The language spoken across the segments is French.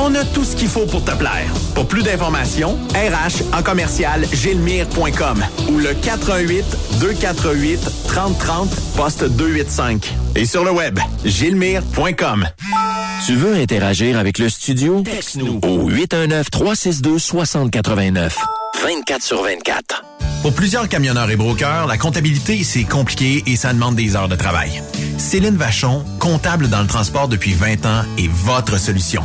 On a tout ce qu'il faut pour te plaire. Pour plus d'informations, RH en commercial gilmire.com ou le 418 248 3030 poste 285. Et sur le web, gilmire.com. Tu veux interagir avec le studio? Texte-nous au 819-362-6089. 24 sur 24. Pour plusieurs camionneurs et brokers, la comptabilité, c'est compliqué et ça demande des heures de travail. Céline Vachon, comptable dans le transport depuis 20 ans, est votre solution.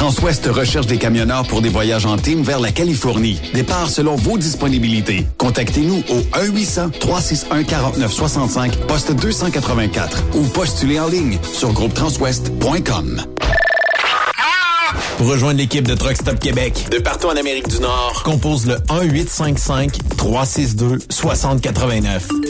Transwest recherche des camionneurs pour des voyages en team vers la Californie. Départ selon vos disponibilités. Contactez-nous au 1-800-361-4965, poste 284 ou postulez en ligne sur groupetranswest.com. Pour rejoindre l'équipe de Truck Stop Québec, de partout en Amérique du Nord, compose le 1-855-362-6089.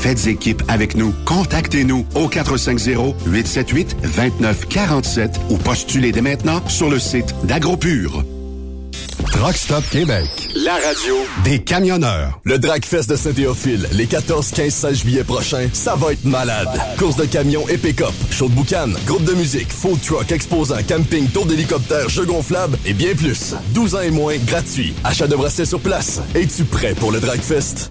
Faites équipe avec nous. Contactez-nous au 450-878-2947 ou postulez dès maintenant sur le site d'AgroPure. Truck Stop Québec. La radio Des camionneurs. Le Dragfest de Saint-Théophile, les 14, 15, 16 juillet prochains, ça va être malade. Course de camions et pick-up, show de boucan, groupe de musique, food truck, exposant, camping, tour d'hélicoptère, jeux gonflables et bien plus. 12 ans et moins, gratuit. Achat de bracelets sur place. Es-tu prêt pour le Dragfest?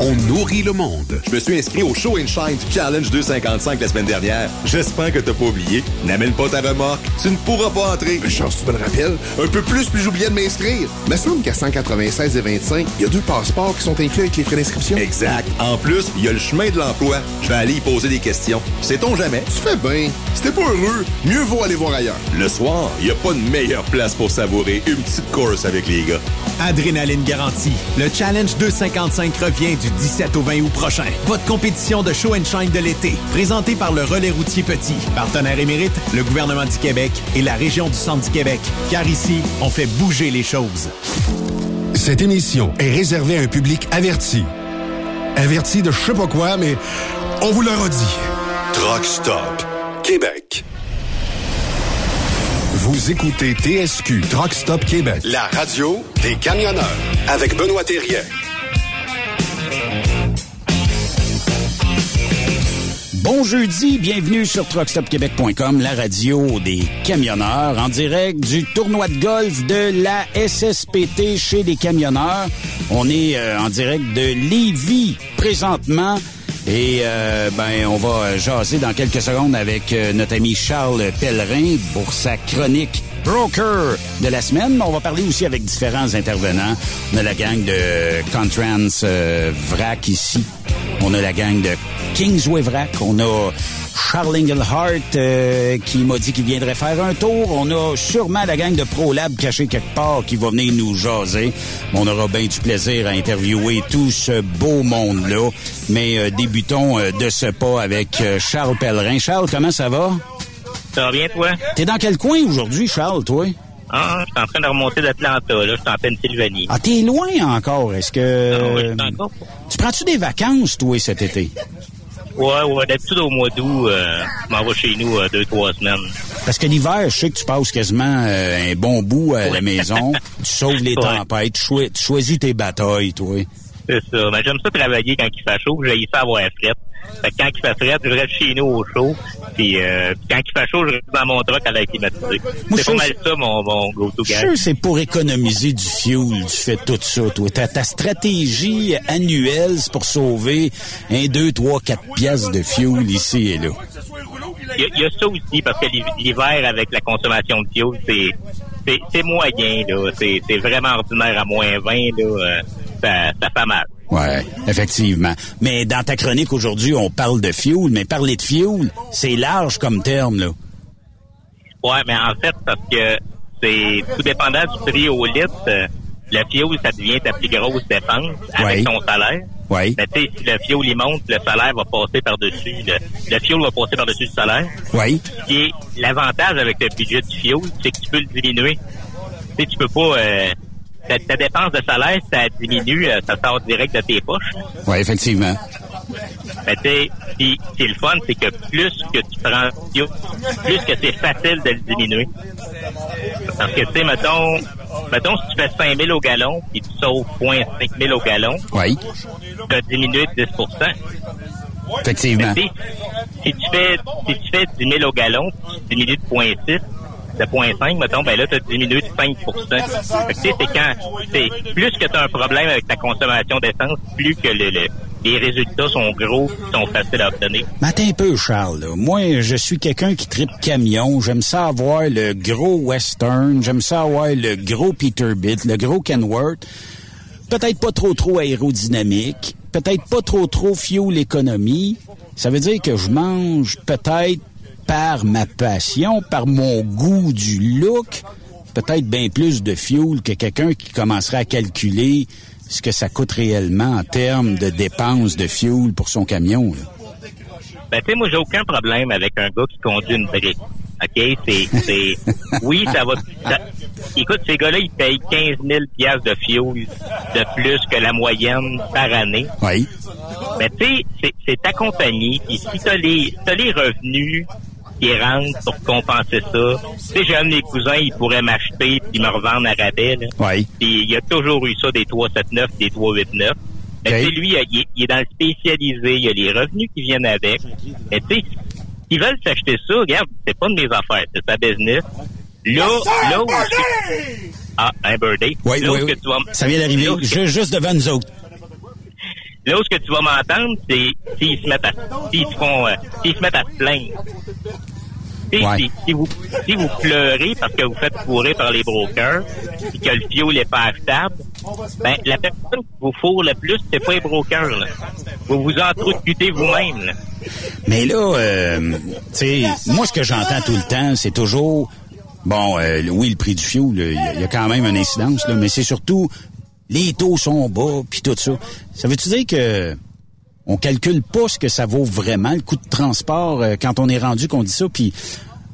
on nourrit le monde. Je me suis inscrit au Show and Shine du Challenge 255 la semaine dernière. J'espère que t'as pas oublié. N'amène pas ta remorque. Tu ne pourras pas entrer. Mais chance, tu me le rappelles? Un peu plus, puis j'oubliais de m'inscrire. Mais semble qu'à 196 et 25, il y a deux passeports qui sont inclus avec les frais d'inscription. Exact. En plus, il y a le chemin de l'emploi. Je vais aller y poser des questions. Sait-on jamais? Tu fais bien. Si t'es pas heureux, mieux vaut aller voir ailleurs. Le soir, il n'y a pas de meilleure place pour savourer une petite course avec les gars. Adrénaline garantie. Le Challenge 255 revient du 17 au 20 août prochain. Votre compétition de show and shine de l'été, présentée par le Relais routier Petit, partenaire émérite, le gouvernement du Québec et la région du Centre du Québec. Car ici, on fait bouger les choses. Cette émission est réservée à un public averti. Averti de je sais pas quoi, mais on vous le redit. Truck Stop Québec. Vous écoutez TSQ Truck Stop Québec. La radio des camionneurs avec Benoît Thérien. Bon jeudi, bienvenue sur truckstopquebec.com, la radio des camionneurs, en direct du tournoi de golf de la SSPT chez les camionneurs. On est euh, en direct de Lévis présentement. Et euh, ben, on va jaser dans quelques secondes avec euh, notre ami Charles Pellerin pour sa chronique broker de la semaine. On va parler aussi avec différents intervenants. On a la gang de Contrans euh, Vrac ici. On a la gang de Kingsway Vrac. On a Charles Engelhardt euh, qui m'a dit qu'il viendrait faire un tour. On a sûrement la gang de ProLab cachée quelque part qui va venir nous jaser. On aura bien du plaisir à interviewer tout ce beau monde-là. Mais euh, débutons de ce pas avec Charles Pellerin. Charles, comment ça va? Ça va bien, toi? T'es dans quel coin aujourd'hui, Charles, toi? Ah, je suis en train de remonter d'Atlanta, là. Je suis en Pennsylvanie. Ah, t'es loin encore. Est-ce que... Ah oui, je suis encore. Tu prends-tu des vacances, toi, cet été? Ouais, ouais, d'habitude au mois d'août, euh, je m'en vais chez nous euh, deux, trois semaines. Parce que l'hiver, je sais que tu passes quasiment euh, un bon bout à la maison. Tu sauves les Ouais. tempêtes. Tu, choi- tu choisis tes batailles, toi. C'est ça. Mais j'aime ça travailler quand il fait chaud. J'ai ça avoir fret. Fait que quand il fait fret, je reste chez nous au chaud. Puis euh, quand il fait chaud, je reste dans mon truck à la climatisée. Moi, C'est pas mal ça, mon, mon go-to c'est pour économiser du fuel, tu fais tout ça, toi. Ta, ta stratégie annuelle, c'est pour sauver un, deux, trois, quatre piastres de fuel ici et là. Il y, a- il y a ça aussi, parce que l'hi- l'hiver, avec la consommation de fuel, c'est moyen, là. C'est c'est vraiment ordinaire à moins 20, là. Ça, ça fait mal. Ouais, effectivement. Mais dans ta chronique aujourd'hui, on parle de fuel, mais parler de fuel, c'est large comme terme, là. Ouais, mais en fait, parce que c'est tout dépendant du prix au litre, euh, le fuel, ça devient ta plus grosse dépense avec Ouais. ton salaire. Oui. Mais tu sais, si le fuel il monte, le salaire va passer par-dessus. Le, le fuel va passer par-dessus le salaire. Oui. Et l'avantage avec le budget du fuel, c'est que tu peux le diminuer. Tu sais, tu peux pas... Euh, ta, ta dépense de salaire, ça diminue, euh, ça sort direct de tes poches. Oui, effectivement. Mais tu sais, c'est le fun, c'est que plus que tu prends plus que c'est facile de le diminuer. Parce que, tu sais, mettons, mettons, si tu fais 5 000 au gallon, puis tu sauves 0.5 000 au gallon, Oui. tu as diminué de 10 Effectivement. Mais si tu fais, si tu fais 10 000 au gallon, puis tu diminues de 0.6, de 0.5, mettons, ben là, tu as diminué de 5 Fait que, tu sais, c'est quand, c'est plus que tu as un problème avec ta consommation d'essence, plus que le, le- les résultats sont gros, sont faciles à obtenir. Attends un peu, Charles. là. Moi, je suis quelqu'un qui tripe camion. J'aime ça avoir le gros Western. J'aime ça avoir le gros Peterbilt, le gros Kenworth. Peut-être pas trop trop aérodynamique. Peut-être pas trop trop fuel économie. Ça veut dire que je mange peut-être par ma passion, par mon goût du look, peut-être bien plus de fuel que quelqu'un qui commencerait à calculer ce que ça coûte réellement en termes de dépenses de fuel pour son camion. Ben, tu sais, moi, j'ai aucun problème avec un gars qui conduit une brique. OK? C'est, c'est, oui, ça va, écoute, ces gars-là, ils payent 15 000 piastres de fuel de plus que la moyenne par année. Oui. Mais tu sais, c'est, ta compagnie, puis si t'as les, t'as les revenus qui rentrent pour compenser ça, tu sais, j'ai un de mes cousins, il pourrait m'acheter puis me revendre à rabais, là. Oui. Puis il y a toujours eu ça, des 379, des 389. Mais tu sais, lui, il, il est dans le spécialisé, il y a les revenus qui viennent avec. Mais tu sais, ils veulent s'acheter ça, regarde, c'est pas de mes affaires, c'est sa business. Là, là où Ah, un birthday. Oui, là oui, oui. que tu vas m- Ça vient d'arriver juste devant nous autres. Là où ce que tu vas m'entendre, c'est s'ils se mettent à s'ils se font euh, s'ils se mettent à se plaindre. Ouais. si, si vous si vous pleurez parce que vous faites fourrer par les brokers et que le fio n'est pas achetable, ben la personne qui vous fourre le plus, c'est pas les brokers. Là. Vous vous entrecutez vous-même. Mais là, euh, tu sais, moi, ce que j'entends tout le temps, c'est toujours, bon, euh, oui, le prix du fioul, il y, y a quand même une incidence, là, mais c'est surtout, les taux sont bas, puis tout ça. Ça veut-tu dire que on calcule pas ce que ça vaut vraiment, le coût de transport, euh, quand on est rendu qu'on dit ça, puis...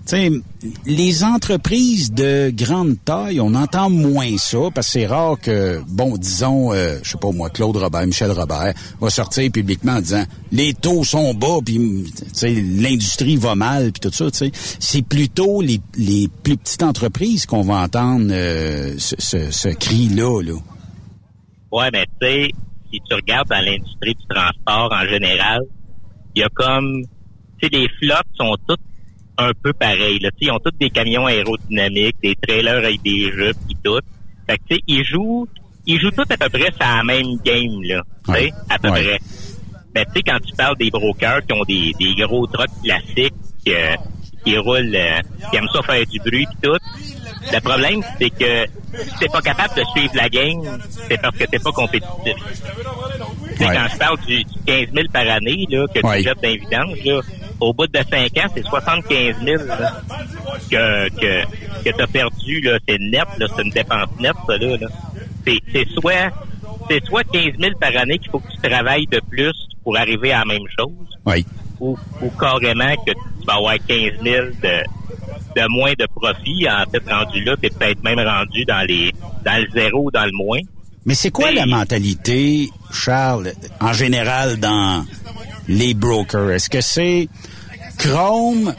Sais, les entreprises de grande taille, on entend moins ça parce que c'est rare que, bon, disons, euh, je sais pas moi, Claude Robert, Michel Robert, va sortir publiquement en disant les taux sont bas, puis l'industrie va mal, puis tout ça. C'est plutôt les, les plus petites entreprises qu'on va entendre euh, ce, ce, ce cri-là. Là. Ouais, mais tu sais, si tu regardes dans l'industrie du transport en général, il y a comme, tu sais, les flottes sont toutes un peu pareilles. Là. Ils ont tous des camions aérodynamiques, des trailers avec des jupes et tout. Fait que tu sais, ils jouent, ils jouent tous à peu près sur la même game là. Tu sais, à peu Ouais. près. Mais tu sais, quand tu parles des brokers qui ont des, des gros trucks classiques euh, qui roulent, euh, qui aiment ça faire du bruit et tout, le problème, c'est que si t'es pas capable de suivre la game, c'est parce que t'es pas compétitif. Ouais. Quand je parle du, du 15 000 par année là, que Ouais. tu jettes d'invidence, là, au bout de 5 ans, c'est 75 000 là, que, que, que tu as perdu. là. C'est net, là, c'est une dépense nette, ça. Là, là. C'est, c'est soit c'est soit 15 000 par année qu'il faut que tu travailles de plus pour arriver à la même chose, ou, ou carrément que tu vas avoir 15 000 de, de moins de profit. En fait, rendu là, tu es peut-être même rendu dans les dans le zéro ou dans le moins. Mais c'est quoi la mentalité, Charles, en général dans les brokers? Est-ce que c'est Chrome,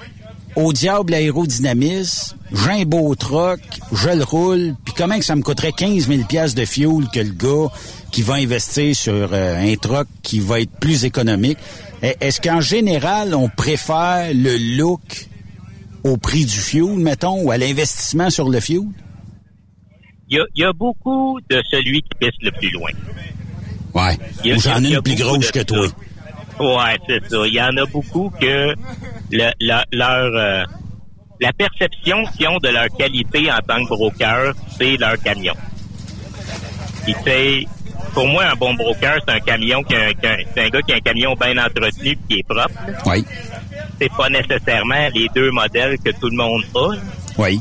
au diable aérodynamisme, j'ai un beau truck, je le roule, puis comment que ça me coûterait 15 000 piastres de fuel que le gars qui va investir sur euh, un truck qui va être plus économique? E- Est-ce qu'en général, on préfère le look au prix du fuel, mettons, ou à l'investissement sur le fuel? Il y a, il y a beaucoup de celui qui pisse le plus loin. Ouais. Il y a- Ou j'en ai une plus grosse que toi. ça. Ouais, c'est ça. Il y en a beaucoup que le- le- leur euh, la perception qu'ils ont de leur qualité en tant que broker, c'est leur camion. Pour moi, un bon broker, c'est un camion qui a, un- qui a- c'est un gars qui a un camion bien entretenu qui est propre. Oui. C'est pas nécessairement les deux modèles que tout le monde a. Oui.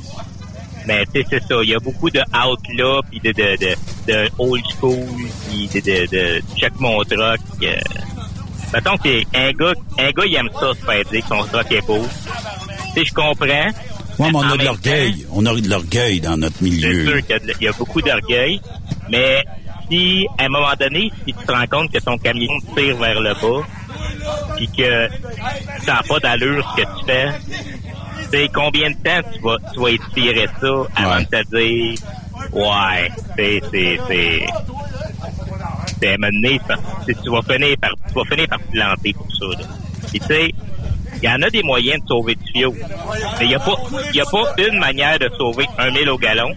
Mais tu sais, c'est ça. Il y a beaucoup de outlaw puis de, de, de, de old school puis de, de, de check mon truck. Euh. Mettons que c'est un gars, un gars, il aime ça se faire dire que son truck est beau. Tu sais, je comprends. Ouais, mais on a de l'orgueil. On a de l'orgueil dans notre C'est milieu. sûr qu'il y a de- il y a beaucoup d'orgueil. Mais si, à un moment donné, si tu te rends compte que ton camion tire vers le bas, puis que ça n'a pas d'allure ce que tu fais, tu sais, combien de temps tu vas, tu vas étirer ça avant de te dire, ouais, c'est, c'est, c'est, c'est c'est parce que tu vas finir par, tu vas finir par te planter pour ça, là. Puis tu sais, il y en a des moyens de sauver du fio. Mais il n'y a pas, il y a pas une manière de sauver un mille au gallon.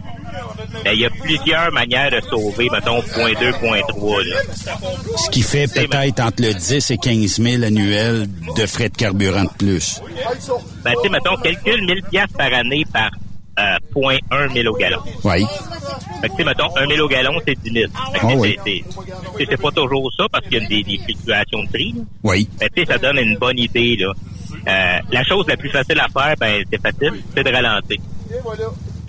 Mais Il y a plusieurs manières de sauver, mettons, point 2, point 3, là. Ce qui fait peut-être entre le 10 et 15 000 annuels de frais de carburant de plus. Ben, tu sais, mettons, calcule 1000 piastres par année par euh, point 1 000 au gallon. Oui. Fait que, tu sais, mettons, 1 000 au gallon, c'est 10 000. Fait que, sais, oui. c'est- pas toujours ça parce qu'il y a des, des fluctuations de prix. là. Oui. Ben, tu sais, ça donne une bonne idée, là. Euh, la chose la plus facile à faire, ben, c'est facile, c'est de ralentir.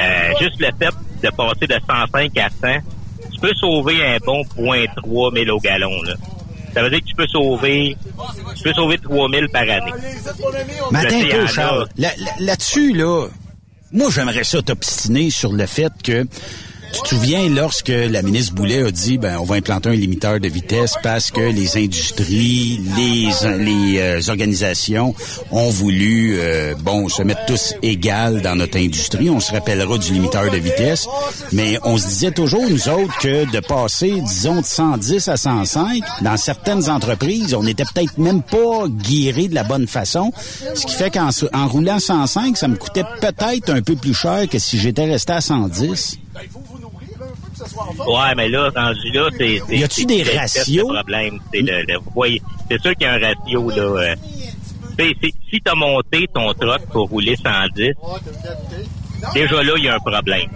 Euh, juste le fait de passer de 105 à 100, tu peux sauver un bon 0.3 000 au gallon, là. Ça veut dire que tu peux sauver, tu peux sauver 3 000 par année. Charles. Là- là- Là-dessus, là, moi, j'aimerais ça t'obstiner sur le fait que tu te souviens lorsque la ministre Boulet a dit ben on va implanter un limiteur de vitesse parce que les industries, les les euh, organisations ont voulu euh, bon se mettre tous égales dans notre industrie. On se rappellera du limiteur de vitesse, mais on se disait toujours nous autres que de passer disons de 110 à 105 dans certaines entreprises, on n'était peut-être même pas guéri de la bonne façon, ce qui fait qu'en en roulant 105, ça me coûtait peut-être un peu plus cher que si j'étais resté à 110. Ouais, mais là, rendu là, c'est... Y a-tu des ratios? C'est le problème. C'est le, voyez, c'est sûr qu'il y a un ratio, là. euh, si- t'as monté ton truck pour rouler 110, déjà là, il y a un problème.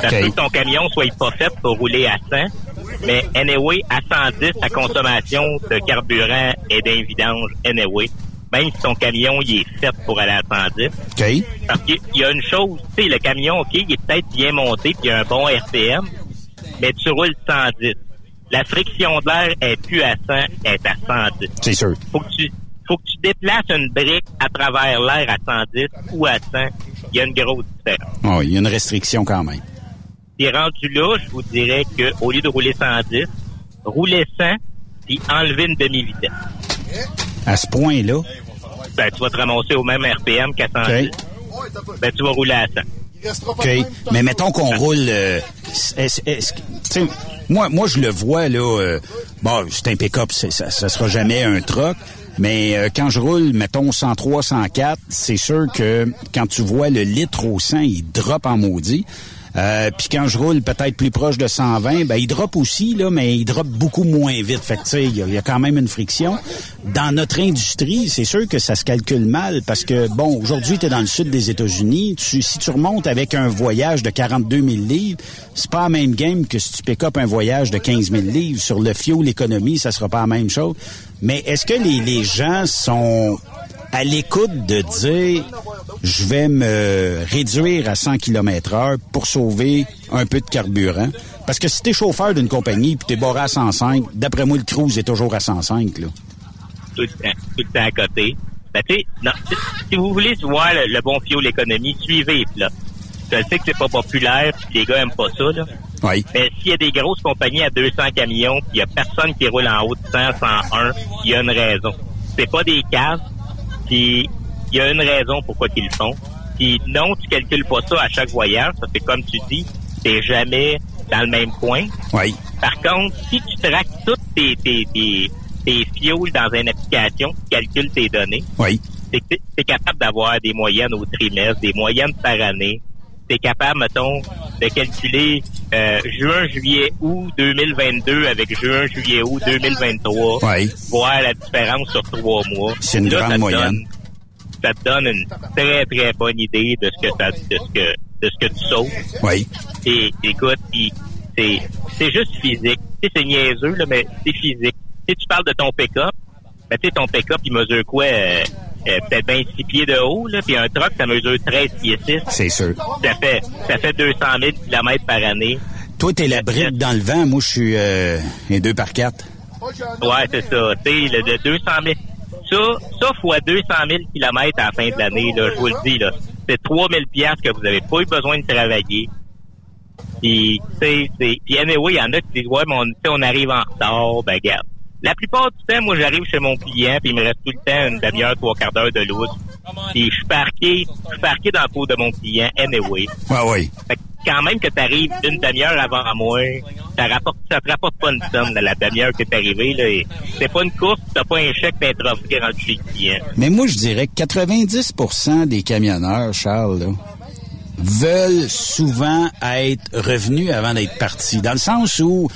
Ça Ok. peut que ton camion soit pas fait pour rouler à 100, mais anyway, à 110, ta consommation de carburant est d'un vidange anyway. Même si ton camion, il est fait pour aller à 110. OK. Parce qu'il y a une chose, tu sais, le camion, OK, il est peut-être bien monté, puis il y a un bon RPM, mais tu roules 110. La friction de l'air est plus à 100, elle est à 110. C'est sûr. Faut que tu, faut que tu déplaces une brique à travers l'air à 110 ou à 100. Il y a une grosse différence. Oh, il y a une restriction quand même. Puis rendu là, je vous dirais que au lieu de rouler 110, rouler 100, puis enlever une demi-vitesse. À ce point-là, Ben, tu vas te ramasser au même RPM qu'à 110. Ben, tu vas rouler à 100. OK. Mais mettons qu'on roule. euh, est-ce- est-ce que- tu sais, moi, moi, je le vois, là. euh, bon, c'est un pick-up, ça, ça sera jamais un truck. Mais euh, quand je roule, mettons 103, 104, c'est sûr que quand tu vois le litre au 100, il drop en maudit. Euh, Puis quand je roule peut-être plus proche de 120, ben il drop aussi là, mais il drop beaucoup moins vite. Fait que il y, a- quand même une friction. Dans notre industrie, c'est sûr que ça se calcule mal parce que bon, aujourd'hui tu es dans le sud des États-Unis. Tu, si tu remontes avec un voyage de 42 000 livres, c'est pas la même game que si tu pick up un voyage de 15 000 livres. Sur le fuel, l'économie, ça sera pas la même chose. Mais est-ce que les, les gens sont à l'écoute de dire je vais me réduire à 100 km heure pour sauver un peu de carburant. Parce que si t'es chauffeur d'une compagnie puis t'es barré à 105, d'après moi, le cruise est toujours à 105, là. tout le temps, tout le temps à côté. Ben, tu sais, si- si vous voulez voir le, le bon fuel l'économie, suivez là. Je sais que c'est pas populaire, puis les gars aiment pas ça, là. Oui. Mais s'il y a des grosses compagnies à 200 camions, puis il y a personne qui roule en haut de 100, 101, il y a une raison. C'est pas des cases, puis il y a une raison pourquoi ils le font. Puis non, tu calcules pas ça à chaque voyage, parce que comme tu dis, t'es jamais dans le même coin. Oui. Par contre, si tu traques toutes tes, tes, tes, tes fuels dans une application qui calcule tes données, Oui. tu es capable d'avoir des moyennes au trimestre, des moyennes par année. Tu es capable, mettons, de calculer euh, juin, juillet, août 2022 avec juin, juillet, août 2023. Oui. Voir la différence sur trois mois. C'est une Là, grande moyenne. donne- ça te donne une très, très bonne idée de ce que ça, de ce que, de ce que tu sauves. Oui. Et écoute, c'est c'est juste physique. C'est niaiseux, là, mais c'est physique. Si tu parles de ton pick-up, ben, tu sais, ton pick-up, il mesure quoi? euh, euh, Peut-être bien 6 pieds de haut, là, puis un truck, ça mesure 13 pieds 6. C'est sûr. Ça fait, ça fait 200 000 km par année. Toi, t'es la brique dans le vent. Moi, je suis euh, un 2 par 4 Ouais, c'est ça. Tu sais, le de 200 000. Ça, ça fois 200 000 km à la fin de l'année, là, je vous le dis, là, c'est 3 000 piastres que vous avez pas eu besoin de travailler. Puis, tu sais, c'est... Puis, anyway, il y en a qui disent, ouais, mais on, on arrive en retard. Ben, regarde. La plupart du temps, moi, j'arrive chez mon client, puis il me reste tout le temps une demi-heure, trois quarts d'heure de lousse. Puis, je suis parqué, je suis parqué dans la peau de mon client, anyway. Ouais, oui. Fait que quand même que tu arrives une demi-heure avant moi, ça rapporte, ça te rapporte pas une somme, là, la demi-heure que t'es arrivé, là. C'est pas une course, t'as pas un chèque d'un trophée rendu chez le client. Mais moi, je dirais que 90% des camionneurs, Charles, là, veulent souvent être revenus avant d'être partis. Dans le sens où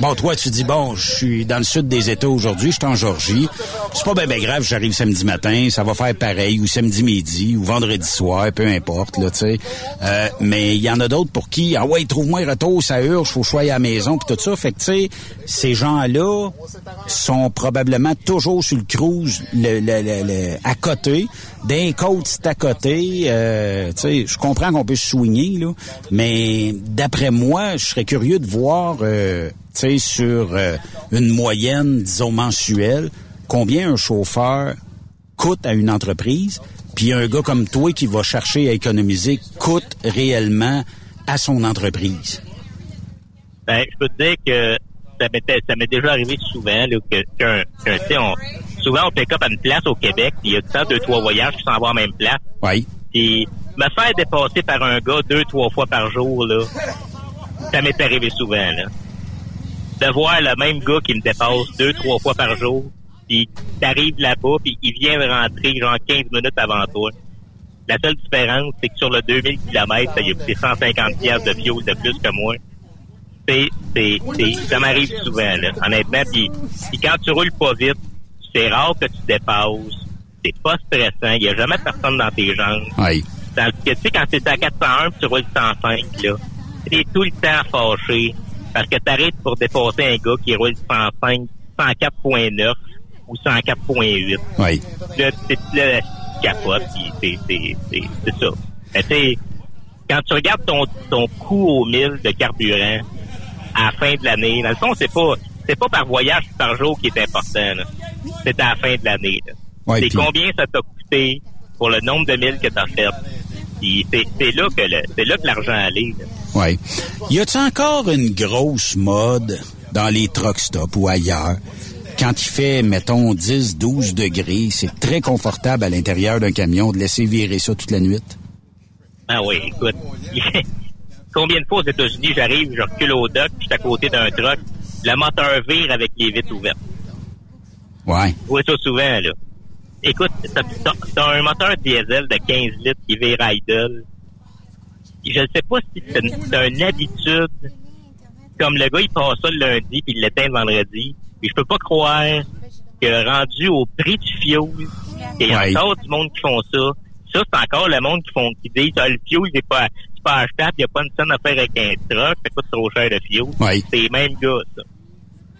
Bon, toi, tu dis, bon, je suis dans le sud des États aujourd'hui, je suis en Georgie. C'est pas bien grave, j'arrive samedi matin, ça va faire pareil, ou samedi midi, ou vendredi soir, peu importe, là, tu sais. Euh, mais il y en a d'autres pour qui, ah ouais, trouve-moi un retour, ça urge, faut choisir à la maison, puis tout ça. Fait que, tu sais, ces gens-là sont probablement toujours sur le cruise, le, le, le, à côté. D'un côte, c'est à côté. Euh, tu sais, je comprends qu'on peut se soigner, là, mais d'après moi, je serais curieux de voir... Euh, sur euh, une moyenne, disons, mensuelle, combien un chauffeur coûte à une entreprise, puis un gars comme toi qui va chercher à économiser coûte réellement à son entreprise? Ben, je peux te dire que ça m'est déjà arrivé souvent là, que qu'un on, souvent on pick up à une place au Québec, puis il y a tout deux trois voyages qui s'en vont à la même place. Oui. Puis me faire dépasser par un gars deux trois fois par jour là, ça m'est arrivé souvent là de voir le même gars qui me dépasse deux, trois fois par jour, puis t'arrives là-bas, puis il vient rentrer genre 15 minutes avant toi. La seule différence, c'est que sur le 2000 km, ça y a coûté 150 pièces de fuel de plus que moi. C'est, c'est, c'est, ça m'arrive souvent, là, honnêtement. Puis, quand tu roules pas vite, c'est rare que tu dépasses. C'est pas stressant. Il y a jamais personne dans tes jambes. Oui. Tandis que, tu sais, quand t'es à 401 tu roules 105, là, t'es tout le temps fâché parce que t'arrêtes pour dépasser un gars qui roule 105, 104.9 ou 104.8. Oui. Là, c'est le capote, c'est, c'est, c'est, c'est ça. Mais tu quand tu regardes ton, ton coût au mille de carburant à la fin de l'année, dans le fond, c'est pas, c'est pas par voyage par jour qui est important, C'est à la fin de l'année, c'est combien ça t'a coûté pour le nombre de milles que t'as fait. c'est, là que le, c'est là que l'argent allait, oui. Y a-t-il encore une grosse mode dans les truck stops ou ailleurs? Quand il fait, mettons, 10, 12 degrés, c'est très confortable à l'intérieur d'un camion de laisser virer ça toute la nuit? Ah oui, écoute. Combien de fois aux États-Unis j'arrive, je recule au dock, puis je suis à côté d'un truck, le moteur vire avec les vitres ouvertes. Ouais. Vois ça souvent, là. Écoute, t'as un moteur diesel de 15 litres qui vire idle je ne sais pas si c'est une, habitude. Comme le gars, il passe ça le lundi puis il l'éteint le vendredi. Puis je peux pas croire que rendu au prix du fioul, il y a encore du monde qui font ça. Ça, c'est encore le monde qui font qui dit ah, le fioul, il est pas, pas achetable, il n'y a pas une scène à faire avec un truck, ça coûte trop cher de fioul. C'est les mêmes gars, ça.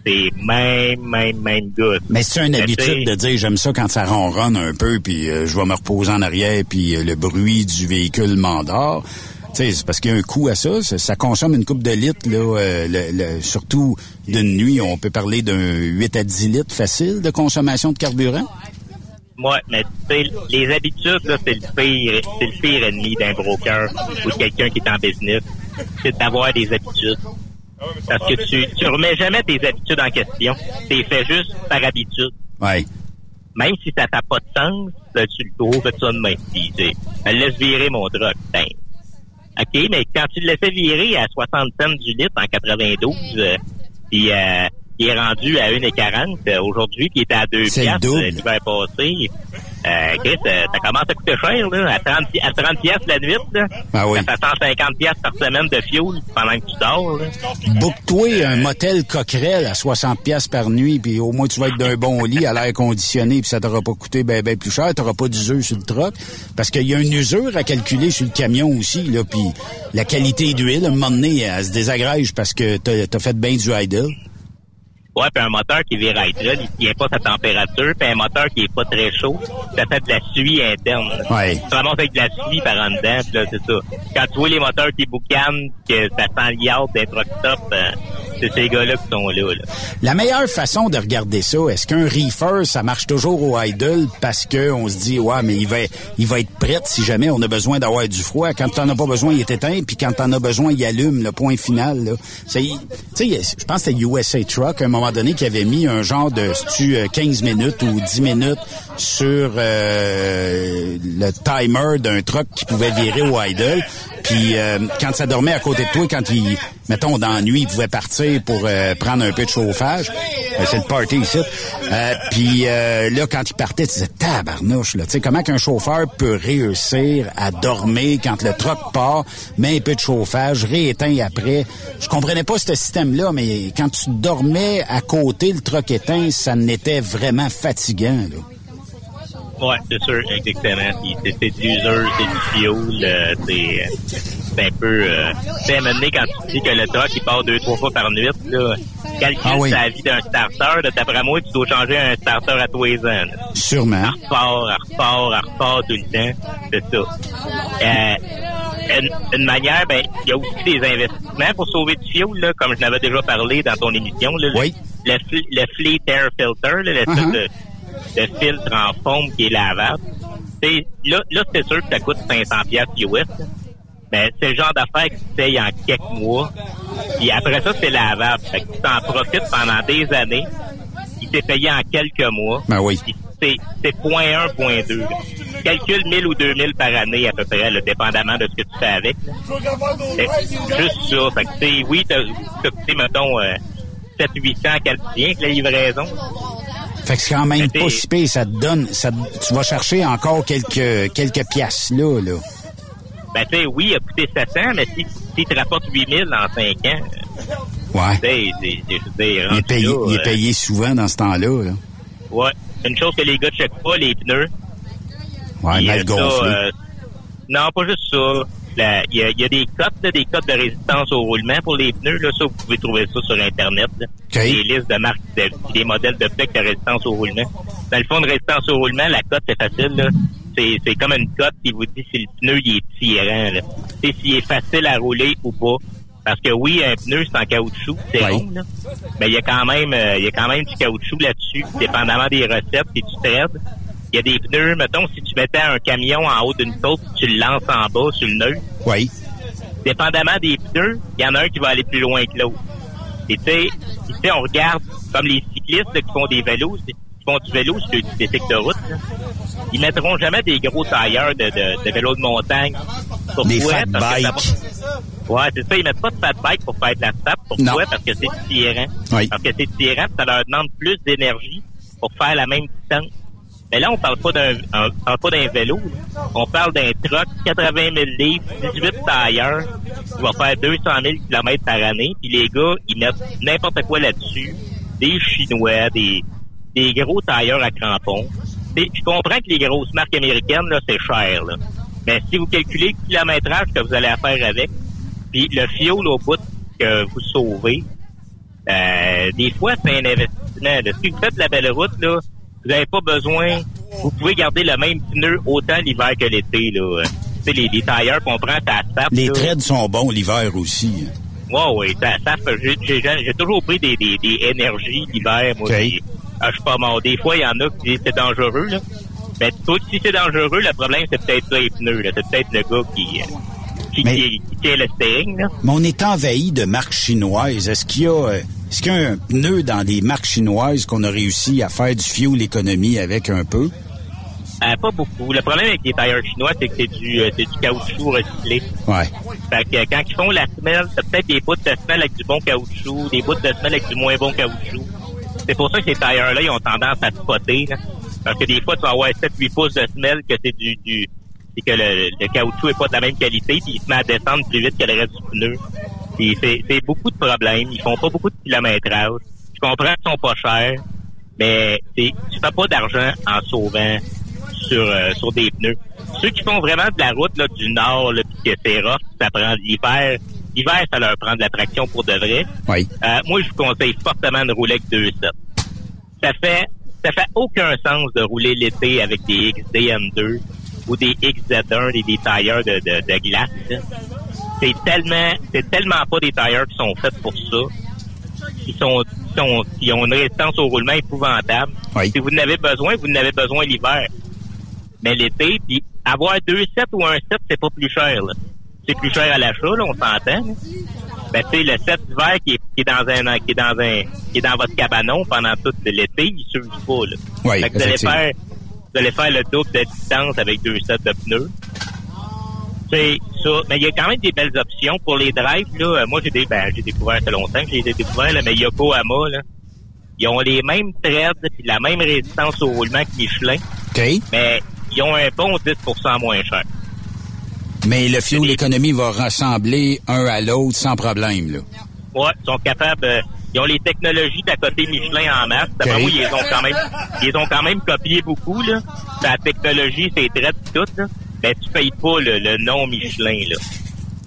C'est même, même, même gars. Mais c'est une habitude de dire j'aime ça quand ça ronronne un peu, puis euh, je vais me reposer en arrière, puis euh, le bruit du véhicule m'endort c'est parce qu'il y a un coût à ça. Ça, consomme une coupe de litres, là, euh, surtout d'une nuit. On peut parler d'un 8 à 10 litres facile de consommation de carburant. Oui, mais les habitudes, c'est le pire, c'est le pire ennemi d'un broker ou de quelqu'un qui est en business. C'est d'avoir des habitudes. Parce que tu, tu remets jamais tes habitudes en question. C'est fait juste par habitude. Ouais. Même si ça n'a pas de sens, tu le trouves, ça de même. elle laisse virer mon truck. Ben, OK, mais quand tu le laissais virer à 60 cents du litre en 92, euh, puis euh, il est rendu à 1,40 euh, aujourd'hui, puis il était à 2 piastres euh, l'hiver passé. Euh, Chris, euh, ça commence à coûter cher, là, à 30, à 30 piastres la nuit, là. Ah oui. Ça fait 150 piastres par semaine de fuel pendant que tu dors, là. Book-toi un motel coquerel à 60 piastres par nuit, puis au moins tu vas être d'un bon lit à l'air conditionné, puis ça t'aura pas coûté ben, ben plus cher, t'auras pas d'usure sur le truck, parce qu'il y a une usure à calculer sur le camion aussi, là, puis la qualité d'huile, à un moment donné, elle se désagrège parce que t'as as fait bien du idle. Ouais, puis un moteur qui vire idle, il tient pas sa température, puis un moteur qui est pas très chaud, ça fait de la suie interne. Ouais. Ça monte avec de la suie par en dedans, là, c'est ça. Quand tu vois les moteurs qui boucanent, que ça sent truck stop, euh, c'est ces gars-là qui sont là, là, La meilleure façon de regarder ça, est-ce qu'un reefer, ça marche toujours au idle parce que on se dit, ouais, mais il va, il va être prêt si jamais on a besoin d'avoir du froid. Quand t'en as pas besoin, il est éteint, puis quand t'en as besoin, il allume, le point final, là. Tu sais, je pense que c'était USA Truck, à un moment donné, qui avait mis un genre de, tu 15 minutes ou 10 minutes sur euh, le timer d'un truck qui pouvait virer au idle. Puis euh, quand ça dormait à côté de toi, quand il, mettons, dans la nuit, il pouvait partir pour euh, prendre un peu de chauffage, Ben, c'est le party ici. Euh, puis euh, là, quand il partait, tu disais tabarnouche, là. Tu sais, comment qu'un chauffeur peut réussir à dormir quand le truck part, met un peu de chauffage, rééteint après? Je comprenais pas ce système-là, mais quand tu dormais à côté, le truck éteint, ça n'était vraiment fatigant, là. Ouais, c'est sûr, exactement. C'est c'est de l'usure, c'est du fioul, euh, c'est c'est un peu... Euh, sais, à donné, quand tu dis que le truck, il part deux, trois fois par nuit, là, calcule Ah oui. sa vie d'un starter, là, d'après moi, tu dois changer un starter à tous les ans. là. Sûrement. Elle repart, elle repart, elle repart tout le temps. C'est ça. Euh, une, une manière, ben, il y a aussi des investissements pour sauver du fioul, là, comme je n'avais déjà parlé dans ton émission. Là, le- Oui. Le, fl- le Fleet Air Filter, là, l'espèce Uh-huh. De filtre en foam qui est lavable. T'sais, là, là c'est sûr que ça coûte 500 piastres US. là. Mais c'est le genre d'affaire que tu payes en quelques mois. Puis après ça, c'est lavable. Fait que tu t'en profites pendant des années. Il t'est payé en quelques mois. Ben oui. C'est c'est point 1, point 2. Calcule 1000 ou 2000 par année à peu près, là, dépendamment de ce que tu fais avec. C'est juste ça. Fait que, oui, t'as, t'as mettons, euh, 7 800 canadiens avec la livraison. Fait que c'est quand même pas si pire, ça te donne, ça, tu vas chercher encore quelques, quelques piastres là, là. Ben, tu sais, oui, il a coûté 700, mais si, si te rapporte 8000 en 5 ans, Ouais. tu sais, c'est, c'est, je veux dire, Il est payé, là, il est euh, payé souvent dans ce temps-là, là. Ouais. Une chose que les gars checkent pas, les pneus. Ouais, mal euh, gonflé. ça, euh, non, pas juste ça. La- Il y, a, il y a des cotes, là, des cotes de résistance au roulement pour les pneus. Là, ça, vous pouvez trouver ça sur Internet. là. Des listes de marques, de, des modèles de pneus de résistance au roulement. Dans le fond de résistance au roulement, la cote, c'est facile. là. C'est, c'est comme une cote qui vous dit si le pneu il est tirant. Là. C'est s'il est facile à rouler ou pas. Parce que oui, un pneu, c'est en caoutchouc, c'est Oui. rond, là. Mais il y a quand même euh, il y a quand même du caoutchouc là-dessus, dépendamment des recettes et du thread. Il y a des pneus, mettons, si tu mettais un camion en haut d'une côte, tu le lances en bas sur le nœud. Oui. Dépendamment des pneus, il y en a un qui va aller plus loin que l'autre. Et tu sais, tu sais, on regarde comme les cyclistes là, qui font des vélos, qui font du vélo sur des cycles de route. là. Ils mettront jamais des gros tailleurs de, de, de vélos de montagne. Pourquoi? Des fat Parce que ça bikes. va- Ouais, c'est ça. Ils mettent pas de fat bike pour faire de la stap. Pourquoi? Parce que c'est tirant. Oui. Parce que c'est tirant, ça leur demande plus d'énergie pour faire la même distance. Mais là, on parle pas d'un, un- on parle pas d'un vélo. On parle d'un truck, 80 000 livres, 18 tailleurs, qui va faire 200 000 km par année. Puis les gars, ils mettent n'importe quoi là-dessus. Des Chinois, des, des gros tailleurs à crampons. Et je comprends que les grosses marques américaines, là, c'est cher, là. Mais si vous calculez le kilométrage que vous allez faire avec, puis le fioul au bout que vous sauvez, euh, des fois, c'est un investissement. Si vous faites la belle route, là, vous n'avez pas besoin, vous pouvez garder le même pneu autant l'hiver que l'été, là. Tu sais, les, les tailleurs qu'on prend, ça sape, Les là. trades sont bons l'hiver aussi. Ouais, ouais, ça, fait- j'ai, j'ai, j'ai toujours pris des, des, des énergies l'hiver, moi. OK. puis, ah, je suis pas mort. Des fois, il y en a qui disent c'est dangereux, là. Mais toi, si c'est dangereux, le problème, c'est peut-être ça, les pneus, là. C'est peut-être le gars qui, euh, qui, Mais- qui, qui tient le steering, là. Mais on est envahi de marques chinoises. Est-ce qu'il y a, euh, est-ce qu'il y a un pneu dans les marques chinoises qu'on a réussi à faire du fuel économie avec un peu? Euh, pas beaucoup. Le problème avec les tailleurs chinois, c'est que c'est du, euh, c'est du caoutchouc recyclé. Ouais. Fait que euh, quand ils font la semelle, c'est peut-être des bouts de semelle avec du bon caoutchouc, des bouts de semelle avec du moins bon caoutchouc. C'est pour ça que ces tailleurs-là, ils ont tendance à spotter. Là. Parce que des fois, tu vas avoir 7-8 pouces de semelle que c'est du, du c'est que le, le caoutchouc est pas de la même qualité, puis il se met à descendre plus vite que le reste du pneu. Puis c'est, beaucoup de problèmes. Ils font pas beaucoup de kilométrage. Je comprends qu'ils sont pas chers, mais c'est, tu fais pas d'argent en sauvant sur, euh, sur des pneus. Ceux qui font vraiment de la route là, du nord, là, puis que c'est rough, ça prend l'hiver. L'hiver, ça leur prend de la traction pour de vrai. Oui. Euh, moi, je vous conseille fortement de rouler avec 2.7. Ça fait ça fait aucun sens de rouler l'été avec des XDM2 ou des XZ1, des, des tailleurs de, de, de glace. là. C'est tellement c'est tellement pas des tailleurs qui sont faits pour ça. Ils sont, ils sont ils ont une résistance au roulement épouvantable. Oui. Si vous en avez besoin, vous en avez besoin l'hiver. Mais l'été, puis avoir deux sets ou un set, c'est pas plus cher. là. C'est plus cher à l'achat, là, on s'entend. Ben, tu sais, le set d'hiver qui est, qui est dans un qui est dans un qui est dans votre cabanon pendant tout l'été, il s'use pas. Là. Oui, Fait que vous allez faire vous allez faire le double de distance avec deux sets de pneus. C'est ça. Mais il y a quand même des belles options pour les drives. Là. Euh, Moi, j'ai des, ben, j'ai découvert ça longtemps que j'ai découvert, là, mais Yokohama, là. Ils ont les mêmes threads puis la même résistance au roulement que Michelin. Mais ils ont un bon 10% moins cher. Mais le fuel économie va ressembler un à l'autre sans problème, là. Ouais, ils sont capables. euh, ils ont les technologies d'à côté Michelin en masse. Moi, ils les ont quand même, ils ont quand même copié beaucoup là. La technologie, c'est très tout là. Mais tu payes pas le, le nom Michelin là.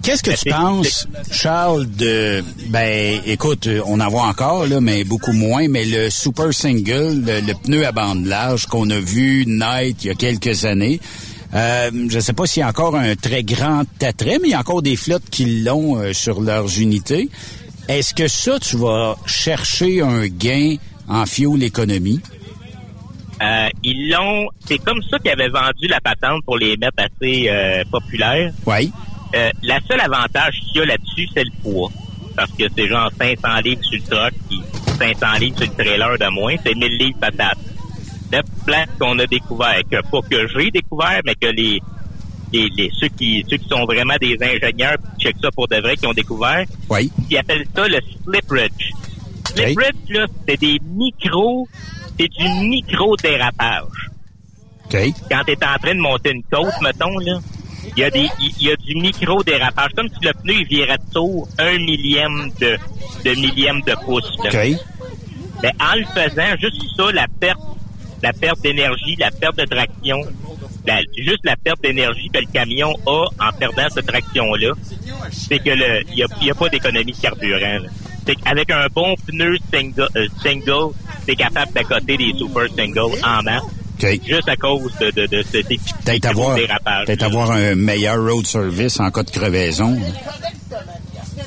Qu'est-ce que Mais tu penses, Charles, de... Ben, écoute, on en voit encore, là, mais beaucoup moins, mais le Super Single, le, le pneu à bande large qu'on a vu naître il y a quelques années, euh, je ne sais pas s'il y a encore un très grand attrait, mais il y a encore des flottes qui l'ont euh, sur leurs unités. Est-ce que ça, tu vas chercher un gain en fuel économie? Euh, ils l'ont. C'est comme ça qu'ils avaient vendu la patente pour les mettre assez euh, populaires. Oui. Euh, la seule avantage qu'il y a là-dessus, c'est le poids. Parce que c'est genre 500 livres sur le truck, puis 500 livres sur le trailer de moins, c'est 1000 livres patate. Le plan qu'on a découvert, que pas que j'ai découvert, mais que les, les, les- ceux qui ceux qui sont vraiment des ingénieurs qui checkent ça pour de vrai, qui ont découvert, Oui. ils appellent ça le slip ridge. Slip ridge, là, c'est des micros, c'est du micro dérapage OK. quand tu es en train de monter une côte, mettons, là, il y a des il y a du micro dérapage. Comme si le pneu il virait de tour un millième de, de millième de pouce. là. OK. Mais en le faisant, juste ça, la perte, la perte d'énergie, la perte de traction, la- juste la perte d'énergie que le camion a en perdant cette traction-là, c'est que le il y a, y a pas d'économie de carburant. là. C'est qu'avec un bon pneu single, euh, single t'es capable d'accoter des super singles en masse. Juste à cause de, de, de cet Peut-être avoir, dérapage. peut-être avoir un meilleur road service en cas de crevaison. Ouais,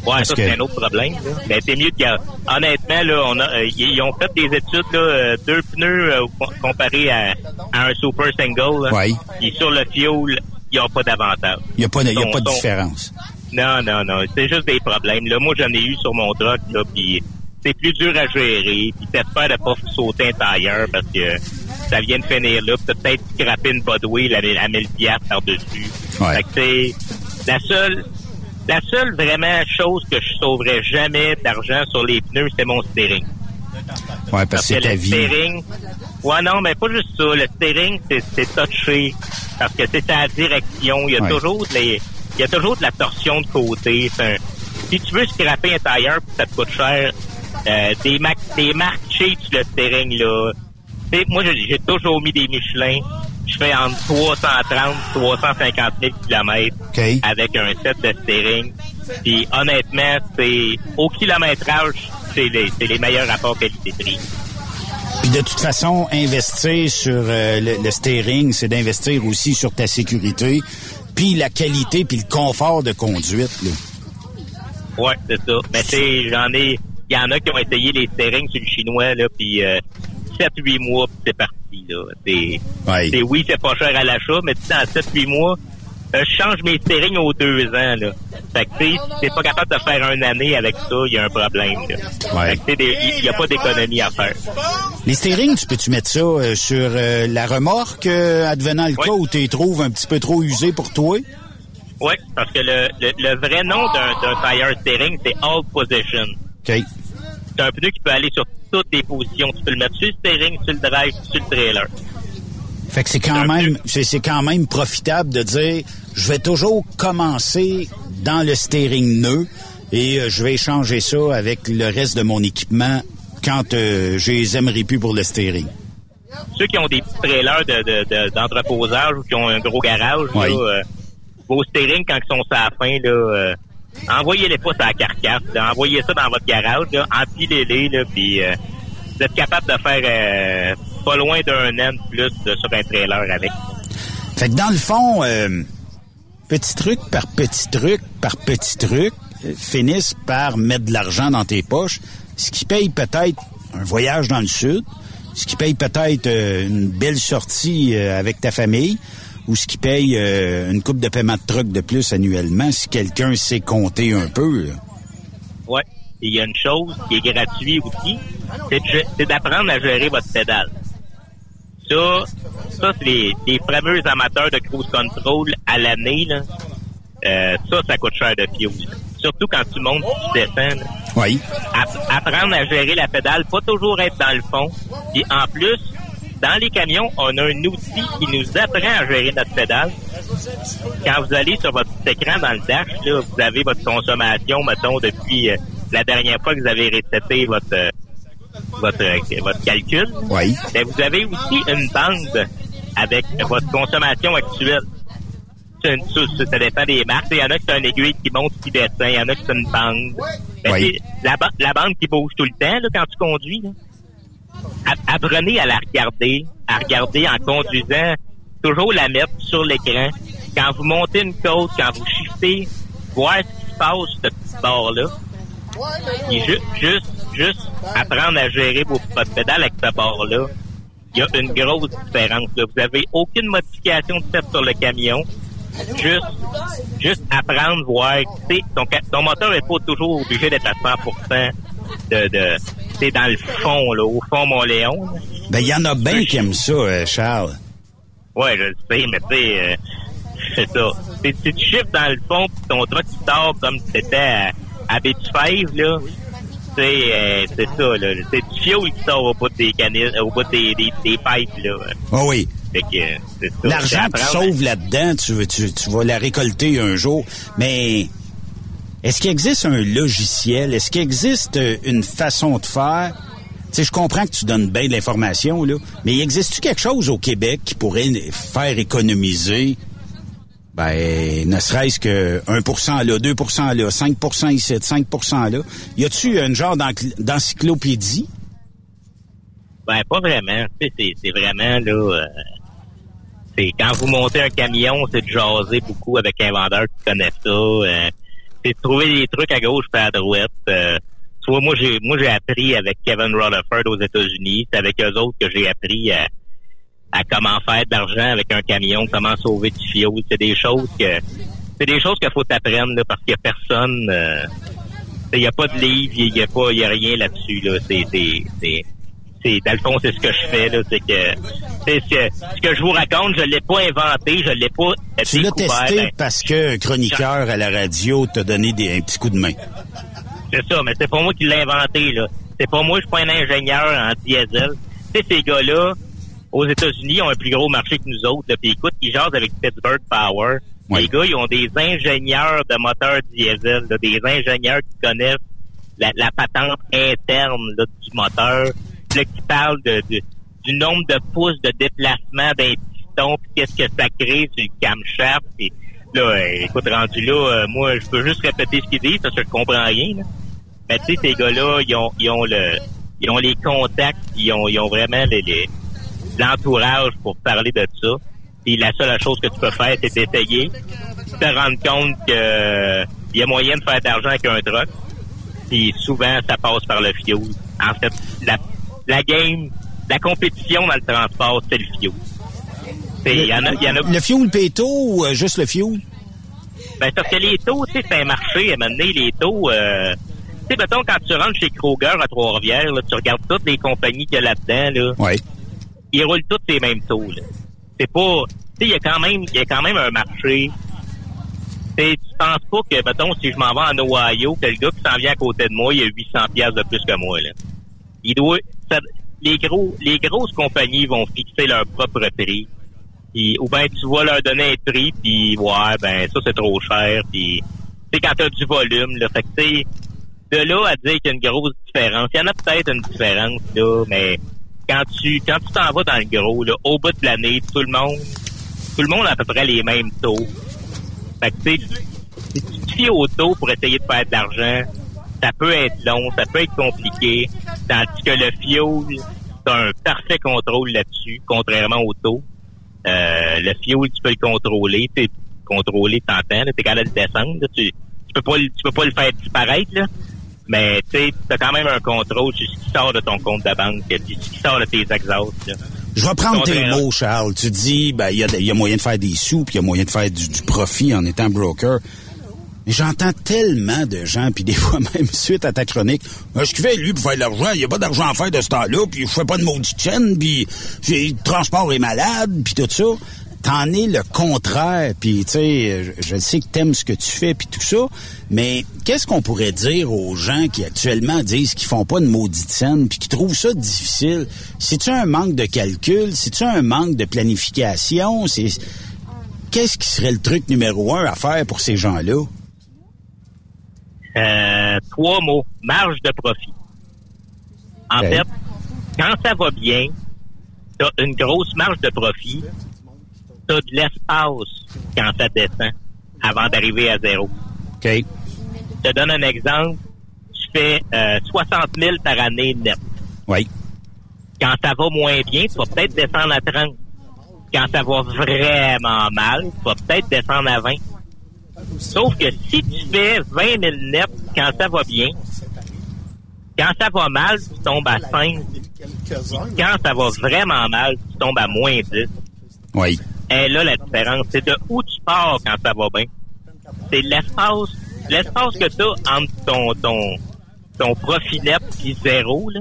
Parce ça, que- c'est un autre problème. là. Mais c'est mieux de gar- Honnêtement, là, on a, euh, ils ont fait des études, là, euh, deux pneus euh, com- comparés à, à un super single. Ouais. Puis sur le fuel, ils n'ont pas d'avantage. Il n'y a pas de, il y a pas de différence. Non, non, non. C'est juste des problèmes. Là, moi, j'en ai eu sur mon truck, là, puis c'est plus dur à gérer. Puis t'espères de pas sauter un tailleur parce que ça vient de finir là. Puis peut-être scraper une bodway à 1000 piastres par-dessus. Ouais. Fait que c'est la seule... La seule vraiment chose que je sauverais jamais d'argent sur les pneus, c'est mon steering. Ouais, parce que c'est ta le vie. steering, ouais, non, mais pas juste ça. Le steering, c'est, c'est touché. Parce que c'est ta direction. Il y a Ouais. toujours de les- il y a toujours de la torsion de côté. Un- si tu veux scraper un tailleur, ça te coûte cher, euh, des, ma- des marques cheap sur le steering, là. Tu sais, moi, j'ai, toujours mis des Michelin. Je fais entre 330 350 000 kilomètres OK. avec un set de steering. Puis honnêtement, c'est au kilométrage, c'est les, les meilleurs rapports qualité-prix. Puis de toute façon, investir sur euh, le, le steering, c'est d'investir aussi sur ta sécurité, puis la qualité, puis le confort de conduite. Là. Ouais, c'est ça. Mais tu sais, j'en ai, il y en a qui ont essayé les steerings sur le chinois là, puis euh, 7-8 mois, puis c'est parti là. C'est, Ouais. c'est oui, c'est pas cher à l'achat, mais tu sais, dans 7-8 mois, euh, je change mes steerings aux deux ans là. Fait que tu sais, si t'es pas capable de faire une année avec ça, il y a un problème. Là. Ouais. Fait que il y a pas d'économie à faire. Les steerings, tu peux-tu mettre ça euh, sur euh, la remorque, euh, advenant le cas où tu les trouves un petit peu trop usés pour toi? Oui, parce que le, le, le vrai nom d'un, d'un tire steering, c'est all position. OK. C'est un pneu qui peut aller sur toutes les positions. Tu peux le mettre sur le steering, sur le drive, sur le trailer. Fait que c'est quand même c'est c'est quand même profitable de dire je vais toujours commencer dans le steering nœud et euh, je vais échanger ça avec le reste de mon équipement quand euh, je les aimerai plus pour le steering. Ceux qui ont des petits trailers de, de, de- d'entreposage ou qui ont un gros garage, Oui. là, euh, vos steering, quand ils sont sur la fin, là, envoyez-les pas sur la carcasse. là. envoyez ça dans votre garage, là, empilez-les, là, puis euh, vous êtes capable de faire euh, pas loin d'un an plus de- sur un trailer avec. Fait que dans le fond, euh, petit truc par petit truc par petit truc, finissent par mettre de l'argent dans tes poches, ce qui paye peut-être un voyage dans le sud, ce qui paye peut-être une belle sortie avec ta famille, ou ce qui paye euh, une coupe de paiement de truck de plus annuellement si quelqu'un sait compter un peu. Et il y a une chose qui est gratuite aussi, c'est, d'apprendre à gérer votre pédale. Ça, ça c'est les, les fameux amateurs de cruise control à l'année. Euh, ça, ça coûte cher de fuel. Surtout quand tu montes, tu descends. là. Oui. apprendre à gérer la pédale, pas toujours être dans le fond. Et en plus, dans les camions, on a un outil qui nous apprend à gérer notre pédale. Quand vous allez sur votre petit écran dans le dash, là, vous avez votre consommation, mettons, depuis euh, la dernière fois que vous avez récité votre euh, votre euh, votre calcul. Oui. Ben, vous avez aussi une bande avec votre consommation actuelle. Ça, ça, dépend des marques. Il y en a qui sont une aiguille qui monte, qui descend. Il y en a qui sont une bande. Ben, Oui. c'est La, la bande qui bouge tout le temps là, quand tu conduis. Là. Apprenez à la regarder, à regarder en conduisant, toujours la mettre sur l'écran. Quand vous montez une côte, quand vous shiftez, voir ce qui se passe ce petit bord-là. Puis ju- juste, juste apprendre à gérer vos votre pédale avec ce bord-là. Il y a une grosse différence. Là. Vous avez aucune modification de fait sur le camion. Juste, juste apprendre, voir. Ton, ton moteur n'est pas toujours obligé d'être à 100% de, de c'est dans le fond, là, au fond Mont-Léon. Ben, il y en a bien qui aiment ça, euh, Charles. Ouais, je le sais, mais tu sais, euh, c'est ça. Tu chiffres dans le fond, pis ton truck qui sort comme si c'était à, à là, tu sais, euh, c'est ça, là. C'est du fioul qui sort au bout des canisses, au bout des, des, des pipes, là. Ah oui. Fait que, c'est ça. L'argent que tu sauves là-dedans, tu, tu, tu vas la récolter un jour. Mais est-ce qu'il existe un logiciel? Est-ce qu'il existe euh, une façon de faire? Tu sais, je comprends que tu donnes bien de l'information, là, mais existe-tu quelque chose au Québec qui pourrait faire économiser, ben, ne serait-ce que 1% là, 2% là, 5% ici, 5% là? Y a-tu un genre d'enc- d'encyclopédie? Ben, pas vraiment. C'est, vraiment, là, euh, quand vous montez un camion, c'est de jaser beaucoup avec un vendeur qui connaît ça. euh, c'est trouver des trucs à gauche et à droite. Euh, vois, moi, j'ai, moi, j'ai appris avec Kevin Rutherford aux États-Unis. C'est avec eux autres que j'ai appris à, à comment faire de l'argent avec un camion, comment sauver du fioul. C'est des choses que, c'est des choses qu'il faut t'apprendre, là, parce qu'il y a personne, euh, il y a pas de livre, il y a pas, il y a rien là-dessus, là. C'est, c'est, dans le fond, c'est ce que je fais, là. C'est que, c'est ce que, ce que je vous raconte, je l'ai pas inventé, je l'ai pas Tu l'as testé Ben, parce que un chroniqueur à la radio t'a donné des, un petit coup de main. C'est ça, mais c'est pas moi qui l'ai inventé, là. C'est pas moi, je suis pas un ingénieur en diesel. Tu sais, ces gars-là, aux États-Unis, ont un plus gros marché que nous autres, là. Puis écoute, ils jasent avec Pittsburgh Power. Les gars, ils ont des ingénieurs de moteurs diesel, là, des ingénieurs qui connaissent la, la patente interne là, du moteur, là, qui parlent de, du nombre de pouces de déplacement d'un piston, puis qu'est-ce que ça crée sur le camshaft. Là, euh, écoute, rendu là, euh, moi, je peux juste répéter ce qu'ils disent, parce que je comprends rien. Mais tu sais, ces gars-là, ils ont, ils ont le, ils ont les contacts, ils ont, ils ont vraiment les, les- l'entourage pour parler de ça. Puis la seule chose que tu peux faire, c'est d'essayer, te rendre compte que euh, il y a moyen de faire de l'argent avec un truck. Puis souvent, ça passe par le fioul. En fait, la, la game, la compétition dans le transport, c'est le fioul. C'est- Il y en a, y en a Le fioul péto ou euh, juste le fioul? ben, parce que les taux, tu sais, c'est un marché. À un moment donné, les taux, euh, tu sais, mettons, quand tu rentres chez Kroger à Trois-Rivières, là, tu regardes toutes les compagnies qu'il y a là-dedans, là. Ouais. Ils roulent tous les mêmes taux, là. C'est pas, tu sais, il y a quand même, il y a quand même un marché. Tu sais, tu penses pas que, mettons, si je m'en vais en Ohio, que le gars qui s'en vient à côté de moi, il a 800 pièces de plus que moi, là. Il doit, les gros, les grosses compagnies vont fixer leur propre prix. Puis, ou bien tu vas leur donner un prix, puis ouais, ben ça c'est trop cher. Puis, sais, quand t'as du volume, là, fait que de là à dire qu'il y a une grosse différence, il y en a peut-être une différence, là, mais quand tu quand tu t'en vas dans le gros, au bout de l'année, tout le monde, tout le monde a à peu près les mêmes taux. Fait que tu si tu te fies au taux pour essayer de faire de l'argent, ça peut être long, ça peut être compliqué, tandis que le fuel, t'as un parfait contrôle là-dessus, contrairement au taux. Euh, le fuel, tu peux le contrôler, tu contrôler, t'entends, t'es capable de descendre, là, tu, tu peux pas, le- tu peux pas le faire disparaître, là, mais tu sais, t'as quand même un contrôle sur ce qui sort de ton compte de banque, sur ce qui sort de tes exhausts, là. Je vais prendre tes mots, Charles. Tu dis, ben, il y, a, il y a moyen de faire des sous, puis il y a moyen de faire du, du profit en étant broker. Mais j'entends tellement de gens, puis des fois même suite à ta chronique, fait, lui, pour faire de l'argent, il n'y a pas d'argent à faire de ce temps-là, puis je fais pas de maudite chaîne, puis le transport est malade, puis tout ça. t'en es le contraire. Puis, tu sais, je, je sais que t'aimes ce que tu fais, puis tout ça. Mais qu'est-ce qu'on pourrait dire aux gens qui actuellement disent qu'ils font pas de maudite scène, puis qui trouvent ça difficile? C'est-tu un manque de calcul? C'est-tu un manque de planification? C'est Qu'est-ce qui serait le truc numéro un à faire pour ces gens-là? Euh, trois mots. Marge de profit. En fait, quand ça va bien, t'as une grosse marge de profit, t'as de l'espace quand ça descend avant d'arriver à zéro. OK. Je te donne un exemple. Tu fais euh, 60 000 par année net. Oui. Quand ça va moins bien, tu vas peut-être descendre à 30. Quand ça va vraiment mal, tu vas peut-être descendre à 20. Sauf que si tu fais 20 000 net quand ça va bien, quand ça va mal, tu tombes à 5. Quand ça va vraiment mal, tu tombes à moins 10. Oui. Et là, la différence, c'est de où tu pars quand ça va bien. C'est l'espace, l'espace que tu as entre ton, ton, ton profit net puis zéro, là.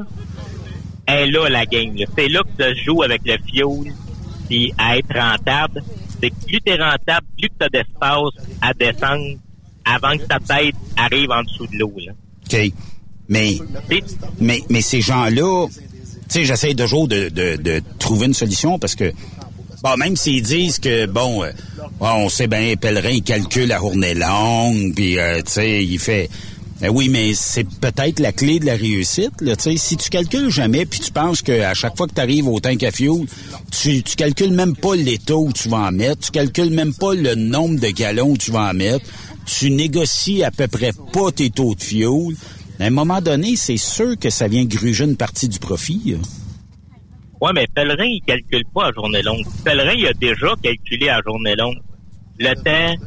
Et là, la game. C'est là que tu joues avec le fuel puis à être rentable. C'est plus t'es rentable, plus que t'as d'espace à descendre avant que ta tête arrive en dessous de l'eau. OK. Mais, mais, mais ces gens-là, tu sais, j'essaie toujours de, de, de trouver une solution parce que, bon, même s'ils disent que, bon, euh, on sait bien, Pèlerin, il calcule la journée longue, puis, euh, tu sais, il fait... Ben oui, mais c'est peut-être la clé de la réussite. Si tu calcules jamais, puis tu penses qu'à chaque fois que tu arrives au tank à fuel, tu, calcules même pas l'état où tu vas en mettre, tu calcules même pas le nombre de gallons où tu vas en mettre, tu négocies à peu près pas tes taux de fuel. À un moment donné, c'est sûr que ça vient gruger une partie du profit. là. Ouais, mais Pèlerin, il calcule pas à journée longue. Pèlerin, il a déjà calculé à journée longue. Le temps,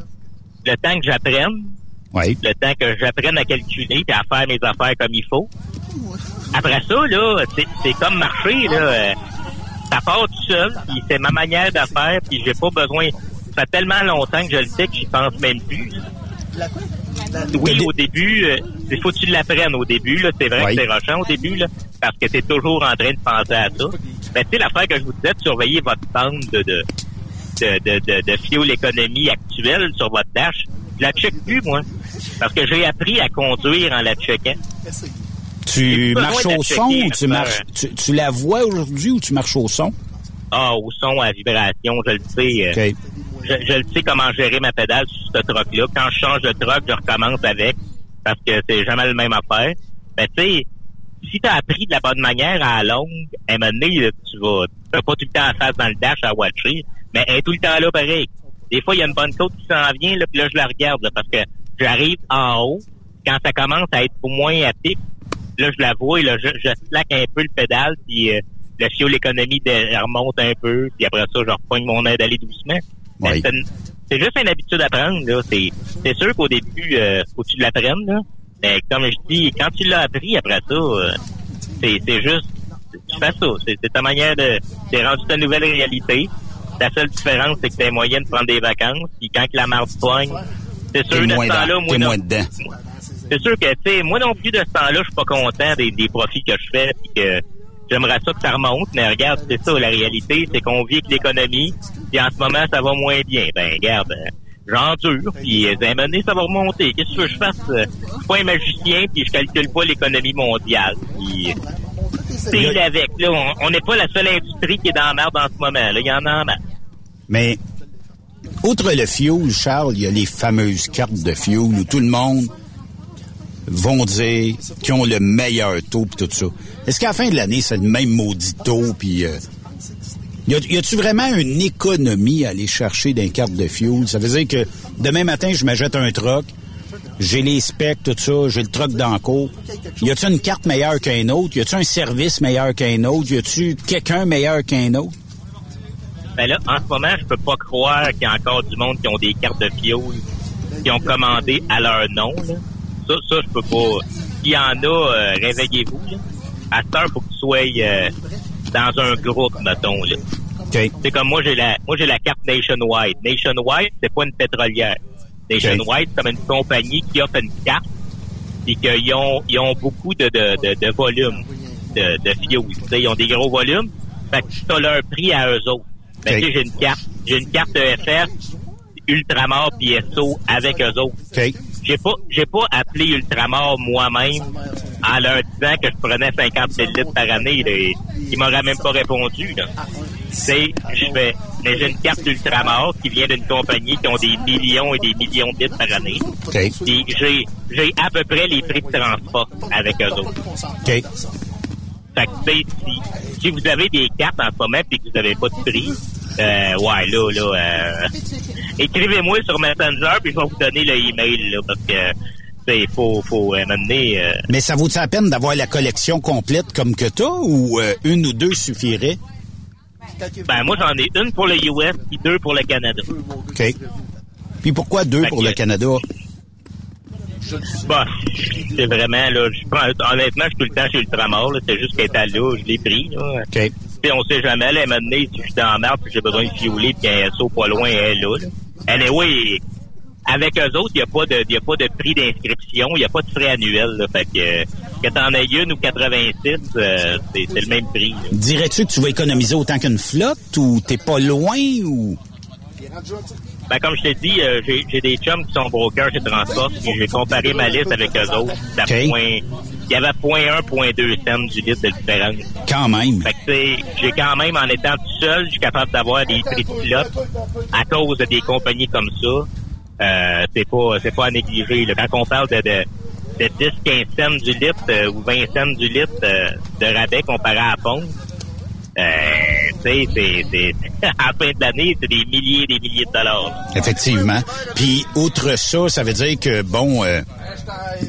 le temps que j'apprenne, Oui. le temps que j'apprenne à calculer et à faire mes affaires comme il faut. Après ça, là, c'est, comme marcher, là. euh, ça part tout seul, puis c'est ma manière de faire, puis j'ai pas besoin. Ça fait tellement longtemps que je le sais que j'y pense même plus. Oui, au début, euh, il faut que tu l'apprennes au début, là. C'est vrai Oui. que c'est rochant au début, là, parce que t'es toujours en train de penser à ça. Mais tu sais, l'affaire que je vous disais, de surveiller votre tente de, de, de, de, de, de fuel économie actuelle sur votre dash, je la check plus, moi. Parce que j'ai appris à conduire en la checkant. Tu marches au la son ou tu marches... Tu, tu la vois aujourd'hui ou tu marches au son? Ah, au son, à vibration, je le sais. euh, je, je le sais comment gérer ma pédale sur ce truck-là. Quand je change de truck, je recommence avec parce que c'est jamais le même affaire. Mais tu sais, si t'as appris de la bonne manière à la longue, à un moment donné, là, tu vas t'as pas tout le temps à faire dans le dash à watcher, mais elle est tout le temps là pareil. Des fois, il y a une bonne côte qui s'en vient, là, puis là, je la regarde là, parce que j'arrive en haut. Quand ça commence à être au moins à pic, là, je la vois, et là, je, je slack un peu le pédale, puis euh, le l'économie remonte un peu, puis après ça, je repogne mon aide d'aller doucement. Oui. c'est juste une habitude à prendre. Là. C'est, c'est sûr qu'au début, euh, faut que tu l'apprennes. Là. Mais comme je dis, quand tu l'as appris après ça, euh, c'est, c'est juste, tu fais ça. C'est, c'est ta manière de, c'est rendu ta nouvelle réalité. La seule différence, c'est que t'as moyen de prendre des vacances. Puis quand que la marde pogne, c'est sûr de ce moins, temps-là, moi non, moins dedans. c'est sûr que, tu sais, moi non plus de ce temps-là, je suis pas content des, des profits que je fais, puis que j'aimerais ça que ça remonte, mais regarde, c'est ça, la réalité, c'est qu'on vit avec l'économie, puis en ce moment, ça va moins bien. Ben, regarde, euh, j'endure, puis euh, d'un moment donné, ça va remonter. Qu'est-ce que je fasse? Euh, Je suis pas un magicien, puis je calcule pas l'économie mondiale. Puis, c'est avec, là, on- n'est pas la seule industrie qui est dans la merde en ce moment, là, il y en a en masse. Mais, outre le fuel, Charles, il y a les fameuses cartes de fuel où tout le monde vont dire qu'ils ont le meilleur taux pis tout ça. Est-ce qu'à la fin de l'année, c'est le même maudit taux puis euh, y a- y a-tu vraiment une économie à aller chercher d'un carte de fuel? Ça veut dire que demain matin, je m'achète un truck, j'ai les specs, tout ça, j'ai le le cours. Y a-tu une carte meilleure qu'un autre? Y a-tu un service meilleur qu'un autre? Y a-tu quelqu'un meilleur qu'un autre? Ben là, en ce moment, je peux pas croire qu'il y a encore du monde qui ont des cartes de fuel qui ont commandé à leur nom. Là. Ça, ça, je peux pas. S'il y en a, euh, réveillez-vous. À cette heure, faut que tu sois euh, dans un groupe, mettons. Là. C'est comme moi, j'ai la moi j'ai la carte Nationwide. Nationwide, c'est pas une pétrolière. Nationwide, c'est comme une compagnie qui offre une carte et qu'ils ont, ils ont beaucoup de, de, de, de volume de, de sais, Ils ont des gros volumes. Fait que tu as leur prix à eux autres. Tu sais, j'ai une carte j'ai une carte EFS, Ultramar PSO avec eux autres. OK. J'ai pas, j'ai pas appelé Ultramar moi-même en leur disant que je prenais 50 000 litres par année. Là. Ils m'auraient même pas répondu. Là. C'est, je fais, mais j'ai une carte Ultramar qui vient d'une compagnie qui ont des millions et des millions de litres par année. OK. Puis j'ai, j'ai à peu près les prix de transport avec eux autres. OK. Fait que, si, si vous avez des cartes en ce moment et que vous n'avez pas de prix, euh, ouais, là, là, euh, écrivez-moi sur Messenger puis je vais vous donner le email, là, parce que, il faut, faut euh, m'amener, euh, Mais ça vaut-tu la peine d'avoir la collection complète comme que t'as ou euh, une ou deux suffirait? Ben, moi, j'en ai une pour le US et deux pour le Canada. OK. Puis pourquoi deux Fait pour que- le Canada? Bah, c'est vraiment, là, je prends, honnêtement, je suis tout le temps chez Ultramar, là, c'est juste qu'elle était là, je l'ai pris, là. OK. Puis on sait jamais, là, maintenant, si je suis en merde puis j'ai besoin de fioler puis un SO pas loin, elle est là, là. Elle est, oui, avec eux autres, il n'y a pas de, y a pas de prix d'inscription, il n'y a pas de frais annuels, là. Fait que, que t'en aies une ou 86, euh, c'est, c'est le même prix, là. Dirais-tu que tu vas économiser autant qu'une flotte ou t'es pas loin ou... Ben, comme je t'ai dit, euh, j'ai, j'ai des chums qui sont brokers chez Transport, puis j'ai comparé ma liste avec eux autres. Point, il y avait 0.1, 0.2 cents du litre de différence. Quand même. Fait que, tu sais, j'ai quand même, en étant tout seul, je suis capable d'avoir des prix de pilote à cause de des compagnies comme ça. Euh, c'est pas, c'est pas à négliger. là. Quand on parle de, de, de 10, 15 cents du litre euh, ou 20 cents du litre euh, de rabais comparé à la pompe, euh, c'est, c'est, à la fin de l'année, c'est des milliers et des milliers de dollars. Effectivement. Puis, outre ça, ça veut dire que, bon, euh,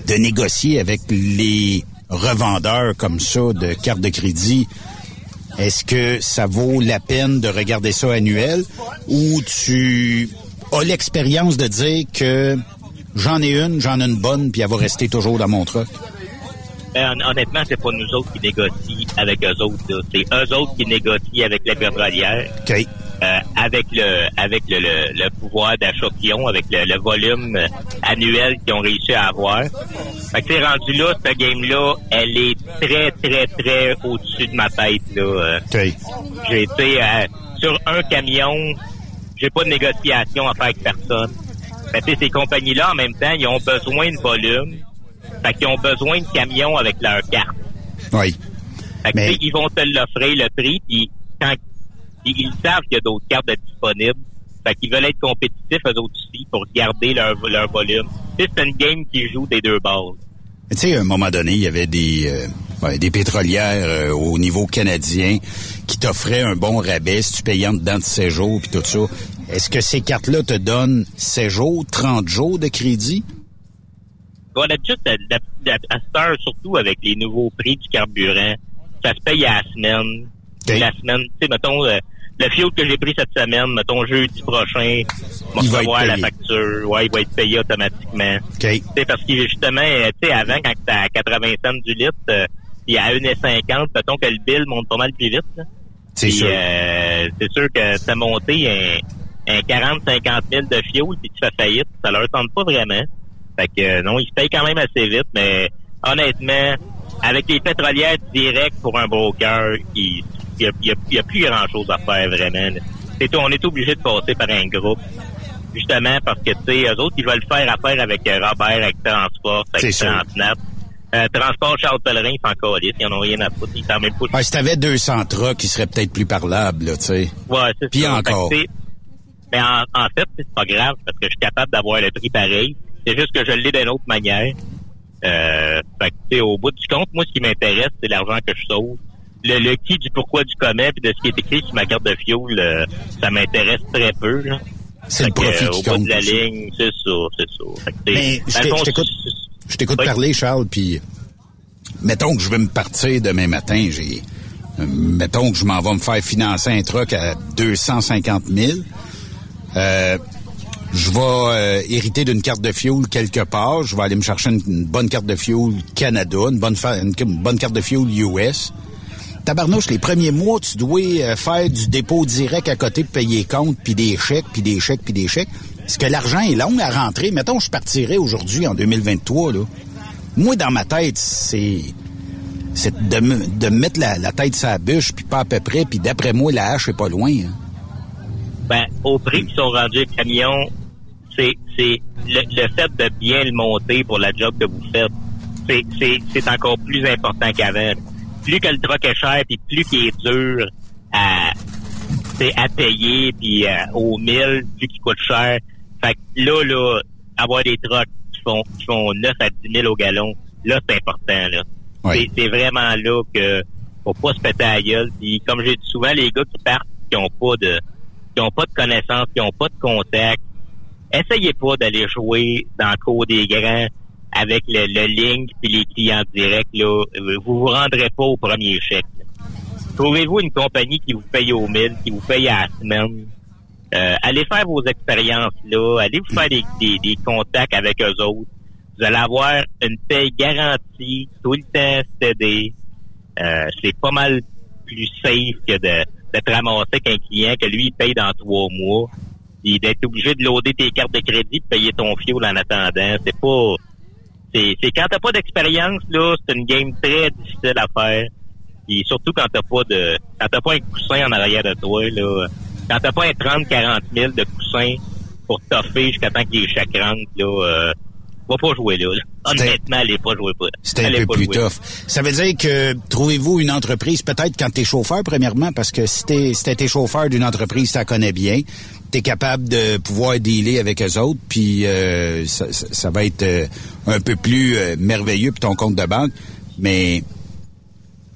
de négocier avec les revendeurs comme ça de cartes de crédit, est-ce que ça vaut la peine de regarder ça annuel ou tu as l'expérience de dire que j'en ai une, j'en ai une bonne, puis elle va rester toujours dans mon truck? Hon- honnêtement, c'est pas nous autres qui négocient avec eux autres. C'est eux autres qui négocient avec la pétrolière. OK. euh, avec le avec le, le, le pouvoir d'achat qu'ils ont, avec le, le volume euh, annuel qu'ils ont réussi à avoir. Fait que c'est rendu là, cette game-là, elle est très, très, très au-dessus de ma tête. Là. Euh, OK. J'ai été euh, sur un camion, j'ai pas de négociation à faire avec personne. Sais, ces compagnies-là, en même temps, ils ont besoin de volume. Fait qu'ils ont besoin de camions avec leur carte. Oui. Fait que, Mais- ils vont te l'offrir le prix, puis quand ils, ils savent qu'il y a d'autres cartes disponibles, fait qu'ils veulent être compétitifs eux autres aussi pour garder leur, leur volume. C'est une game qui joue des deux bases. Tu sais, à un moment donné, il y avait des, euh, ouais, des pétrolières euh, au niveau canadien qui t'offraient un bon rabais si tu payais en dedans de 16 jours puis tout ça. Est-ce que ces cartes-là te donnent 16 jours, 30 jours de crédit? On a juste à, à, à cette heure, surtout avec les nouveaux prix du carburant, ça se paye à la semaine. La semaine, tu sais, mettons, euh, le fuel que j'ai pris cette semaine, mettons jeudi prochain, Il va recevoir la facture. Ouais, il va être payé automatiquement. OK. Tu sais, parce que justement, euh, tu sais, avant, quand t'es à 80 cents du litre, euh, il y a 1,50, mettons que le bill monte pas mal plus vite. C'est Puis, sûr. euh, c'est sûr que ça monté un, un 40-50 000 de fuel puis tu fais faillite, ça leur tente pas vraiment. Fait que euh, non, ils se payent quand même assez vite, mais honnêtement, avec les pétrolières directes pour un broker, il y a, plus grand chose à faire vraiment. C'est on est obligé de passer par un groupe. Justement parce que tu sais, eux autres, ils veulent faire affaire avec euh, Robert, avec Transport, avec. Transnap. Euh, Transport Charles Pellerin, ils s'en calissent, ils en ont rien à foutre, ils s'en même pas Ouais, si t'avais 200 trucks, ils seraient peut-être plus parlables, tu sais. Ouais, c'est Puis ça. encore. Mais en, en fait, c'est pas grave parce que je suis capable d'avoir le prix pareil. C'est juste que je l'ai d'une autre manière. Euh, fait que, au bout du compte, moi, ce qui m'intéresse, c'est l'argent que je sauve. Le, le qui du pourquoi du comment puis de ce qui est écrit sur ma carte de fuel, euh, ça m'intéresse très peu. là. C'est le profit euh, qui Au bout compte, de la ça. ligne, c'est ça, c'est ça. Je t'écoute je t'écoute Oui. parler, Charles, puis mettons que je vais me partir demain matin, j'ai euh, mettons que je m'en vais me faire financer un truck à 250 000. Euh, je vais euh, hériter d'une carte de fuel quelque part. Je vais aller me chercher une, une bonne carte de fuel Canada, une bonne, fa- une, une bonne carte de fuel US. Tabarnouche, les premiers mois, tu dois euh, faire du dépôt direct à côté pour payer compte, puis des chèques, puis des chèques, puis des chèques. Est-ce que l'argent est long à rentrer? Mettons, je partirais aujourd'hui, en 2023, là. Moi, dans ma tête, c'est... C'est de, me, mettre la, tête sur la bûche, puis pas à peu près, puis d'après moi, la hache est pas loin. hein. Ben, au prix qu'ils sont rendus les camions, c'est c'est le, fait de bien le monter pour la job que vous faites. C'est c'est c'est encore plus important qu'avant. Plus que le truck est cher, puis plus qu'il est dur à à payer, puis euh, au mille, plus qu'il coûte cher. Fait que là, là, avoir des trucks qui font qui font 9 à 10 000 au gallon, là, c'est important, là. C'est c'est vraiment là que faut pas se péter à la gueule. Puis comme j'ai dit souvent, les gars qui partent, qui ont pas de qui ont pas de connaissances, qui ont pas de contact, essayez pas d'aller jouer dans le cours des grands avec le, le ligne puis les clients directs. Là. Vous vous rendrez pas au premier chèque. Trouvez-vous une compagnie qui vous paye au mille, qui vous paye à la semaine? Euh, allez faire vos expériences là, allez vous faire des, des, des contacts avec eux autres. Vous allez avoir une paye garantie, tout le temps. Euh, c'est pas mal plus safe que de, de te ramasser qu'un client que lui il paye dans trois mois. Puis d'être obligé de loader tes cartes de crédit, de payer ton fioul en attendant. C'est pas. C'est, c'est quand t'as pas d'expérience, là, c'est une game très difficile à faire. Puis surtout quand t'as pas de. Quand t'as pas un coussin en arrière de toi, là. Quand t'as pas un 30-40 000 de coussin pour toffer jusqu'à temps qu'il y ait chaque rentre, là, euh, va pas jouer là. là. Honnêtement, allez pas jouer pas. C'est un peu plus jouer. tough. Ça veut dire que trouvez-vous une entreprise, peut-être quand t'es chauffeur, premièrement, parce que si t'es si t'es chauffeur d'une entreprise, ça connaît bien, t'es capable de pouvoir dealer avec eux autres, puis euh, ça, ça- ça va être euh, un peu plus euh, merveilleux pour ton compte de banque. Mais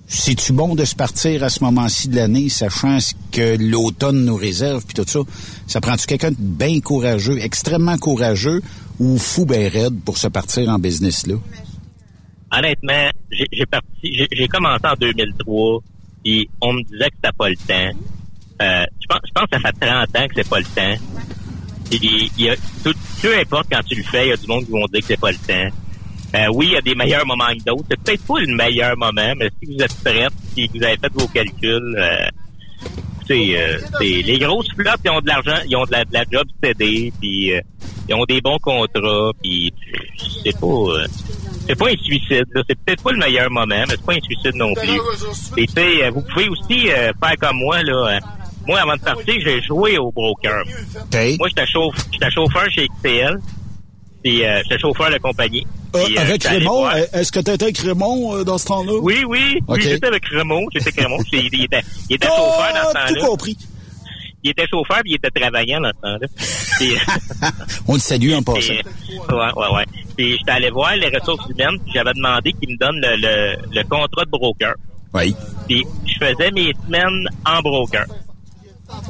c'est-tu bon de se partir à ce moment-ci de l'année, sachant ce que l'automne nous réserve, puis tout ça? Ça prend-tu quelqu'un de bien courageux, extrêmement courageux, ou fou ben raide pour se partir en business là? honnêtement, j'ai parti, j'ai commencé en 2003, puis on me disait que c'était pas le temps. Euh, je pense, je pense que ça fait 30 ans que c'est pas le temps. Puis il y a, tout, peu importe quand tu le fais, il y a du monde qui vont dire que c'est pas le temps. Euh, oui, il y a des meilleurs moments que d'autres. C'est peut-être pas le meilleur moment, mais si vous êtes prêts, si vous avez fait vos calculs, euh, euh, les grosses flottes, ils ont de l'argent, ils ont de la, de la job CD, puis ils ont des bons contrats, puis c'est pas c'est pas un suicide. C'est peut-être pas le meilleur moment, mais c'est pas un suicide non plus. Et tu sais, vous pouvez aussi faire comme moi là. Euh, moi, avant de partir, j'ai joué au broker. Moi, j'étais chauffe, j'étais chauffeur chez XTL. Puis euh, j'étais chauffeur de compagnie. Euh, Puis, euh, avec Raymond, euh, est-ce que tu étais avec Raymond euh, dans ce temps-là? Oui, oui. Ok. Oui, j'étais avec Raymond. J'étais avec Raymond. Il, il était, il était Ah, chauffeur dans ce tout temps-là. compris. Il était chauffeur puis il était travaillant dans ce temps-là. Puis, On le salue en passant. ouais, ouais, ouais. Puis j'étais allé voir les ressources humaines puis j'avais demandé qu'ils me donnent le, le, le contrat de broker. Oui. Puis je faisais mes semaines en broker.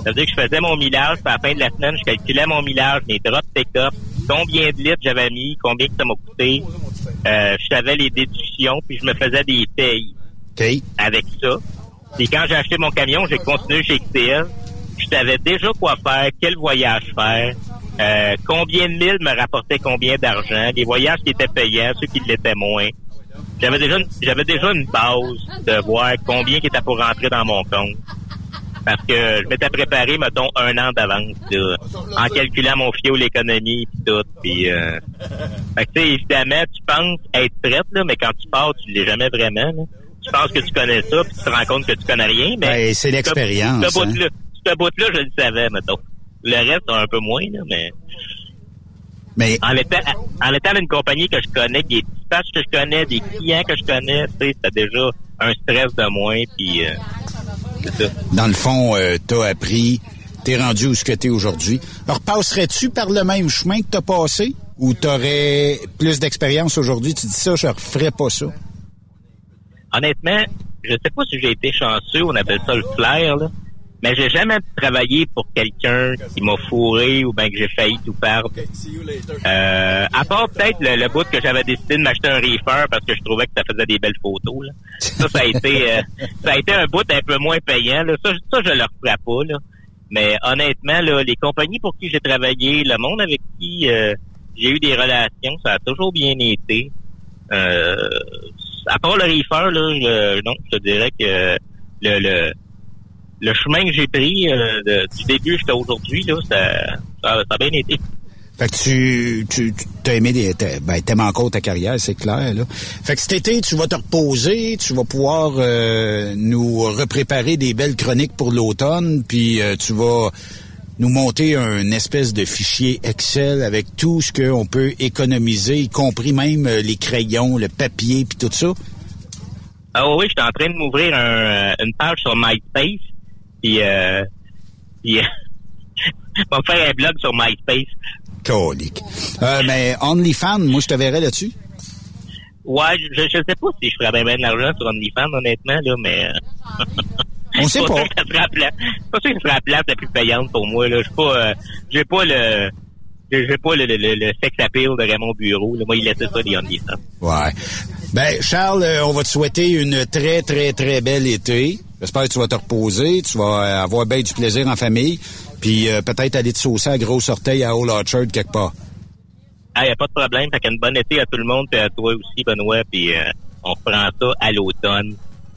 Ça veut dire que je faisais mon millage, puis à la fin de la semaine, je calculais mon millage, mes drops pick-up, combien de litres j'avais mis, combien que ça m'a coûté. Euh, je savais les déductions, puis je me faisais des payes avec ça. Puis quand j'ai acheté mon camion, j'ai continué chez XTL. Je savais déjà quoi faire, quel voyage faire, euh, combien de milles me rapportaient combien d'argent, les voyages qui étaient payants, ceux qui l'étaient moins. J'avais déjà une, j'avais déjà une base de voir combien qui était pour rentrer dans mon compte. Parce que je m'étais préparé, mettons, un an d'avance, en calculant mon fioul, l'économie, puis tout. Puis, euh, fait que, tu sais, évidemment, tu penses être prête, là, mais quand tu pars, tu l'es jamais vraiment. là. Tu penses que tu connais ça, puis tu te rends compte que tu connais rien. Mais Ben, c'est ce- l'expérience, Ce bout-là, ce bout-là, je le savais, mettons. Le reste, un peu moins, là, mais... Mais... En étant, en étant d'une compagnie que je connais, des dispatchs que je connais, des clients que je connais, tu sais, c'est déjà un stress de moins, puis... euh. Dans le fond, euh, t'as appris, t'es rendu où ce que t'es aujourd'hui. Alors, passerais-tu par le même chemin que t'as passé? Ou t'aurais plus d'expérience aujourd'hui? Tu dis ça, je referais pas ça. honnêtement, je sais pas si j'ai été chanceux, on appelle ça le flair, là, mais j'ai jamais travaillé pour quelqu'un qui m'a fourré ou bien que j'ai failli tout perdre. Euh, à part peut-être le, le bout que j'avais décidé de m'acheter un reefer parce que je trouvais que ça faisait des belles photos. Là. Ça, ça a été euh, ça a été un bout un peu moins payant. Là. Ça, ça, je le referais pas. Là. Mais honnêtement, là, les compagnies pour qui j'ai travaillé, le monde avec qui euh, j'ai eu des relations, ça a toujours bien été. Euh, à part le reefer, là, je- non, je te dirais que le, le, le chemin que j'ai pris euh, de- du début jusqu'à aujourd'hui, là, ça, ça, ça a bien été. Fait que tu, tu, tu t'as aimé des, ben, t'aimes encore ta carrière, c'est clair, là. Fait que cet été, tu vas te reposer, tu vas pouvoir euh, nous repréparer des belles chroniques pour l'automne, puis euh, tu vas nous monter un espèce de fichier Excel avec tout ce qu'on peut économiser, y compris même euh, les crayons, le papier, puis tout ça? Ah oui, je suis en train de m'ouvrir un, une page sur MySpace, puis, euh, puis va me faire un blog sur MySpace. Colique. Euh, mais OnlyFans, moi, je te verrais là-dessus. Ouais, je, je sais pas si je ferais bien, bien de l'argent sur OnlyFans, honnêtement, là, mais... euh, On sait pas. place- C'est pas sûr que ça sera la place la plus payante pour moi, là. Je pas... euh, j'ai pas le... J'ai pas le, le, le, sex appeal de Raymond Bureau. Là. Moi, il laissait ça, les OnlyFans. Ouais. Ben, Charles, euh, on va te souhaiter une très, très, très belle été. J'espère que tu vas te reposer, tu vas euh, avoir bien du plaisir en famille, puis euh, peut-être aller te saucer à gros orteil à Old Orchard quelque part. Ah, y a pas de problème. Fait qu'une bonne été à tout le monde, puis à toi aussi, Benoît, puis euh, on reprend ça à l'automne.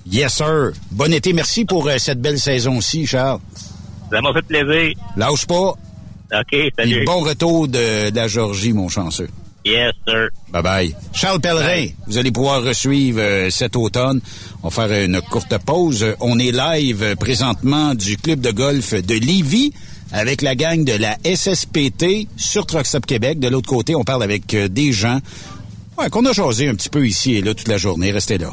Yes, sir. Bon été. Merci pour euh, cette belle saison-ci, Charles. Ça m'a fait plaisir. Lâche pas. OK, Puis salut. bon retour de, de la Georgie, mon chanceux. Yes, sir. Bye bye. Charles Pellerin, vous allez pouvoir resuivre euh, cet automne. On va faire une courte pause. On est live présentement du club de golf de Lévis avec la gang de la SSPT sur Truck Stop Québec. De l'autre côté, on parle avec euh, des gens ouais, qu'on a jasé un petit peu ici et là toute la journée. Restez là.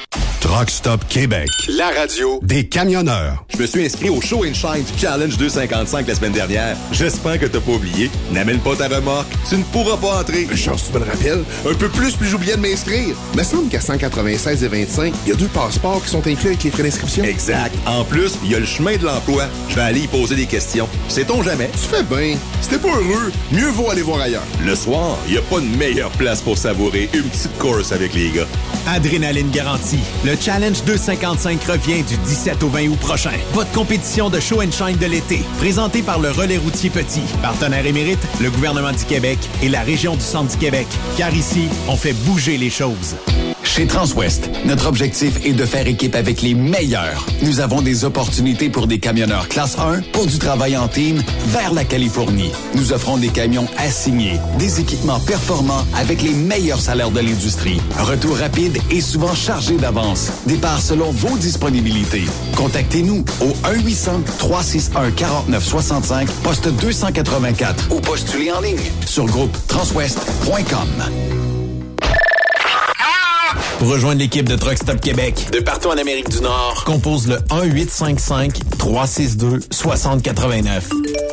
Truck Stop Québec. La radio des camionneurs. Je me suis inscrit au Show and Shine du Challenge 255 la semaine dernière. J'espère que t'as pas oublié. N'amène pas ta remorque. Tu ne pourras pas entrer. Chance, tu me le rappelles. Un peu plus, puis j'oubliais de m'inscrire. Mais semble qu'à 196 et 25, il y a deux passeports qui sont inclus avec les frais d'inscription. Exact. En plus, il y a le chemin de l'emploi. Je vais aller y poser des questions. Sait-on jamais? Tu fais bien. Si t'es pas heureux, mieux vaut aller voir ailleurs. Le soir, il n'y a pas de meilleure place pour savourer une petite course avec les gars. Adrénaline garantie. Le Challenge 255 revient du 17 au 20 août prochain. Votre compétition de show and shine de l'été, présentée par le Relais routier Petit, partenaire émérite, le gouvernement du Québec et la région du Centre du Québec. Car ici, on fait bouger les choses. Chez Transwest, notre objectif est de faire équipe avec les meilleurs. Nous avons des opportunités pour des camionneurs classe 1 pour du travail en team vers la Californie. Nous offrons des camions assignés, des équipements performants avec les meilleurs salaires de l'industrie. Retour rapide et souvent chargé d'avance. Départ selon vos disponibilités. Contactez-nous au 1-800-361-4965, poste 284 ou postulez en ligne sur groupe transwest.com. Pour rejoindre l'équipe de Truck Stop Québec, de partout en Amérique du Nord, compose le 1-855-362-6089.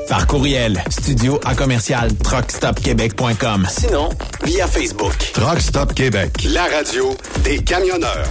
Par courriel, studio à commercial truckstopquebec.com. Sinon, via Facebook. Truck Stop Québec. La radio des camionneurs.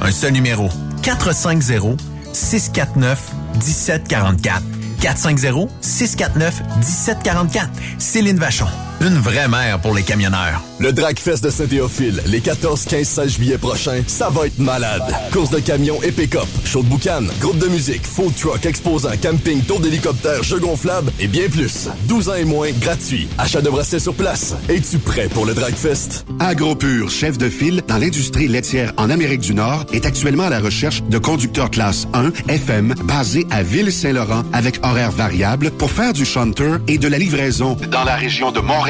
Un seul numéro. 450 649 1744. 450 649 1744. Céline Vachon. Une vraie mère pour les camionneurs. Le Dragfest de Saint-Théophile, les 14, 15, 16 juillet prochains, ça va être malade. Course de camions et pick-up, show de boucan, groupe de musique, food truck, exposant, camping, tour d'hélicoptère, jeux gonflables et bien plus. 12 ans et moins, gratuit. Achat de bracelets sur place. Es-tu prêt pour le Dragfest? AgroPure, chef de file dans l'industrie laitière en Amérique du Nord, est actuellement à la recherche de conducteurs classe 1 FM basés à Ville-Saint-Laurent avec horaires variables pour faire du shunter et de la livraison dans la région de Montréal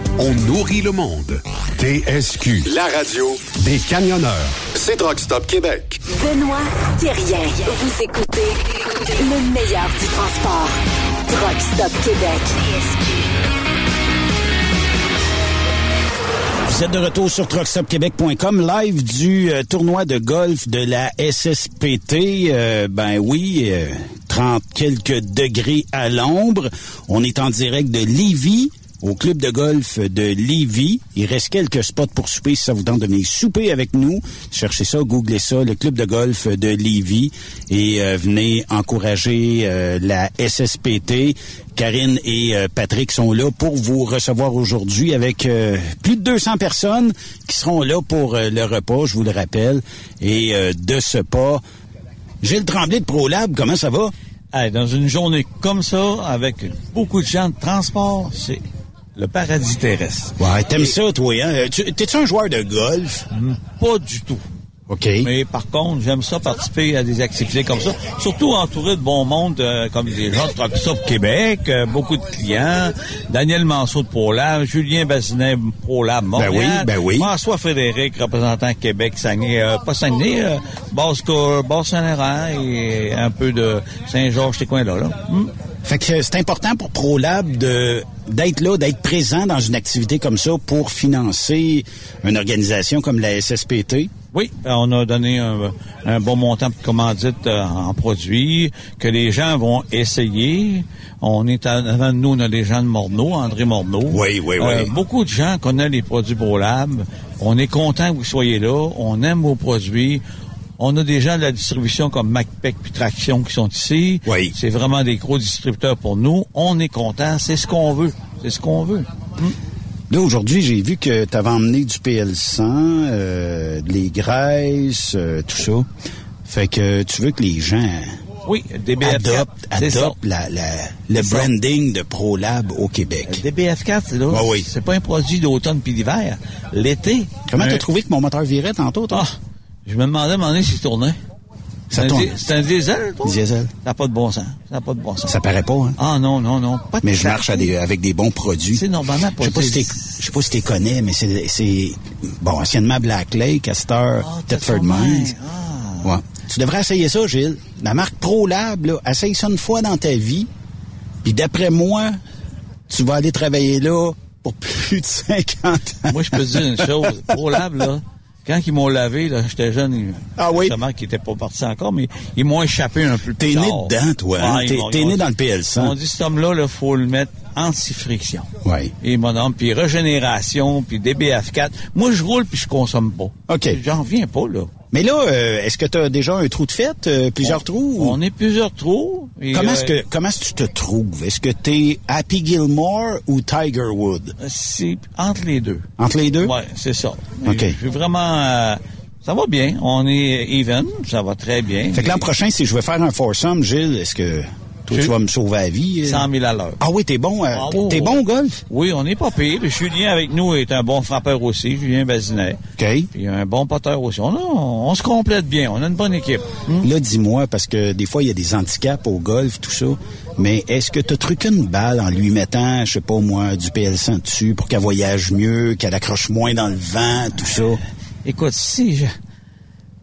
on nourrit le monde. TSQ, La radio des camionneurs. c'est Truck Stop Québec. Benoît Thérien. Vous écoutez le meilleur du transport. Truck Stop Québec. Vous êtes de retour sur truckstopquebec.com, live du euh, tournoi de golf de la SSPT. Euh, ben oui, euh, 30 quelques degrés à l'ombre. On est en direct de Lévis au club de golf de Lévis. Il reste quelques spots pour souper si ça vous tente de venir souper avec nous. Cherchez ça, googlez ça, le club de golf de Lévis et euh, venez encourager euh, la SSPT. Karine et euh, Patrick sont là pour vous recevoir aujourd'hui avec euh, plus de 200 personnes qui seront là pour euh, le repas, je vous le rappelle. Et euh, de ce pas, Gilles Tremblay de ProLab, comment ça va? Dans une journée comme ça, avec beaucoup de gens de transport, c'est le paradis terrestre. Ouais, t'aimes ça, toi, hein? Euh, tu- T'es-tu un joueur de golf? Pas du tout. OK. Mais par contre, j'aime ça participer à des activités comme ça, surtout entouré de bon monde euh, comme des gens de Truck Stop Québec, euh, beaucoup de clients, Daniel Manceau de ProLab, Julien Bazinet ProLab Montréal, oui, ben oui. François Frédéric, représentant Québec, Saguenay, euh, pas Saguenay, euh, Basse-Saint-Laurent et un peu de Saint-Georges, ces coins-là. Là. Hmm? Fait que c'est important pour ProLab de d'être là, d'être présent dans une activité comme ça pour financer une organisation comme la SSPT. Oui, ben, on a donné un, un bon montant de commandite euh, en produits que les gens vont essayer. On est à- avant de nous, on a des gens de Morneau, André Morneau. Oui, oui, oui. beaucoup de gens connaissent les produits ProLab. On est content que vous soyez là. On aime vos produits. On a des gens de la distribution comme MacPac puis Traction qui sont ici. Oui. C'est vraiment des gros distributeurs pour nous. On est content. C'est ce qu'on veut. C'est ce qu'on veut. Là, aujourd'hui, j'ai vu que tu avais emmené du PL100, euh, les graisses, euh, tout ça. Fait que tu veux que les gens Oui, DBF4. adoptent, c'est ça. adoptent la, la- le C'est ça. branding de ProLab au Québec. DBF4, c'est là. Ouais, oui. C'est pas un produit d'automne puis d'hiver. L'été. Comment un- t'as trouvé que mon moteur virait tantôt, toi? Ah, je me demandais à un moment donné s'il tournait. Ça C'est un tourne. di- C'est un diesel, toi? Diesel. Ça n'a pas de bon sens. Ça n'a pas de bon sens. Ça paraît pas, hein? Ah non, non, non. Pas de Mais je marche à des- avec des bons produits. C'est normalement Je sais pas si t'es- je sais pas si tu connais, mais c'est, c'est bon, anciennement Black Lake, Castor, Ah, Thetford Mines. Ouais. Tu devrais essayer ça, Gilles. La marque ProLab, là, essaye ça une fois dans ta vie. Puis d'après moi, tu vas aller travailler là pour plus de 50 ans. Moi, je peux te dire une chose. ProLab, là, quand ils m'ont lavé, là, j'étais jeune. Ah oui? Justement, qui n'était pas parti encore, mais ils m'ont échappé un peu. T'es né dedans, toi, hein? Ouais, T'es- né dans le PL100. Ils m'ont dit, cet homme-là, il faut le mettre anti-friction. Oui. Et mon homme, puis régénération, puis DBF4. Moi, je roule puis je consomme pas. OK. J'en reviens pas, là. Mais là, euh, est-ce que tu as déjà un trou de fête, euh, plusieurs trous? ou- On est plusieurs trous. et, Comment est-ce euh, que comment est-ce que tu te trouves? Est-ce que tu es Happy Gilmore ou Tiger Wood? C'est entre les deux. Entre les deux? Oui, c'est ça. OK. Je suis vraiment... euh, ça va bien. On est even. Ça va très bien. Fait que l'an prochain, si je veux faire un foursome, Gilles, est-ce que toi, tu vas me sauver la vie? euh? 100 000 à l'heure. Ah oui, t'es bon. euh, Ah, t'es- bon au golf? Oui, on n'est pas pire. Puis Julien avec nous est un bon frappeur aussi, Julien Bazinet. OK. Puis un bon poteur aussi. On, a- on se complète bien. On a une bonne équipe. Hmm? Là, dis-moi, parce que des fois, il y a des handicaps au golf, tout ça. Mais est-ce que tu truqué une balle en lui mettant, je sais pas moi, du PL100 dessus pour qu'elle voyage mieux, qu'elle accroche moins dans le vent, tout ça? Écoute, si je...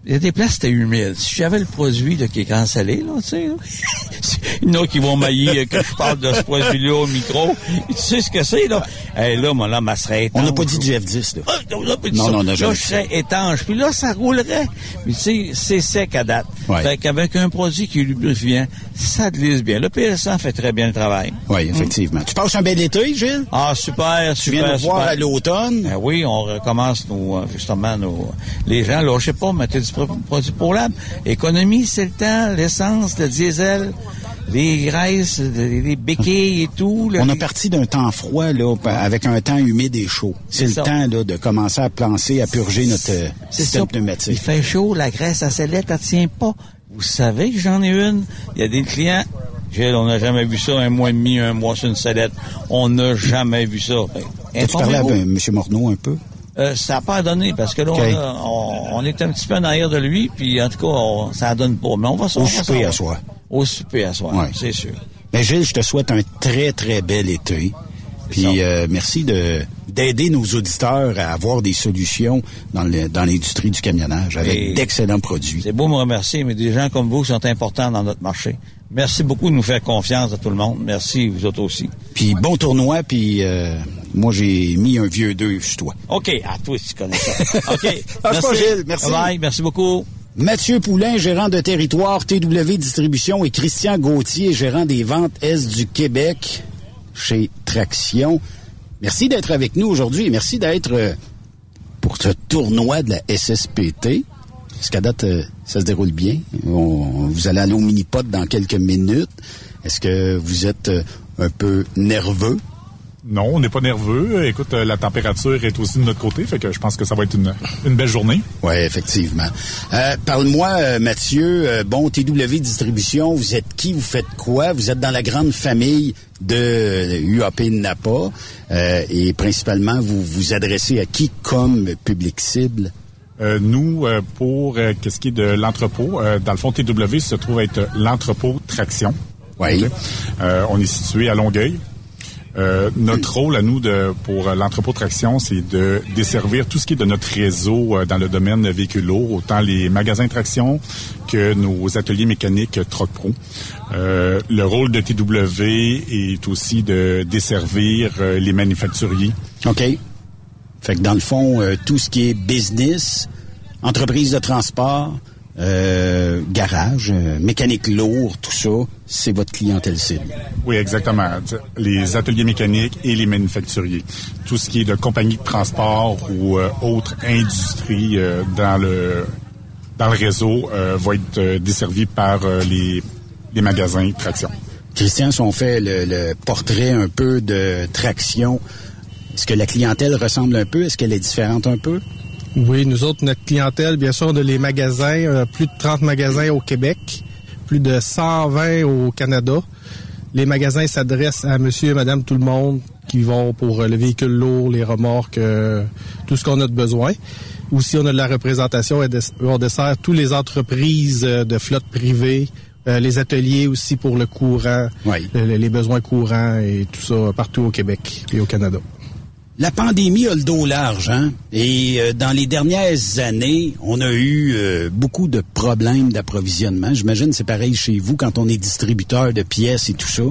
Il y a des places, c'était humide. Si j'avais le produit là, qui est cancellé, là, tu sais, là, il y en a qui vont mailler que je parle de ce produit-là au micro. Tu sais ce que c'est, là? Eh là, mon homme, elle serait étanche. On n'a pas dit du F10, là. Ah, on pas dit Non, ça. non, on Là, jamais je serais étanche. Puis là, ça roulerait. Mais tu sais, c'est sec à date. Ouais. Fait qu'avec un produit qui est lubrifiant, ça glisse bien. Le PL100 fait très bien le travail. Oui, effectivement. Tu passes un bel été, Gilles? Ah, super, super, Tu viens nous voir super. à l'automne? Ben oui, on recommence nos, euh, justement nos, les gens, là, je sais pas, du pro- produit pour l'âme. Économie, c'est le temps, l'essence, le diesel, les graisses, les, les béquilles et tout. là. On a parti d'un temps froid, là, avec un temps humide et chaud. C'est le ça. temps, là, de commencer à plancer, à purger notre euh, système ça. pneumatique. Il fait chaud, la graisse à sellette, elle tient pas. Vous savez que j'en ai une. Il y a des clients. Gilles, on n'a jamais vu ça, un mois et demi, un mois sur une sellette. On n'a jamais vu ça. Ben, Tu parlais informez-vous. avec M. Morneau un peu? Euh, ça n'a pas donné parce que là, on, a- on- on est un petit peu en arrière de lui, puis en tout cas, on- ça donne pas. Mais on va Au on va souper à soir. Au souper à Ouais. c'est sûr. Mais Gilles, je te souhaite un très, très bel été. Puis euh, merci de d'aider nos auditeurs à avoir des solutions dans le- dans l'industrie du camionnage avec d'excellents produits. C'est beau me remercier, mais des gens comme vous sont importants dans notre marché. Merci beaucoup de nous faire confiance à tout le monde. Merci, vous autres aussi. Puis bon tournoi, puis euh, moi j'ai mis un vieux deux sur toi. OK, à toi, si tu connais ça. OK. Pas, Gilles. Merci. Bye, merci beaucoup. Mathieu Poulain, gérant de territoire TW Distribution et Christian Gauthier, gérant des ventes Est du Québec chez Traction. Merci d'être avec nous aujourd'hui et merci d'être euh, pour ce tournoi de la SSPT. Est-ce qu'à date, euh, ça se déroule bien? On- vous allez aller au mini-pot dans quelques minutes. Est-ce que vous êtes euh, un peu nerveux? Non, on n'est pas nerveux. Écoute, euh, la température est aussi de notre côté, fait que je pense que ça va être une, une belle journée. Oui, effectivement. Euh, Parle-moi, euh, Mathieu, bon, TW Distribution, vous êtes qui, vous faites quoi? Vous êtes dans la grande famille de UAP Napa euh, et principalement, vous vous adressez à qui comme public cible? Euh, nous, euh, pour euh, qu'est-ce qui est de l'entrepôt, dans le fond, TW se trouve être l'entrepôt Traction. Oui. On est situé à Longueuil. Euh, notre rôle à nous de, pour euh, l'entrepôt Traction, c'est de desservir tout ce qui est de notre réseau euh, dans le domaine véhicule lourd, autant les magasins Traction que nos ateliers mécaniques Troc Pro. Euh, le rôle de TW est aussi de desservir euh, les manufacturiers. OK. Fait que dans le fond, euh, tout ce qui est business, entreprise de transport, euh, garage, euh, mécanique lourd, tout ça, c'est votre clientèle cible. Oui, exactement. Les ateliers mécaniques et les manufacturiers. Tout ce qui est de compagnie de transport ou euh, autre industrie dans le dans le réseau va être desservi par les, les magasins Traction. Christian, si on fait le, le portrait un peu de traction, est-ce que la clientèle ressemble un peu? Est-ce qu'elle est différente un peu? Oui, nous autres, notre clientèle, bien sûr, on a les magasins, euh, plus de 30 magasins au Québec, plus de 120 au Canada. Les magasins s'adressent à monsieur et madame tout le monde qui vont pour euh, le véhicule lourd, les remorques, euh, tout ce qu'on a de besoin. Aussi, on a de la représentation et on dessert toutes les entreprises de flotte privée, euh, les ateliers aussi pour le courant, le- les besoins courants et tout ça partout au Québec et au Canada. La pandémie a le dos large, hein? Et euh, dans les dernières années, on a eu euh, beaucoup de problèmes d'approvisionnement. J'imagine c'est pareil chez vous quand on est distributeur de pièces et tout ça.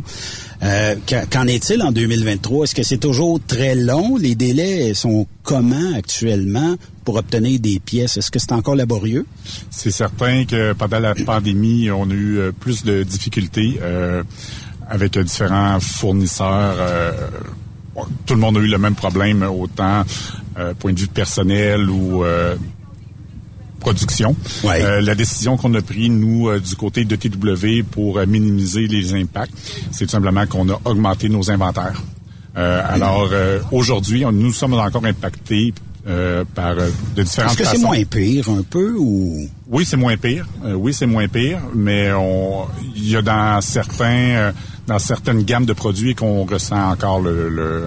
Euh, qu'en est-il en 2023? Est-ce que c'est toujours très long? Les délais sont comment actuellement pour obtenir des pièces? Est-ce que c'est encore laborieux? C'est certain que pendant la pandémie, on a eu euh, plus de difficultés. Avec différents fournisseurs. Bon, tout le monde a eu le même problème, autant euh, point de vue personnel ou euh, production. Euh, la décision qu'on a prise, nous, euh, du côté de TW, pour euh, minimiser les impacts, c'est tout simplement qu'on a augmenté nos inventaires. Euh, alors, euh, aujourd'hui, nous sommes encore impactés euh, par de différentes Est-ce que c'est moins pire un peu ou... Oui, c'est moins pire. Euh, oui, c'est moins pire, mais on, il y a dans certains, euh, dans certaines gammes de produits qu'on ressent encore le, le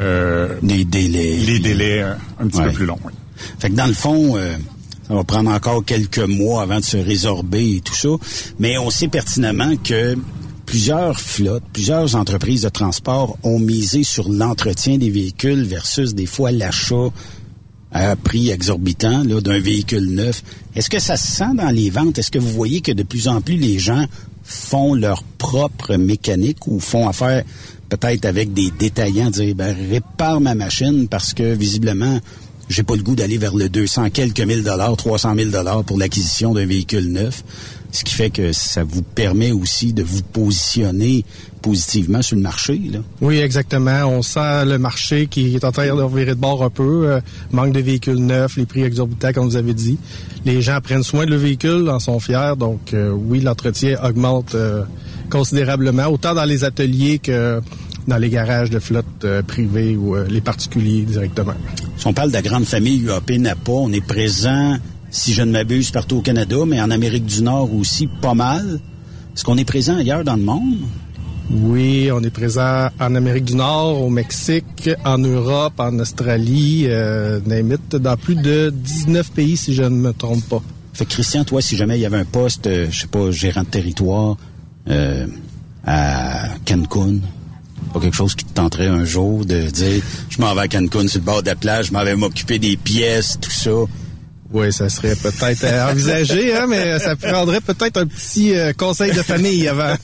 euh, les délais, les délais euh, un petit Ouais. peu plus longs. oui. Fait que dans le fond, euh, ça va prendre encore quelques mois avant de se résorber et tout ça. Mais on sait pertinemment que plusieurs flottes, plusieurs entreprises de transport ont misé sur l'entretien des véhicules versus des fois l'achat à prix exorbitant là, d'un véhicule neuf. Est-ce que ça se sent dans les ventes? Est-ce que vous voyez que de plus en plus les gens font leur propre mécanique ou font affaire peut-être avec des détaillants, dire ben répare ma machine parce que visiblement j'ai pas le goût d'aller vers le 200 quelques mille dollars, 300 mille dollars pour l'acquisition d'un véhicule neuf. Ce qui fait que ça vous permet aussi de vous positionner positivement sur le marché. Là. Oui, exactement. On sent le marché qui est en train de revirer de bord un peu. Euh, manque de véhicules neufs, les prix exorbitants, comme vous avez dit. Les gens prennent soin de le véhicule, en sont fiers. Donc, euh, oui, l'entretien augmente euh, considérablement, autant dans les ateliers que dans les garages de flotte euh, privés ou euh, les particuliers directement. Si on parle de la grande famille UAP Napa, on est présent, si je ne m'abuse, partout au Canada, mais en Amérique du Nord aussi pas mal. Est-ce qu'on est présent ailleurs dans le monde? Oui, on est présent en Amérique du Nord, au Mexique, en Europe, en Australie, euh, dans plus de 19 pays, si je ne me trompe pas. Fait Christian, toi, si jamais il y avait un poste, euh, je sais pas, gérant de territoire euh, à Cancun, pas quelque chose qui te tenterait un jour de dire je m'en vais à Cancun sur le bord de la plage, je m'en vais m'occuper des pièces, tout ça. Oui, ça serait peut-être euh, envisagé, hein, mais ça prendrait peut-être un petit euh, conseil de famille avant.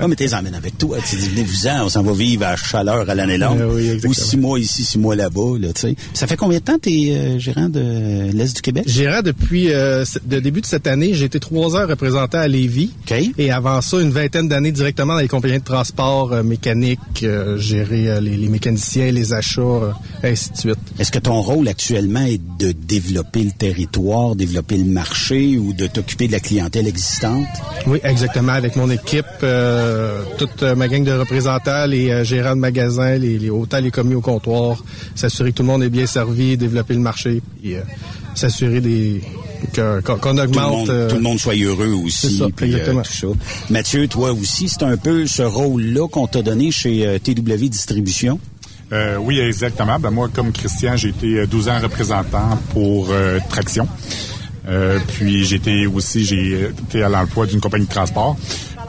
non, mais t'es emmènes avec toi. Tu dis, venez-vous-en, on s'en va vivre à chaleur à l'année longue. Euh, oui. Ou six mois ici, six mois là-bas, là, tu sais. Ça fait combien de temps t'es euh, gérant de l'Est du Québec? Gérant depuis euh, le début de cette année, j'ai été trois heures représenté à Lévis. Et avant ça, une vingtaine d'années directement dans les compagnies de transport euh, mécanique, euh, gérer euh, les, les mécaniciens, les achats, euh, ainsi de suite. Est-ce que ton rôle actuellement est de développer le territoire, développer le marché ou de t'occuper de la clientèle existante? Oui, exactement. Avec mon équipe, euh, toute ma gang de représentants, les euh, gérants de magasins, les, les autant les commis au comptoir, s'assurer que tout le monde est bien servi, développer le marché, puis euh, s'assurer des qu'on qu'on Tout le, augmente. monde, euh, tout le monde soit heureux aussi. ça, puis, euh, tout ça. Mathieu, toi aussi, c'est un peu ce rôle-là qu'on t'a donné chez TW Distribution? Euh, oui, exactement. Ben, moi, comme Christian, j'ai été euh, 12 ans représentant pour euh, Traction. Euh, puis j'étais aussi, j'ai été à l'emploi d'une compagnie de transport.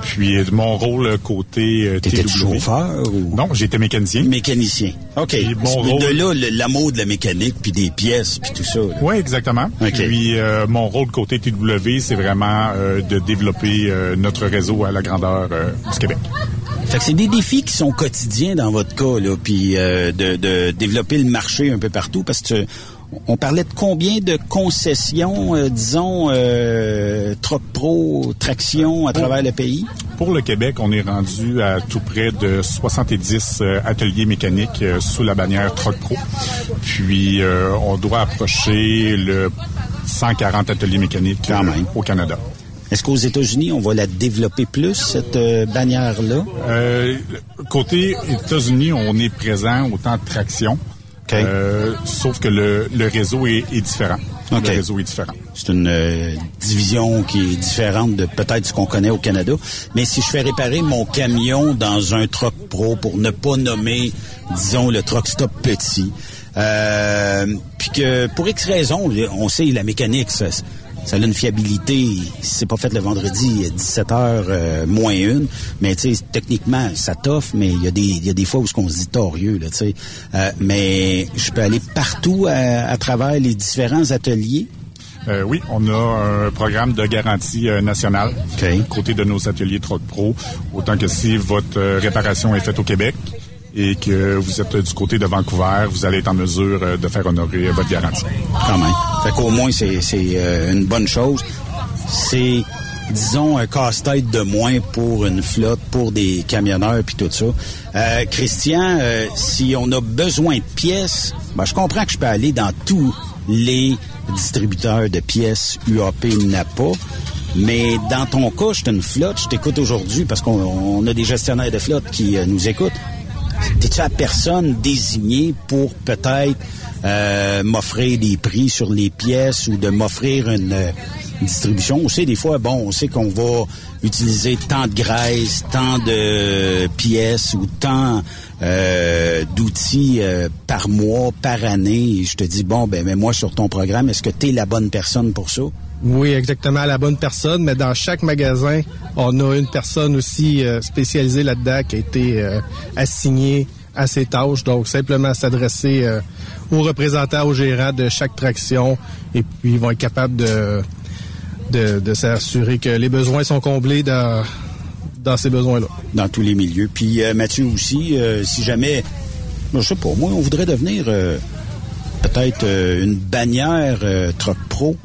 Puis euh, mon rôle euh, côté euh, T'étais chauffeur ou? Non, j'étais mécanicien. Mécanicien. OK. mon De rôle- là, le- l'amour de la mécanique, puis des pièces, puis tout ça. là. Oui, exactement. Puis euh, mon rôle côté TW, c'est vraiment euh, de développer euh, notre réseau à la grandeur euh, du Québec. Fait que c'est des défis qui sont quotidiens dans votre cas, là, puis euh, de, de développer le marché un peu partout, parce que on parlait de combien de concessions, euh, disons, euh, Troc Pro, Traction à travers le pays? Pour le Québec, on est rendu à tout près de 70 euh, ateliers mécaniques euh, sous la bannière Troc Pro. Puis euh, on doit approcher le 140 ateliers mécaniques euh, au Canada. Est-ce qu'aux États-Unis, on va la développer plus, cette euh, bannière-là? Euh, côté États-Unis, on est présent autant de traction. Euh, sauf que le, le réseau est, est différent. OK. Le réseau est différent. C'est une euh, division qui est différente de peut-être ce qu'on connaît au Canada. Mais si je fais réparer mon camion dans un truck pro pour ne pas nommer, disons, le truck stop petit, euh, puis que pour X raisons, on sait la mécanique, ça, ça a une fiabilité. C'est pas fait le vendredi 17 heures euh, moins une, mais tu sais techniquement ça t'offre, mais il y a des il y a des fois où ce qu'on se dit torieux là, tu sais. Euh, mais je peux aller partout à, à travers les différents ateliers. Euh, oui, on a un programme de garantie euh, nationale côté de nos ateliers Troc Pro. Autant que si votre euh, réparation est faite au Québec et que vous êtes du côté de Vancouver, vous allez être en mesure euh, de faire honorer euh, votre garantie. Quand même. Fait qu'au moins, c'est c'est, euh, une bonne chose. C'est disons, un casse-tête de moins pour une flotte, pour des camionneurs puis tout ça. Euh, Christian, euh, si on a besoin de pièces, ben, je comprends que je peux aller dans tous les distributeurs de pièces UAP NAPA. Mais dans ton cas, je suis une flotte, je t'écoute aujourd'hui parce qu'on on a des gestionnaires de flotte qui nous écoutent. T'es-tu la personne désignée pour peut-être euh, m'offrir des prix sur les pièces ou de m'offrir une euh, distribution? On sait des fois, bon, on sait qu'on va utiliser tant de graisse, tant de pièces ou tant euh, d'outils euh, par mois, par année. Et je te dis, bon, ben, mets-moi sur ton programme. Est-ce que tu es la bonne personne pour ça? Oui, exactement, la bonne personne, mais dans chaque magasin, on a une personne aussi euh, spécialisée là-dedans qui a été euh, assignée à ces tâches. Donc, simplement s'adresser euh, aux représentants, aux gérants de chaque traction, et puis ils vont être capables de, de, s'assurer que les besoins sont comblés dans, dans ces besoins-là. Dans tous les milieux. Puis Mathieu aussi, si jamais, je sais pas, moi, on voudrait devenir peut-être une bannière Truck Pro.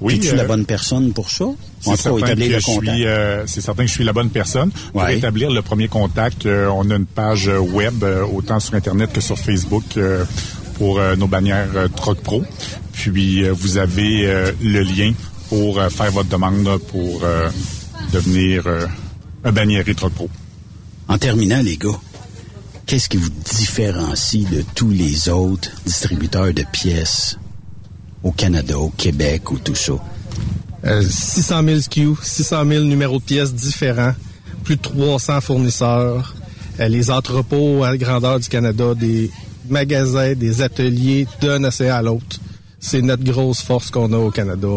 Oui, Es-tu euh, la bonne personne pour ça? C'est certain, établir que le je suis, euh, c'est certain que je suis la bonne personne. Pour Ouais. établir le premier contact, euh, on a une page euh, web, euh, autant sur Internet que sur Facebook, euh, pour euh, nos bannières euh, Troc Pro. Puis, euh, vous avez euh, le lien pour euh, faire votre demande pour euh, devenir euh, un bannière Troc Pro. En terminant, les gars, qu'est-ce qui vous différencie de tous les autres distributeurs de pièces? Au Canada, au Québec ou tout ça? Euh, 600 000 SKU, 600 000 numéros de pièces différents, plus de 300 fournisseurs, euh, les entrepôts à grandeur du Canada, des magasins, des ateliers d'un océan à l'autre. C'est notre grosse force qu'on a au Canada,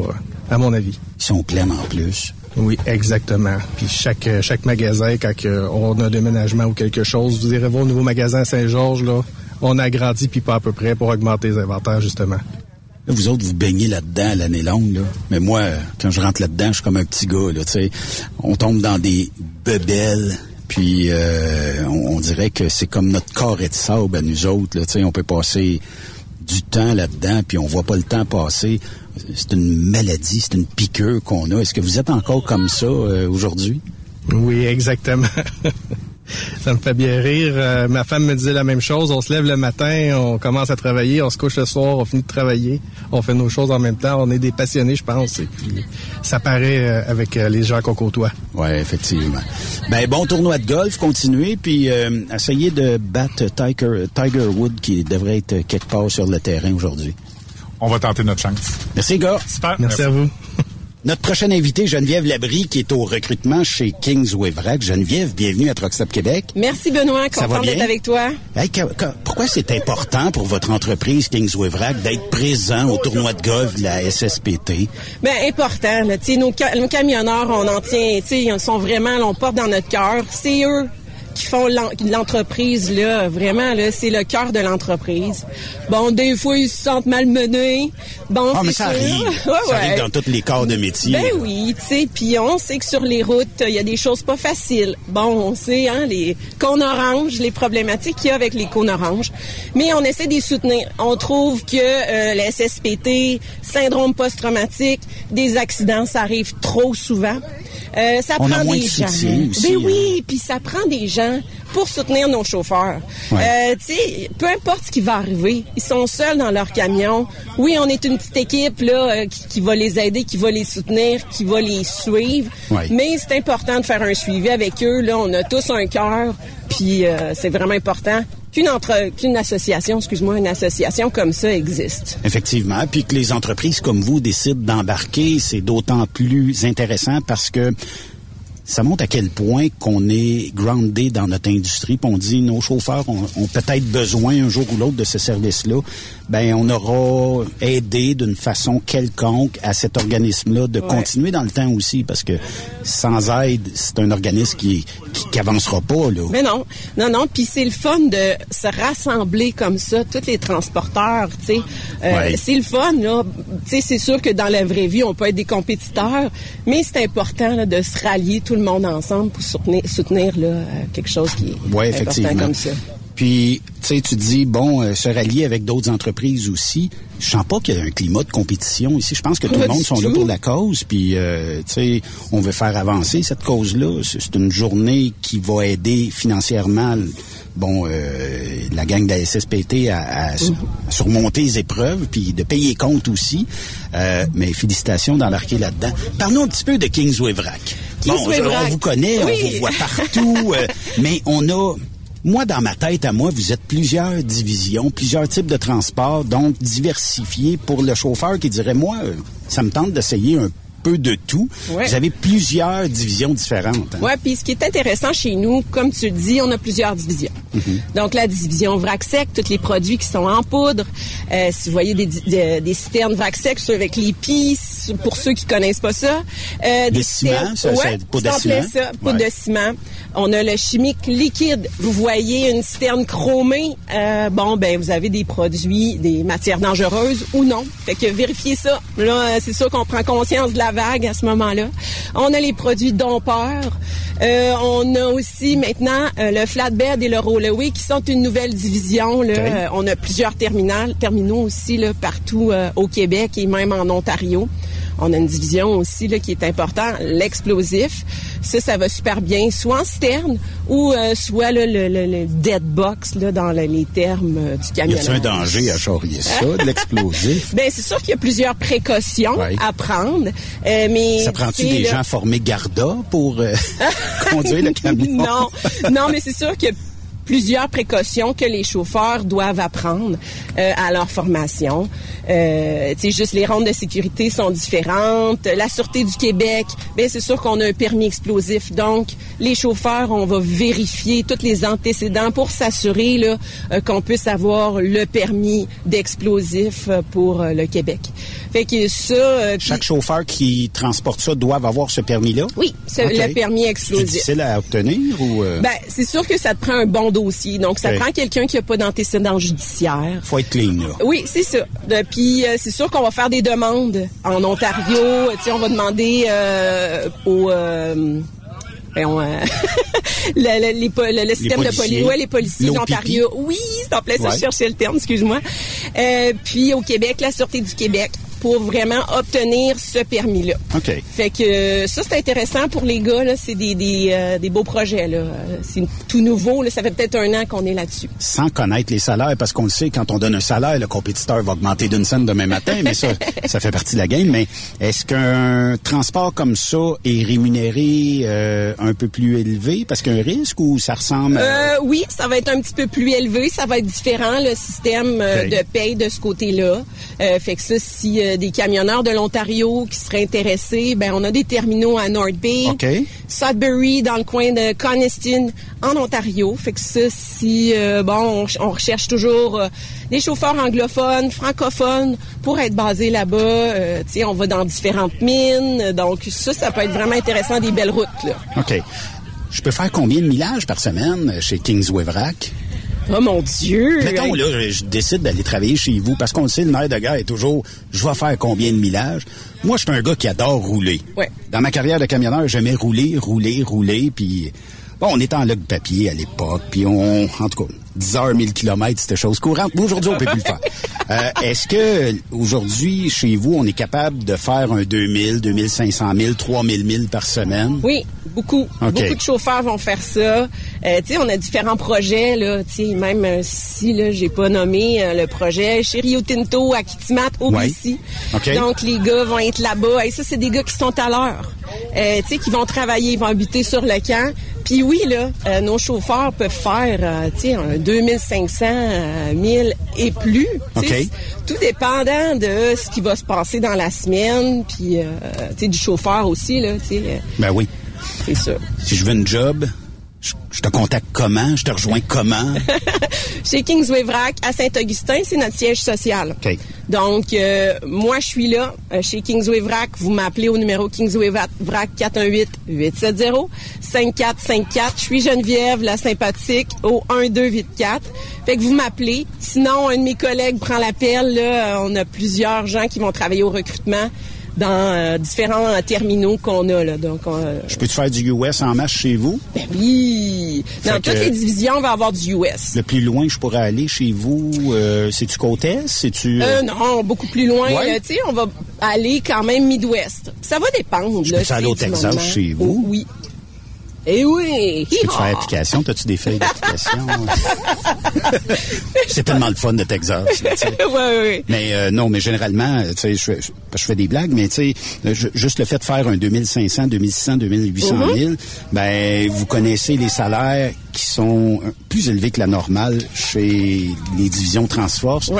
à mon avis. Ils sont pleins en plus. Oui, exactement. Puis chaque, euh, chaque magasin, quand on a un déménagement ou quelque chose, vous irez voir au nouveau magasin Saint-Georges, là, on a agrandi puis pas à peu près pour augmenter les inventaires, justement. Vous autres, vous baignez là-dedans l'année longue, là. Mais moi, quand je rentre là-dedans, je suis comme un petit gars, là, tu sais. On tombe dans des bebelles, puis euh, on, dirait que c'est comme notre corps de sable à nous autres, là, tu sais. On peut passer du temps là-dedans, puis on voit pas le temps passer. C'est une maladie, c'est une piqûre qu'on a. Est-ce que vous êtes encore comme ça euh, aujourd'hui? Oui, exactement. ça me fait bien rire. Euh, ma femme me disait la même chose. On se lève le matin, on commence à travailler, on se couche le soir, on finit de travailler, on fait nos choses en même temps. On est des passionnés, je pense. Et puis, ça paraît euh, avec euh, les gens qu'on côtoie. Oui, effectivement. Ben, bon tournoi de golf, continuez, puis euh, essayez de battre Tiger, Tiger Wood qui devrait être quelque part sur le terrain aujourd'hui. On va tenter notre chance. Merci, gars. Super. Merci, à vous. Notre prochaine invitée, Geneviève Labrie, qui est au recrutement chez Kings Waverac. Geneviève, bienvenue à Truckstop Québec. Merci Benoît, content d'être avec toi. Hey, pourquoi c'est important pour votre entreprise Kings Waverac d'être présent au tournoi de golf de la SSPT? Ben important, là, nos, nos camionneurs, on en tient, ils sont vraiment, là, on porte dans notre cœur. C'est eux qui font l'en- l'entreprise là, vraiment là, c'est le cœur de l'entreprise. Bon, des fois ils se sentent malmenés. Bon, Ah, mais ça sûr. arrive. Ouais, Ça ouais. arrive dans tous les corps de métier. Ben oui, tu sais, puis on sait que sur les routes, il y a des choses pas faciles. Bon, on sait, hein, les cônes oranges, les problématiques qu'il y a avec les cônes oranges. Mais on essaie de les soutenir. On trouve que euh, la SSPT, syndrome post-traumatique, des accidents, ça arrive trop souvent. Euh, ça On a prend moins des de gens. aussi, Ben hein. oui, puis ça prend des gens pour soutenir nos chauffeurs. Euh, tu sais, peu importe ce qui va arriver, ils sont seuls dans leur camion. Oui, on est une petite équipe là euh, qui, qui va les aider, qui va les soutenir, qui va les suivre. Ouais. Mais c'est important de faire un suivi avec eux. Là, on a tous un cœur, puis euh, c'est vraiment important qu'une entre association, excuse-moi, une association comme ça existe. Effectivement. Puis que les entreprises comme vous décident d'embarquer, c'est d'autant plus intéressant parce que ça montre à quel point qu'on est groundé dans notre industrie. Puis on dit nos chauffeurs ont, ont peut-être besoin un jour ou l'autre de ce service-là. Ben on aura aidé d'une façon quelconque à cet organisme-là de Ouais. continuer dans le temps aussi parce que sans aide, c'est un organisme qui qui, qui avancera pas là. Mais non, non, non. Puis c'est le fun de se rassembler comme ça, tous les transporteurs, tu sais. Euh, Ouais. C'est le fun, là. Tu sais, c'est sûr que dans la vraie vie, on peut être des compétiteurs, mais c'est important là, de se rallier tout le monde ensemble pour soutenir, soutenir là, euh, quelque chose qui est important effectivement. comme ça. Puis, tu sais, tu dis, bon, euh, se rallier avec d'autres entreprises aussi. Je sens pas qu'il y a un climat de compétition ici. Je pense que tout le monde sont là pour la cause. Puis, euh, tu sais, on veut faire avancer cette cause-là. C'est une journée qui va aider financièrement, bon, euh, la gang de la SSPT à, à surmonter les épreuves, puis de payer compte aussi. Euh, mais félicitations d'embarquer là-dedans. Parlons un petit peu de Kingsway Vrac. Bon, on vous connaît, Oui. on vous voit partout, euh, mais on a... Moi, dans ma tête, à moi, vous êtes plusieurs divisions, plusieurs types de transports, donc diversifiés pour le chauffeur qui dirait, moi, ça me tente d'essayer un peu de tout. Ouais. Vous avez plusieurs divisions différentes. hein? Ouais, puis ce qui est intéressant chez nous, comme tu le dis, on a plusieurs divisions. Mhm. Donc la division vrac sec, tous les produits qui sont en poudre. Euh, si vous voyez des, di- de- des citernes vrac sec, ceux avec les pis, pour ceux qui connaissent pas ça. Euh, Des ciments, ça, ouais, c'est poudre de ciment. ça, poudre Ouais. de ciment. On a le chimique liquide. Vous voyez une citerne chromée. Euh, bon, ben vous avez des produits, des matières dangereuses ou non. Fait que vérifiez ça. Là, c'est sûr qu'on prend conscience de la vague à ce moment-là. On a les produits dompeurs. Euh, on a aussi maintenant euh, le flatbed et le rollaway qui sont une nouvelle division. Là. Euh, on a plusieurs terminaux aussi là, partout au Québec et même en Ontario. On a une division aussi là, qui est importante, l'explosif. Ça, ça va super bien, soit en citerne ou euh, soit là, le, le, le dead box là, dans le- les termes euh, du Y camion. a-t-il un danger à charrier ça, de l'explosif? Ben c'est sûr qu'il y a plusieurs précautions à prendre, euh, mais Ça prend-tu des gens formés Garda pour euh, conduire le camion? non, non, mais c'est sûr qu'il y a plusieurs précautions que les chauffeurs doivent apprendre euh, à leur formation. Euh, tu sais, juste les rondes de sécurité sont différentes. La Sûreté du Québec, ben c'est sûr qu'on a un permis explosif. Donc, les chauffeurs, on va vérifier tous les antécédents pour s'assurer là euh, qu'on puisse avoir le permis d'explosif euh, pour euh, le Québec. Fait que ça... euh, Chaque chauffeur qui transporte ça doit avoir ce permis-là? Oui, c'est le permis C'est explosif. difficile à obtenir ou... euh, Ben, c'est sûr que ça te prend un bon dossier. Donc, ça prend quelqu'un qui n'a pas d'antécédents judiciaires. faut être clean, là. Oui, c'est ça. De- Puis, euh, c'est sûr qu'on va faire des demandes en Ontario. Tu sais, on va demander euh, aux... euh, voyons, euh, le, le- les po- le- le système de policiers. police, ouais, les policiers de L'OPP. l'Ontario. Oui, c'est en plein ça, Ouais. je cherchais le terme, excuse-moi. Euh, puis au Québec, la Sûreté du Québec, pour vraiment obtenir ce permis-là. OK. Fait que euh, ça, c'est intéressant pour les gars. Là, c'est des, des, euh, des beaux projets. Là. Euh, C'est tout nouveau. Là. Ça fait peut-être un an qu'on est là-dessus. Sans connaître les salaires, parce qu'on le sait, quand on donne un salaire, le compétiteur va augmenter d'une scène demain matin, mais ça, ça fait partie de la game. Mais est-ce qu'un transport comme ça est rémunéré euh, un peu plus élevé? Parce qu'un risque ou ça ressemble à... Euh, oui, ça va être un petit peu plus élevé. Ça va être différent, le système euh, de paye de ce côté-là. Euh, fait que ça, si euh, des camionneurs de l'Ontario qui seraient intéressés, ben on a des terminaux à North Bay. Sudbury, dans le coin de Coniston, en Ontario. Fait que ça, si, euh, bon, on, ch- on recherche toujours euh, des chauffeurs anglophones, francophones, pour être basés là-bas. Tu sais, on va dans différentes mines. Donc ça, ça peut être vraiment intéressant, des belles routes, là. OK. Je peux faire combien de millages par semaine chez Kingsway Vrac? Oh mon Dieu! Mettons, là, je décide d'aller travailler chez vous parce qu'on le sait, le nerf de guerre est toujours je vais faire combien de millages? Moi, je suis un gars qui adore rouler. Ouais. Dans ma carrière de camionneur, j'aimais rouler, rouler, rouler, puis bon, on était en log papier à l'époque, puis on, en tout cas, 10 heures, 1000 kilomètres, c'était chose courante. Mais aujourd'hui, on peut plus le faire. Euh, Est-ce que aujourd'hui, chez vous, on est capable de faire un 2000, 2500 000, 3000 000 par semaine? Oui, beaucoup. OK. Beaucoup de chauffeurs vont faire ça. Euh, tu sais, on a différents projets là. Tu sais, même euh, si là, j'ai pas nommé euh, le projet chez Rio Tinto à Kitimat, au Ouais. BC. Donc les gars vont être là-bas. Et ça, c'est des gars qui sont à l'heure. Euh, tu sais, qui vont travailler, ils vont habiter sur le camp. Puis oui, là, euh, nos chauffeurs peuvent faire, euh, tu sais, un 2500, euh, 1000 et plus. Tu sais, OK. Tout dépendant de ce qui va se passer dans la semaine, puis euh, tu sais, du chauffeur aussi, là, tu sais. euh, Ben oui. c'est ça. Si je veux une job, je, je te contacte comment? Je te rejoins comment? Chez Kingsway Vrac, à Saint-Augustin, c'est notre siège social. Donc, euh, moi, je suis là, euh, chez Kingsway Vrac. Vous m'appelez au numéro Kingsway Vrac 418-870-5454. Je suis Geneviève, la sympathique, au 1284. Fait que vous m'appelez. Sinon, un de mes collègues prend l'appel. Là, on a plusieurs gens qui vont travailler au recrutement. Dans euh, différents terminaux qu'on a. Là. Donc, euh, Je peux-tu faire du US en masse chez vous? ben oui! Dans toutes les divisions, on va avoir du US. Le plus loin que je pourrais aller chez vous, euh, c'est-tu côte est? C'est-tu... Euh, non, beaucoup plus loin. Ouais. Tu sais, on va aller quand même Midwest. Ça va dépendre. Je là, peux-tu aller au Texas chez vous? Oh, oui. Eh oui! Je peux-tu faire application? T'as-tu des feuilles d'application? c'est tellement le fun de Texas. Mais euh, non, mais généralement, tu sais, je, fais- je, je fais des blagues, mais tu sais, euh, ju- juste le fait de faire un 2500, 2600, 2800 Mhm. 000, ben vous connaissez les salaires qui sont euh, plus élevés que la normale chez les divisions Transforce.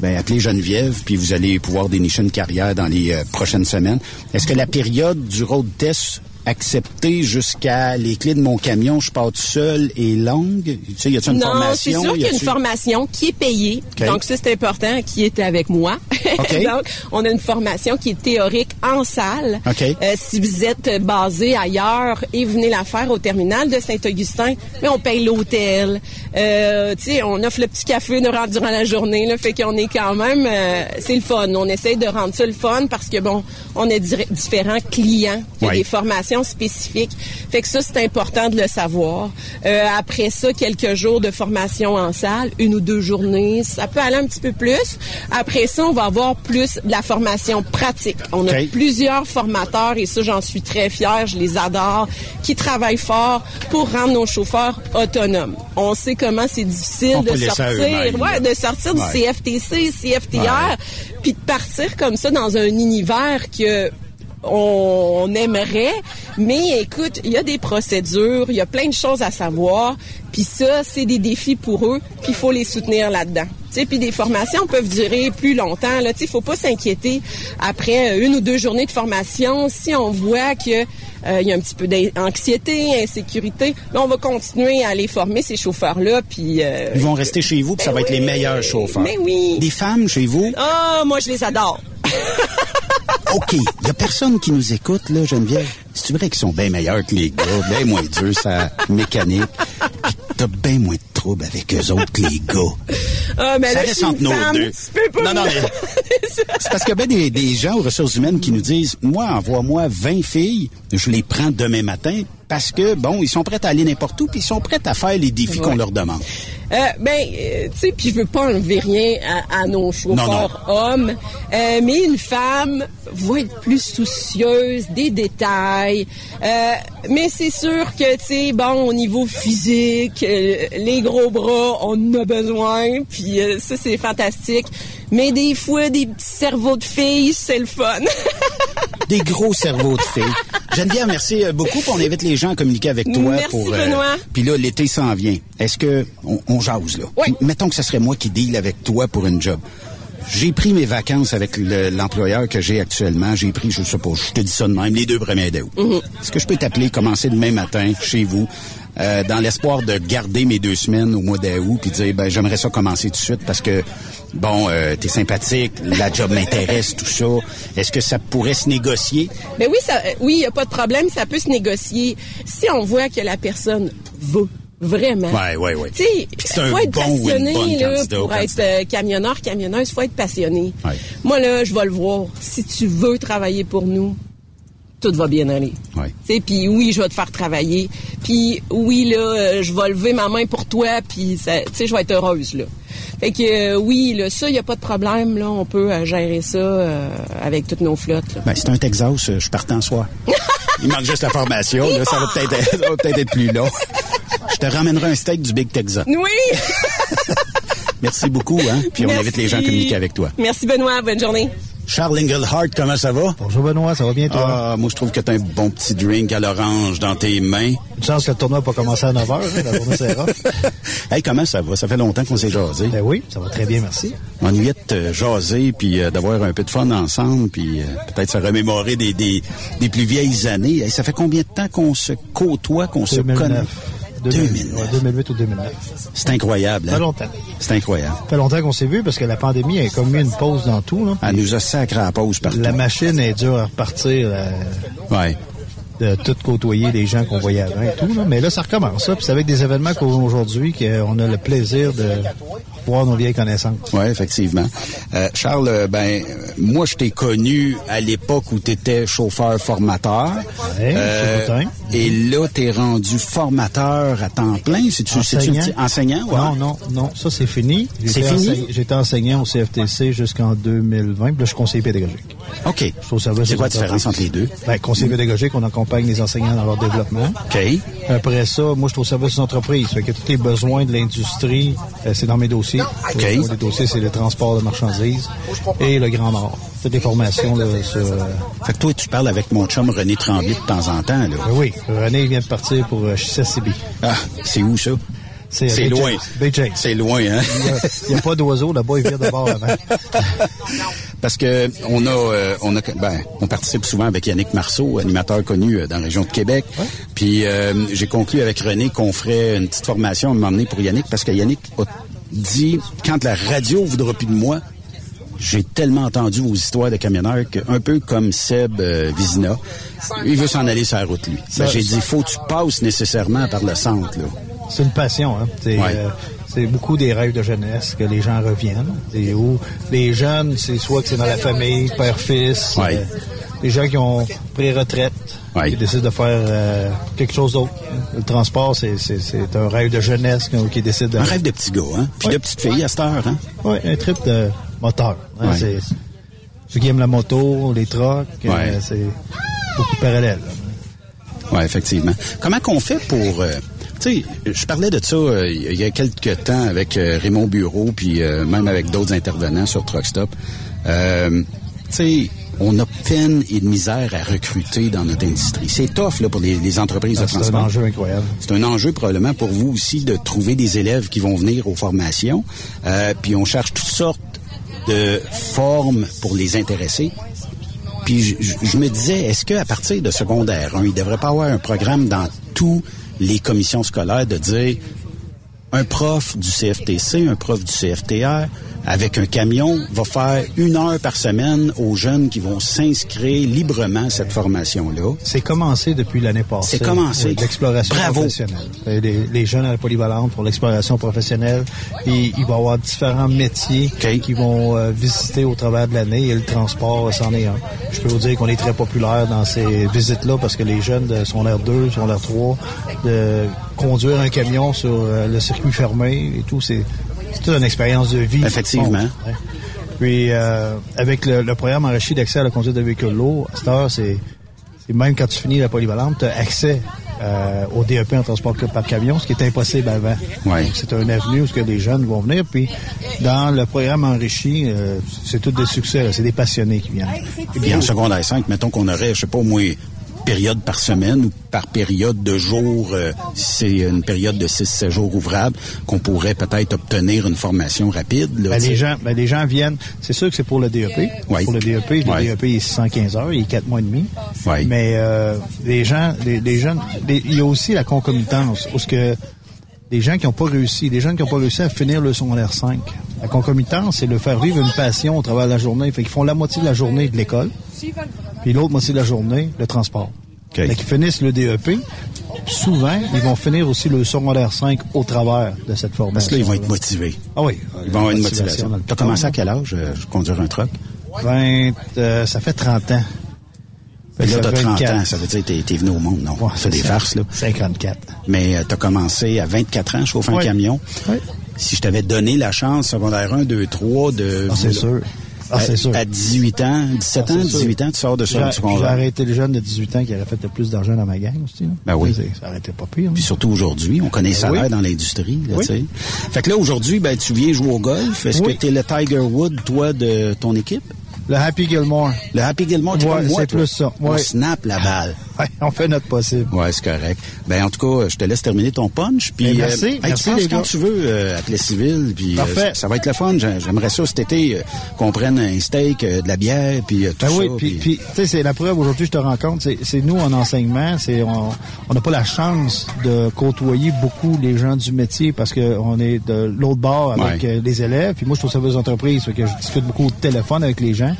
Ben, appelez Geneviève, puis vous allez pouvoir dénicher une carrière dans les euh, prochaines semaines. Est-ce que la période du road test acceptée jusqu'à les clés de mon camion, je pars tout seul, est longue? Tu sais, y a-t-il une non, c'est formation? sûr qu'il y a une formation qui est payée. Donc, ça, c'est important, qui était avec moi. Donc, on a une formation qui est théorique en salle. Euh, si vous êtes basé ailleurs et venez la faire au terminal de Saint-Augustin, mais on paye l'hôtel. Euh, tu sais, on offre le petit café durant, durant la journée. Là, fait qu'on est quand même... euh, c'est le fun. On essaye de rendre ça le fun parce que, bon, on a différents clients. Il y a des formations spécifiques. Fait que ça, c'est important de le savoir. Euh, après ça, quelques jours de formation en salle, une ou deux journées, ça peut aller un petit peu plus. Après ça, on va avoir plus de la formation pratique. On a plusieurs formateurs, et ça, j'en suis très fière, je les adore, qui travaillent fort pour rendre nos chauffeurs autonomes. On sait comment c'est difficile de sortir, ouais, de sortir du. CFTC, CFTR, puis de partir comme ça dans un univers que on aimerait, mais écoute, il y a des procédures, il y a plein de choses à savoir, puis ça, c'est des défis pour eux, puis il faut les soutenir là-dedans. Tu sais, puis des formations peuvent durer plus longtemps. Là, tu sais, faut pas s'inquiéter après euh, une ou deux journées de formation si on voit que euh, il y a un petit peu d'anxiété, insécurité. Là, on va continuer à les former ces chauffeurs-là, puis. euh, Ils vont rester chez vous, puis ça va être les meilleurs chauffeurs. Ben oui. Des femmes chez vous? Ah, moi, je les adore. OK. Il y a personne qui nous écoute, là, Geneviève. C'est vrai qu'ils sont bien meilleurs que les gars, bien moins durs, ça mécanique. T'as bien moins de troubles avec eux autres que les gars. Ah, mais ça là, reste entre nous deux. tu peux pas non, non, mais c'est parce qu'il y a bien des, des gens aux ressources humaines qui nous disent, moi, envoie-moi 20 filles, je les prends demain matin parce que, bon, ils sont prêts à aller n'importe où, puis ils sont prêts à faire les défis qu'on leur demande. Euh, ben, euh, tu sais, puis je veux pas enlever rien à, à nos chauffeurs hommes, euh, mais une femme va être plus soucieuse des détails. Euh, mais c'est sûr que, tu sais, bon, au niveau physique, euh, les gros bras, on en a besoin, puis ça, c'est fantastique. Mais des fois, des petits cerveaux de filles, c'est le fun. Des gros cerveaux de filles. Geneviève, merci euh, beaucoup. On invite les gens à communiquer avec toi. Merci, pour, Benoît. Puis là, l'été s'en vient. Est-ce que on, on jase là? M- Mettons que ce serait moi qui deal avec toi pour une job. J'ai pris mes vacances avec le- l'employeur que j'ai actuellement. J'ai pris, je sais pas, je te dis ça de même, les deux premiers d'août. Est-ce que je peux t'appeler, commencer demain matin chez vous, euh, dans l'espoir de garder mes deux semaines au mois d'août, puis dire, ben j'aimerais ça commencer tout de suite parce que, bon, euh, t'es sympathique, la job m'intéresse, tout ça. Est-ce que ça pourrait se négocier? Ben oui, ça, euh, oui, y a pas de problème, ça peut se négocier si on voit que la personne veut vraiment. Ouais, ouais, ouais. Tu sais, faut être bon passionné là, pour être euh, camionneur, camionneuse, faut être passionné. Ouais. Moi là, je vais le voir. Si tu veux travailler pour nous, tout va bien aller. Sais, puis oui, je vais te faire travailler. Puis oui là, euh, je vais lever ma main pour toi, puis ça- tu sais, je vais être heureuse là. Fait que euh, oui, là, ça, il y a pas de problème là, on peut euh, gérer ça euh, avec toutes nos flottes. Ben, c'est un Texas, je partais en soir. Il manque juste la formation, là, ça va peut-être être, peut-être être plus long. Je te ramènerai un steak du Big Texas. Oui. Merci beaucoup, hein. Puis on Merci. invite les gens à communiquer avec toi. Merci Benoît, bonne journée. Charles Engelhardt, comment ça va? Bonjour Benoît, ça va bien toi? Ah, moi je trouve que t'as un bon petit drink à l'orange dans tes mains. Une chance que le tournoi n'a pas commencé à 9h, hein, la journée rough. Hey, comment ça va? Ça fait longtemps qu'on s'est jasé. Ben oui, ça va très bien, merci. M'ennuyait de te jaser, puis euh, d'avoir un peu de fun ensemble, puis euh, peut-être se remémorer des, des, des plus vieilles années. Hey, ça fait combien de temps qu'on se côtoie, qu'on se 2009. connaît? 2000, ouais, 2008 ou 2009. C'est incroyable. Ça fait Hein? longtemps. C'est incroyable. Ça fait longtemps qu'on s'est vu parce que la pandémie a comme mis une pause dans tout. Là. Elle nous a sacré à la pause partout. La machine est dure à repartir. euh, Ouais. De tout côtoyer les gens qu'on voyait avant et tout. Là. Mais là, ça recommence. Ça. Puis c'est avec des événements comme aujourd'hui qu'on a le plaisir de voir nos vieilles connaissances. Oui, effectivement. Euh, Charles, euh, ben, euh, moi, je t'ai connu à l'époque où tu étais chauffeur-formateur. Ouais, Boutin. et là, tu es rendu formateur à temps plein. C'est-tu c'est-tu Enseignant? petit- enseignant? ouais? Non, non, non. Ça, c'est fini. C'est fini? J'étais enseignant au CFTC jusqu'en 2020. Puis là, je suis conseiller pédagogique. OK. C'est quoi la différence entre les deux? Ben, conseiller pédagogique, on accompagne les enseignants dans leur développement. OK. Après ça, moi, je suis au service des entreprises. Fait que tous les besoins de l'industrie, euh, c'est dans mes dossiers. OK. Euh, les dossiers, c'est le transport de marchandises et le Grand Nord. Toutes les formations là, sur... euh, Fait que toi, tu parles avec mon chum René Tremblay de temps en temps, là. ben oui, René vient de partir pour euh, CCB. Ah, c'est où ça? C'est C'est Bay loin. C'est loin, hein? Il n'y a, pas d'oiseaux là-bas, il vient de bord avant. Parce que on a, euh, on a, ben, on participe souvent avec Yannick Marceau, animateur connu euh, dans la région de Québec. Puis euh, j'ai conclu avec René qu'on ferait une petite formation à donné pour Yannick parce que Yannick a dit quand la radio voudra plus de moi, j'ai tellement entendu vos histoires de camionneurs que un peu comme Seb euh, Vizina, il veut s'en aller sur la route lui. Ben, j'ai dit faut que tu passes nécessairement par le centre là. C'est une passion, hein. Ouais. euh, c'est beaucoup des rêves de jeunesse que les gens reviennent. Et où les jeunes, c'est soit que c'est dans la famille, père-fils, Ouais. euh, les gens qui ont pris retraite, qui décident de faire euh, quelque chose d'autre. Le transport, c'est c'est- c'est un rêve de jeunesse qui, décide de... Un rêve de petit gars, hein? Puis de petite fille à cette heure, hein? Oui, un trip de moteur. hein. C'est ceux qui aiment la moto, les trucks, euh, c'est beaucoup parallèle. Oui, effectivement. Comment qu'on fait pour... tu sais, je parlais de ça euh, il y a quelques temps avec euh, Raymond Bureau, puis euh, même avec d'autres intervenants sur Truck Stop. Euh, tu sais, on a peine et de misère à recruter dans notre industrie. C'est tough là, pour les, les entreprises Ah, de c'est un transport. enjeu incroyable. C'est un enjeu probablement pour vous aussi de trouver des élèves qui vont venir aux formations. Euh, puis on cherche toutes sortes de formes pour les intéresser. Puis je, je- je me disais, est-ce qu'à partir de secondaire 1, il ne devrait pas avoir un programme dans tous les commissions scolaires de dire un prof du CFTC, un prof du CFTR, avec un camion, va faire une heure par semaine aux jeunes qui vont s'inscrire librement à cette formation-là. C'est commencé depuis l'année passée. C'est commencé. L'exploration professionnelle. Euh, Les, les jeunes à la polyvalente pour l'exploration professionnelle. Et il va y avoir différents métiers qui vont euh, visiter au travers de l'année et le transport, euh, c'en est un. Je peux vous dire qu'on est très populaire dans ces visites-là parce que les jeunes de secondaire 2, secondaire 3, de conduire un camion sur euh, le circuit fermé et tout, c'est c'est toute une expérience de vie. Effectivement. Bon, ouais. Puis euh, avec le, le programme enrichi d'accès à la conduite de véhicules lourds, à cette heure, c'est c'est même quand tu finis la polyvalente, tu as accès euh, au DEP en transport par camion, ce qui est impossible avant. Ouais. C'est un avenue où ce que les jeunes vont venir. Puis dans le programme enrichi, euh, c'est tout des succès, là. c'est des passionnés qui viennent. Et puis en secondaire 5, mettons qu'on aurait, je sais pas, au moins période par semaine ou par période de jours, euh, si c'est une période de 6-7 jours ouvrables, qu'on pourrait peut-être obtenir une formation rapide. Là, Ben, les, gens, ben, les gens viennent. C'est sûr que c'est pour le DEP. Oui. Pour le DEP, le. DEP est 615 heures, il est 4 mois et demi. Oui. Mais euh, les gens, les, les jeunes, les- il y a aussi la concomitance. Parce que les gens qui n'ont pas réussi, les jeunes qui n'ont pas réussi à finir le secondaire 5, la concomitance, c'est de faire vivre une passion au travers de la journée. Fait qu'ils font la moitié de la journée de l'école, puis l'autre moitié de la journée, le transport. Fait qu'ils finissent le DEP. Souvent, ils vont finir aussi le secondaire 5 au travers de cette formation. Parce que là, ils vont être motivés. Ah oui. Ils vont avoir une Motivation Tu as commencé à quel âge, euh, conduire un truck? 20, euh, ça fait 30 ans. Fait là, Ça t'as fait 30 24. ans, ça veut dire que t'es, venu au monde, non? Ouais, c'est des farces, là. 54. Mais tu as commencé à 24 ans, chauffer un Ouais. camion. Ouais. Si je t'avais donné la chance, secondaire 1, 2, 3, de... Ah, c'est sûr. Ah, c'est à, sûr. À 18 ans, 17 Ah, ans, c'est sûr. 18 ans, tu sors de ça J'ai du j'ai arrêté le jeune de 18 ans qui aurait fait le plus d'argent dans ma gang aussi. là. Ben oui. Ça arrêtait pas pire. Puis surtout aujourd'hui, on connaît les Ben oui. dans l'industrie. Là, Oui. tu sais. Fait que là, aujourd'hui, ben, tu viens jouer au golf. Est-ce Oui. que tu es le Tiger Wood, toi, de ton équipe? Le Happy Gilmore. Le Happy Gilmore, tu Ouais, c'est plus ça. On Ouais. snap la balle. Ouais, on fait notre possible. Ouais, c'est correct. Ben en tout cas, je te laisse terminer ton punch. Puis, Ben, merci, euh, hey, merci, tu quand tu veux euh, à Plessisville. Puis, euh, Parfait. ça va être le fun. J'ai- J'aimerais ça cet été euh, qu'on prenne un steak, euh, de la bière, puis euh, tout Ben ça. oui, puis, puis, tu sais, c'est la preuve aujourd'hui, je te rencontre, c'est, c'est nous en enseignement, c'est on n'a pas la chance de côtoyer beaucoup les gens du métier parce que on est de l'autre bord avec Ouais. euh, les élèves. Puis moi, je suis au service d'entreprise, que je discute beaucoup au téléphone avec les gens.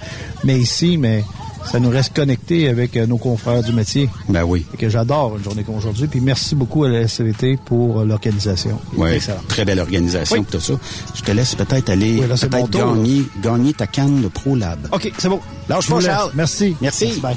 Mais ici, mais ça nous reste connecté avec euh, nos confrères du métier. Ben oui. Et que j'adore une journée comme aujourd'hui. Puis merci beaucoup à la SVT pour euh, l'organisation. Oui, Excellent. très belle organisation Oui. pour tout ça. Je te laisse peut-être aller Oui, là, peut-être tour, gagner, gagner ta canne de ProLab. OK, c'est bon. Lâche Je pas. Charles. Merci. Merci. Bye.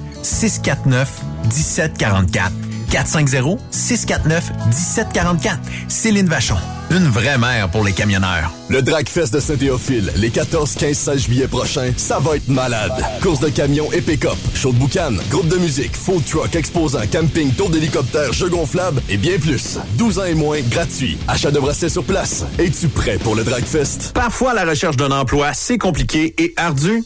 649 1744. 450-649-1744. Céline Vachon. Une vraie mère pour les camionneurs. Le Dragfest de Saint-Théophile, les 14, 15, 16 juillet prochains, ça va être malade. Course de camions et pick-up, show de boucan, groupe de musique, food truck, exposant, camping, tour d'hélicoptère, jeux gonflables et bien plus. 12 ans et moins, gratuit. Achat de bracelets sur place. Es-tu prêt pour le Dragfest? Parfois, la recherche d'un emploi, c'est compliqué et ardu.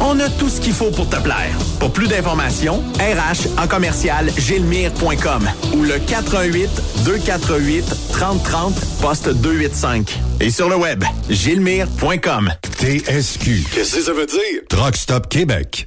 On a tout ce qu'il faut pour te plaire. Pour plus d'informations, RH en commercial gilmire.com ou le 418 248 3030 poste 285. Et sur le web, gilmire.com. TSQ. Qu'est-ce que ça veut dire? Truck Stop Québec.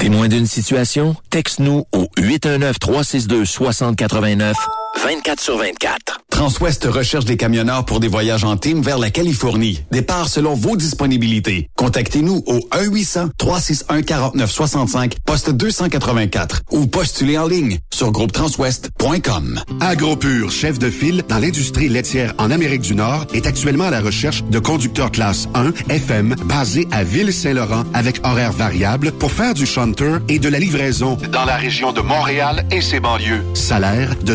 Témoin d'une situation? Texte-nous au 819-362-6089, 24 sur 24. Transwest recherche des camionneurs pour des voyages en team vers la Californie. Départ selon vos disponibilités. Contactez-nous au 1-800-361-4965, poste 284 ou postulez en ligne sur groupetranswest.com. AgroPure, chef de file dans l'industrie laitière en Amérique du Nord, est actuellement à la recherche de conducteurs classe 1 FM basés à Ville-Saint-Laurent avec horaires variables pour faire du shunter et de la livraison dans la région de Montréal et ses banlieues. Salaire de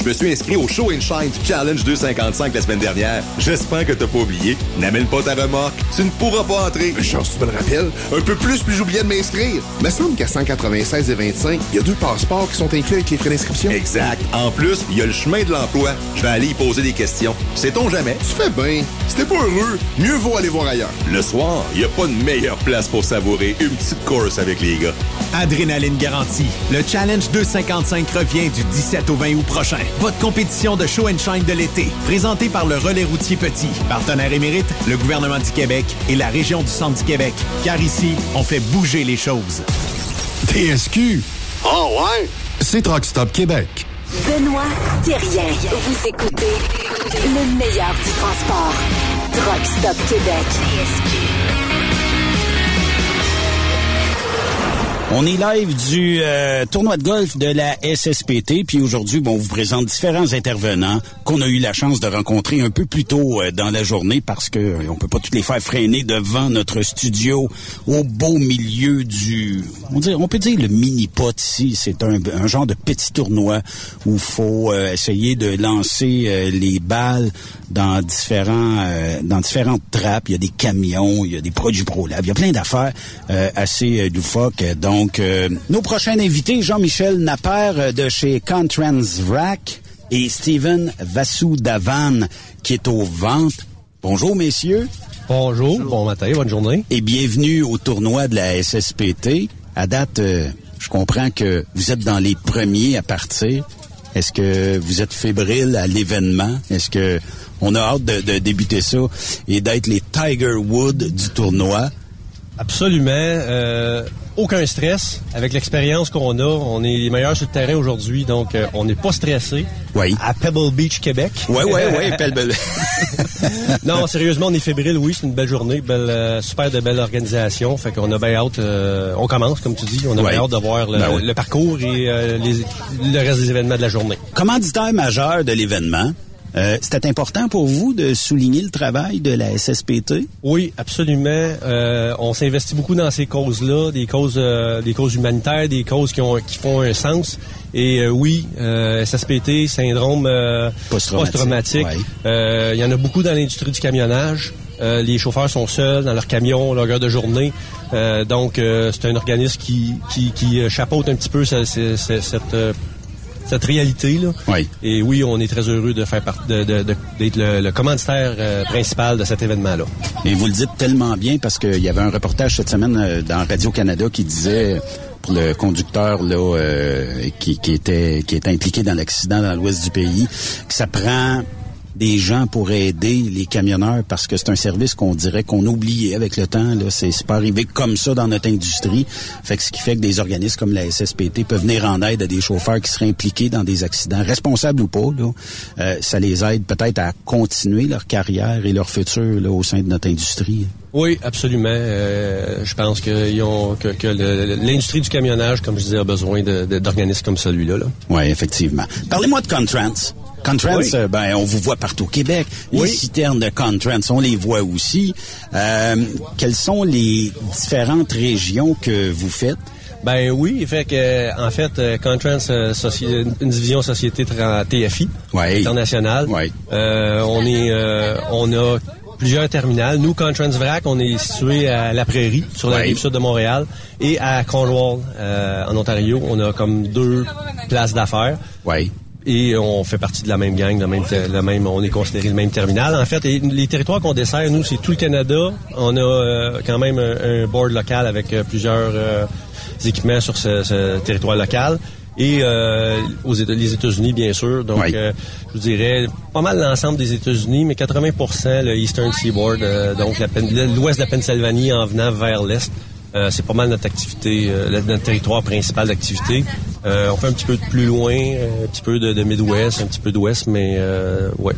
Je me suis inscrit au Show and Shine du Challenge 255 la semaine dernière. J'espère que t'as pas oublié. N'amène pas ta remorque. Tu ne pourras pas entrer. Chance, tu me le rappelles? Un peu plus, puis j'oubliais de m'inscrire. Me semble qu'à 196 et 25, il y a deux passeports qui sont inclus avec les frais d'inscription. Exact. En plus, il y a le chemin de l'emploi. Je vais aller y poser des questions. Sait-on jamais? Tu fais bien. Si t'es pas heureux, mieux vaut aller voir ailleurs. Le soir, il n'y a pas de meilleure place pour savourer une petite course avec les gars. Adrénaline garantie. Le Challenge 255 revient du 17 au 20 août prochain. Votre compétition de show and shine de l'été, présentée par le Relais routier Petit, partenaire émérite, le gouvernement du Québec et la région du Centre du Québec. Car ici, on fait bouger les choses. TSQ. Oh ouais? C'est Truck Stop Québec. Benoît Thérien. Vous écoutez le meilleur du transport. Truck Stop Québec. On est live du euh, tournoi de golf de la SSPT, puis aujourd'hui, bon, on vous présente différents intervenants qu'on a eu la chance de rencontrer un peu plus tôt euh, dans la journée parce que euh, on peut pas tous les faire freiner devant notre studio au beau milieu du, on, peut dire le mini pot ici. C'est un, genre de petit tournoi où faut essayer de lancer les balles dans différents, dans différentes trappes. Il y a des camions, il y a des produits ProLab, il y a plein d'affaires assez loufoques. Donc, euh, nos prochains invités, Jean-Michel Napper euh, de chez Contransvrac et Steven Vasoudavan qui est aux ventes. Bonjour, messieurs. Bonjour, bon matin, bonne journée. Et bienvenue au tournoi de la SSPT. À date, euh, je comprends que vous êtes dans les premiers à partir. Est-ce que vous êtes fébrile à l'événement? Est-ce que on a hâte de, de débuter ça et d'être les Tiger Woods du tournoi? Absolument. euh, aucun stress. Avec l'expérience qu'on a, on est les meilleurs sur le terrain aujourd'hui, donc euh, on n'est pas stressé. Oui. À Pebble Beach, Québec. Oui, oui, oui, Pebble. non, sérieusement, on est fébrile. Oui, c'est une belle journée, belle, euh, super de belle organisation. Fait qu'on a bien hâte. euh, on commence, comme tu dis. On a Oui. bien hâte de voir le, Ben oui. le parcours et les- le reste des événements de la journée. Commanditaire majeur de l'événement, euh, c'était important pour vous de souligner le travail de la SSPT? Oui, absolument. Euh, on s'investit beaucoup dans ces causes-là, des causes, euh, des causes humanitaires, des causes qui, ont, qui font un sens. Et euh, oui, euh, SSPT, syndrome euh, Post-traumatique, ouais. Euh, Il y en a beaucoup dans l'industrie du camionnage. Euh, les chauffeurs sont seuls dans leur camion, longueur de journée. Euh, donc, euh, c'est un organisme qui, qui, qui chapeaute un petit peu ce- ce- ce- cette, cette réalité-là. Oui. Et oui, on est très heureux de faire partie de, de- de- d'être le, le commanditaire euh, principal de cet événement-là. Et vous le dites tellement bien parce qu'il y avait un reportage cette semaine euh, dans Radio-Canada qui disait pour le conducteur là euh, qui, qui était qui était impliqué dans l'accident dans l'ouest du pays que ça prend des gens pour aider les camionneurs parce que c'est un service qu'on dirait qu'on oubliait avec le temps là c'est c'est pas arrivé comme ça dans notre industrie fait que ce qui fait que des organismes comme la SSPT peuvent venir en aide à des chauffeurs qui seraient impliqués dans des accidents responsables ou pas là Euh, ça les aide peut-être à continuer leur carrière et leur futur là au sein de notre industrie Oui, absolument. Euh, je pense que, ils ont- que, que le- l'industrie du camionnage, comme je disais, a besoin de- de- d'organismes comme celui-là. Là. Oui, effectivement. Parlez-moi de Contrans. Contrans, Oui. euh, ben, on vous voit partout au Québec. Les citernes de Contrans, on les voit aussi. Euh, quelles sont les différentes régions que vous faites? Ben oui, fait que euh, en fait, euh, Contrans, soci- une division société TFI internationale. Euh, on est, euh, on a plusieurs terminales. Nous, Contrans Vrac, on est situé à La Prairie, sur la rive sud de Montréal, et à Cornwall, euh, en Ontario. On a comme deux places d'affaires. Oui. Et on fait partie de la même gang, le même, te- le même, on est considéré le même terminal. En fait, et les territoires qu'on dessert, nous, c'est tout le Canada. On a euh, quand même un, un board local avec euh, plusieurs euh, équipements sur ce, ce territoire local. Et euh, aux Éta- les États-Unis, bien sûr. Donc, euh, je vous dirais pas mal l'ensemble des États-Unis, mais 80% le Eastern Seaboard, euh, donc la l'ouest de la Pennsylvanie en venant vers l'est. Euh, c'est pas mal notre activité, euh, notre territoire principal d'activité. Euh, on fait un petit peu de plus loin, euh, un petit peu de, de Midwest, un petit peu d'Ouest, mais euh, ouais,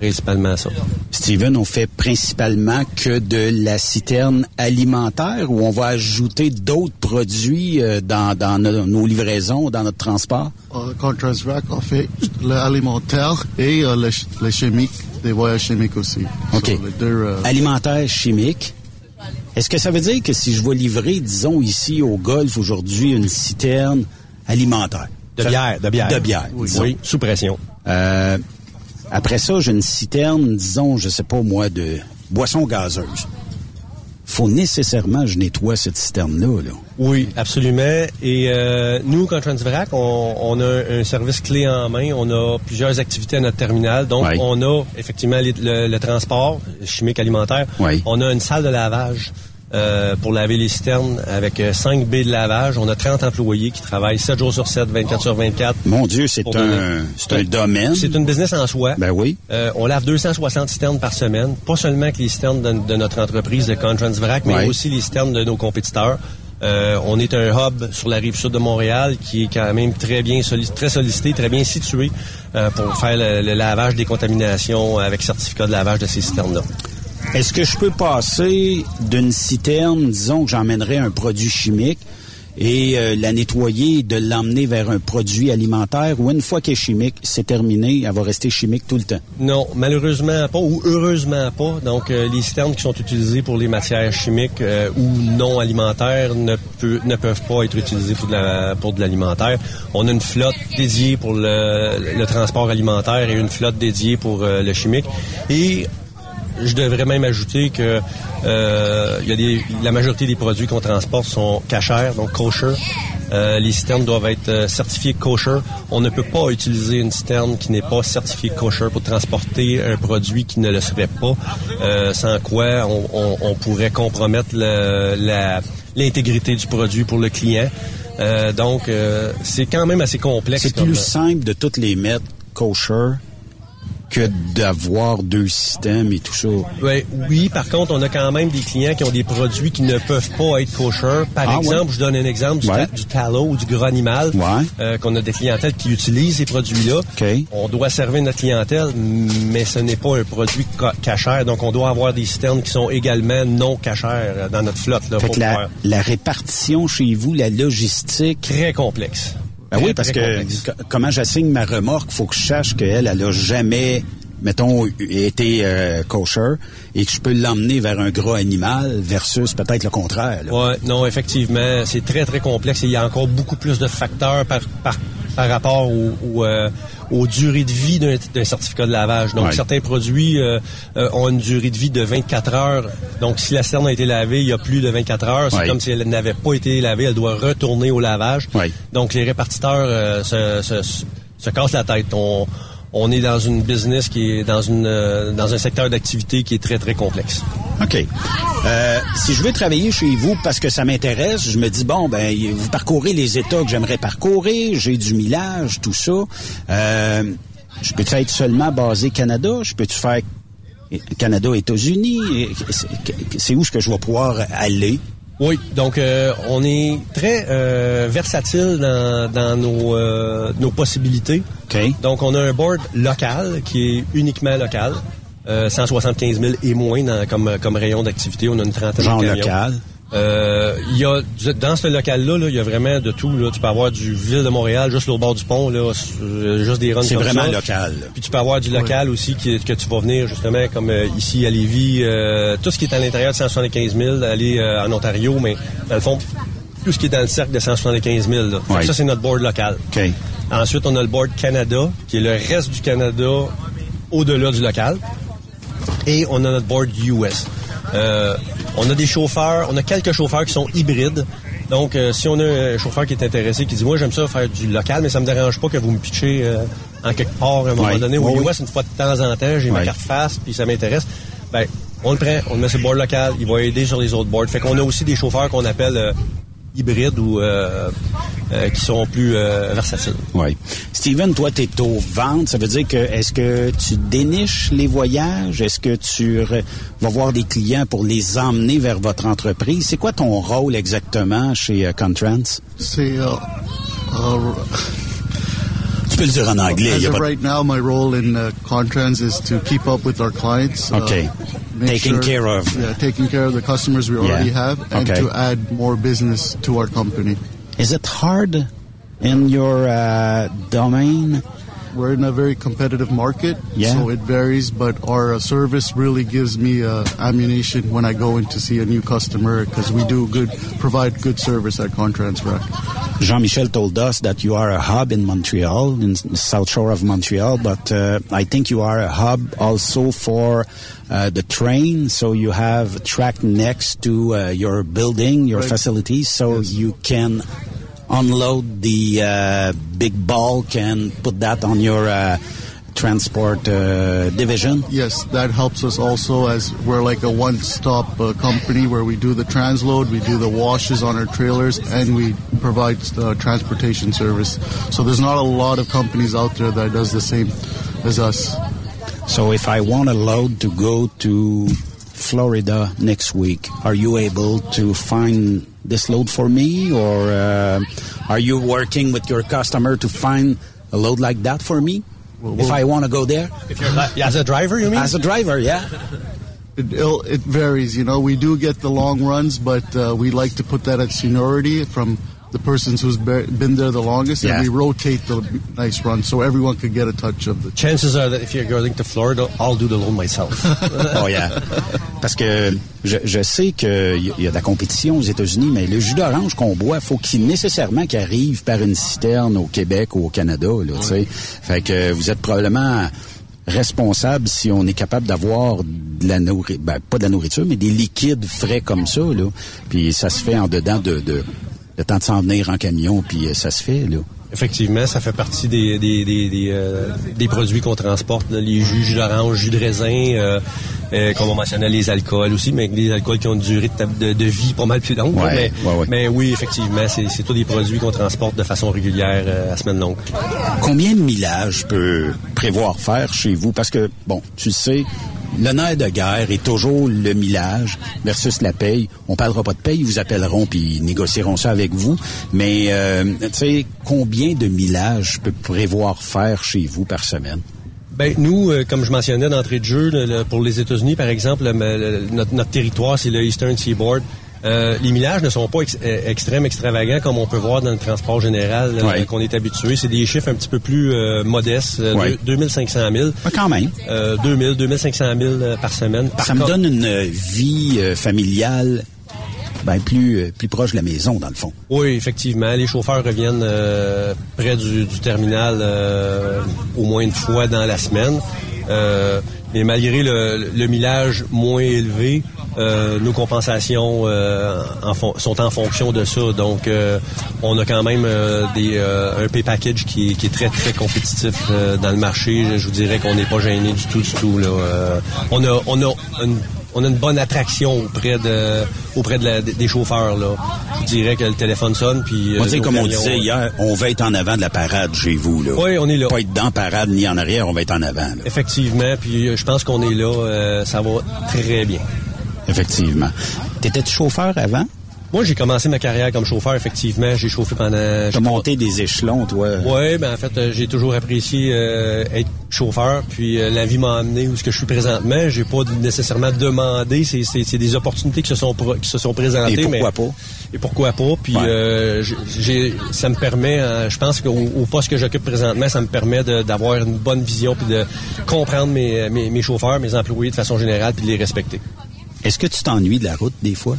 principalement ça. Steven, on fait principalement que de la citerne alimentaire ou on va ajouter d'autres produits euh, dans, dans nos, nos livraisons, dans notre transport? Euh, Contrasvac, on fait l'alimentaire et euh, le, ch- le chimique, des voyages chimiques aussi. OK. So, les deux, euh, Alimentaire, chimique. Est-ce que ça veut dire que si je vais livrer, disons, ici au golf aujourd'hui, une citerne alimentaire? De bière, de bière. De bière. Oui, oui, sous pression. Euh, après ça, j'ai une citerne, disons, je sais pas moi, de boisson gazeuse. Faut nécessairement que je nettoie cette citerne-là. Là. Oui, absolument. Et euh, nous, quand Transvrac, on, on a un, un service clé en main. On a plusieurs activités à notre terminal. Donc, on a effectivement les- le, le transport chimique alimentaire. Ouais. On a une salle de lavage euh, pour laver les citernes avec euh, 5 baies de lavage. On a 30 employés qui travaillent 7 jours sur 7, 24 sur 24. Mon Dieu, c'est un, un domaine. C'est une business en soi. Ben oui. Euh, on lave 260 citernes par semaine, pas seulement que les citernes de, de notre entreprise de Contransvrac, mais Ouais. aussi les citernes de nos compétiteurs. Euh, on est un hub sur la rive sud de Montréal qui est quand même très bien solli- très sollicité, très bien situé euh, pour faire le, le lavage des contaminations avec certificat de lavage de ces citernes-là. Est-ce que je peux passer d'une citerne, disons que j'emmènerais un produit chimique et euh, la nettoyer et de l'emmener vers un produit alimentaire ou une fois qu'elle est chimique, c'est terminé, elle va rester chimique tout le temps? Non, malheureusement pas ou heureusement pas. Donc, euh, les citernes qui sont utilisées pour les matières chimiques euh, ou non alimentaires ne, ne peuvent pas être utilisées pour de, la- pour de l'alimentaire. On a une flotte dédiée pour le, le transport alimentaire et une flotte dédiée pour euh, le chimique. Et je devrais même ajouter que euh, y a des, la majorité des produits qu'on transporte sont cachers, donc kosher. Euh, les citernes doivent être euh, certifiées kosher. On ne peut pas utiliser une citerne qui n'est pas certifiée kosher pour transporter un produit qui ne le serait pas, euh, sans quoi on, on- on pourrait compromettre le- la- l'intégrité du produit pour le client. Euh, donc, euh, c'est quand même assez complexe. C'est plus simple de toutes les mettre kosher que d'avoir deux systèmes et tout ça. Ouais, oui, par contre, on a quand même des clients qui ont des produits qui ne peuvent pas être kosher. Par Ah, exemple, ouais? je donne un exemple du, Ouais. ta- du tallow ou du gras animal, euh, qu'on a des clientèles qui utilisent ces produits-là. On doit servir notre clientèle, mais ce n'est pas un produit ca- cachère. Donc, on doit avoir des citernes qui sont également non cachères euh, dans notre flotte. Là, Fait pour que la, pouvoir- la répartition chez vous, la logistique... Très complexe. Ben oui, parce que comment j'assigne ma remorque, faut que je sache qu'elle, elle a jamais, mettons, été euh, kosher et que je peux l'emmener vers un gras animal versus peut-être le contraire. Ouais, non, effectivement, c'est très, très complexe et il y a encore beaucoup plus de facteurs par, par, par rapport au, au, euh, aux durées de vie d'un certificat de lavage. Donc, Ouais. certains produits euh, euh, ont une durée de vie de 24 heures. Donc, si la cerne a été lavée il y a plus de 24 heures, c'est Ouais. comme si elle n'avait pas été lavée, elle doit retourner au lavage. Ouais. Donc, les répartiteurs euh, se, se, se- se cassent la tête. On, on est dans une business qui est dans une euh, dans un secteur d'activité qui est très, très complexe. OK. Euh, si je veux travailler chez vous parce que ça m'intéresse, je me dis, bon, ben, vous parcourez les États que j'aimerais parcourir, j'ai du millage, tout ça. Euh, je peux-tu être seulement basé Canada? Je peux-tu faire Canada, États-Unis? C'est- où est-ce que je vais pouvoir aller? Oui, donc euh, on est très euh, versatile dans, dans nos, euh, nos possibilités. Donc on a un board local qui est uniquement local. Euh, 175 000 et moins dans- comme, comme rayon d'activité. On a une trentaine Genre de camions. local. Euh, il y a dans ce local-là, là, il y a vraiment de tout. Là. Tu peux avoir du ville de Montréal juste au bord du pont, là, euh, juste des runs C'est vraiment ça. local. Puis tu peux avoir du local aussi qui, que tu vas venir justement comme euh, ici à Lévis, euh, tout ce qui est à l'intérieur de 175 000, aller euh, en Ontario, mais dans le fond, tout ce qui est dans le cercle de 175 000. Là. Ça, c'est notre board local. Ensuite, on a le board Canada, qui est le reste du Canada au-delà du local. Et on a notre board US. Euh, on a des chauffeurs, on a quelques chauffeurs qui sont hybrides. Donc, euh, si on a un chauffeur qui est intéressé, qui dit, moi, j'aime ça faire du local, mais ça me dérange pas que vous me pitchez euh, en quelque part à un moment donné. Au Ouais, US, une fois de temps en temps, j'ai ma carte face, puis ça m'intéresse. Ben, on le prend, on le met sur le board local, il va aider sur les autres boards. Fait qu'on a aussi des chauffeurs qu'on appelle euh, hybrides ou euh, euh, qui sont plus euh, versatiles. Oui. Steven, toi, tu es aux ventes. Ça veut dire que est-ce que tu déniches les voyages? Est-ce que tu vas voir des clients pour les emmener vers votre entreprise? C'est quoi ton rôle exactement chez euh, Contrans? C'est euh, euh, Tu peux le dire en anglais. As of right now, my role in uh, Contrans is to keep up with our clients. uh, Okay. Taking care of- Yeah, taking care of the customers we Yeah. already have, and Okay. to add more business to our company. Is it hard in your uh, domain? We're in a very competitive market, Yeah. so it varies. But our uh, service really gives me uh, ammunition when I go in to see a new customer because we do good, provide good service at Contransrac. Jean-Michel told us that you are a hub in Montreal, in the South Shore of Montreal, but uh, I think you are a hub also for uh, the train. So you have a track next to uh, your building, your Right. facilities, so you can unload the uh, big bulk and put that on your uh, transport uh, division. Yes, that helps us also as we're like a one-stop uh, company where we do the transload, we do the washes on our trailers, and we provide uh, transportation service. So there's not a lot of companies out there that does the same as us. So if I want a load to go to Florida next week, are you able to find this load for me, or uh, are you working with your customer to find a load like that for me? if I want to go there, If you're li- as a driver, you mean? As a driver, yeah. It, it'll- it varies, you know. We do get the long runs, but uh, we like to put that at seniority from the persons who's be- been there the longest, Yeah. and we rotate the nice runs so everyone could get a touch of the. Chances are that if you're going to Florida, I'll do the loan myself. oh yeah. Parce que je, je sais qu'il y, y a de la compétition aux États-Unis, mais le jus d'orange qu'on boit, faut qu'il nécessairement qu'il arrive par une citerne au Québec ou au Canada. Là, tu sais. Fait que vous êtes probablement responsable si on est capable d'avoir de la nourriture, ben, pas de la nourriture, mais des liquides frais comme ça. Là. Puis ça se fait en dedans de, de le temps de s'en venir en camion, puis euh, ça se fait. là. Effectivement, ça fait partie des, des, des, des, euh, des produits qu'on transporte, là, les jus, jus d'orange, jus de raisin, euh, euh, comme on mentionnait, les alcools aussi, mais les alcools qui ont une durée de, de, de vie pas mal plus longue. Ouais, mais, ouais, ouais. mais oui, effectivement, c'est tous des produits qu'on transporte de façon régulière à semaine longue. Combien de millage peut prévoir faire chez vous? Parce que, bon, tu le sais, le nerf de guerre est toujours le millage versus la paye. On parlera pas de paye, ils vous appelleront puis ils négocieront ça avec vous. Mais, euh, tu sais, combien de millage peut prévoir faire chez vous par semaine? Ben nous, euh, comme je mentionnais d'entrée de jeu, pour les États-Unis, par exemple, le- le- notre, notre territoire, c'est le Eastern Seaboard. Euh, les millages ne sont pas ex- euh, extrêmes, extravagants comme on peut voir dans le transport général euh, Ouais. qu'on est habitué. C'est des chiffres un petit peu plus euh, modestes, Ouais. deux- 2500 000. quand même. Euh, 2000, 2500 000 euh, par semaine. Par ça me donne une vie familiale ben, plus, plus proche de la maison, dans le fond. Oui, effectivement. Les chauffeurs reviennent euh, près du, du terminal euh, au moins une fois dans la semaine. Euh, mais malgré le, le millage moins élevé, euh, nos compensations euh, en sont en fonction de ça. Donc, euh, on a quand même euh, des, euh, un pay package qui, qui est très, très compétitif euh, dans le marché. Je vous dirais qu'on n'est pas gêné du tout, du tout. Là. On a, on a une on a une bonne attraction auprès de auprès de la- des chauffeurs là. Je dirais que le téléphone sonne puis On euh, dit, nos comme on disait euh, hier, on va être en avant de la parade chez vous. Là. Oui, on est là. Pas être dans parade ni en arrière, on va être en avant. là. Effectivement, puis euh, je pense qu'on est là, euh, ça va très bien. Effectivement. T'étais-tu chauffeur avant? Moi, j'ai commencé ma carrière comme chauffeur, effectivement. J'ai chauffé pendant... T'as monté des échelons, toi. Oui, ben en fait, euh, j'ai toujours apprécié euh, être chauffeur, puis euh, la vie m'a amené où ce que je suis présentement. J'ai pas nécessairement demandé, c'est, des opportunités qui se sont qui se sont présentées. Et pourquoi mais- pas? Et pourquoi pas? Puis euh, j'ai- ça me permet, euh, je pense qu'au au poste que j'occupe présentement, ça me permet d'avoir une bonne vision puis de comprendre mes, mes, mes chauffeurs, mes employés de façon générale, puis de les respecter. Est-ce que tu t'ennuies de la route des fois?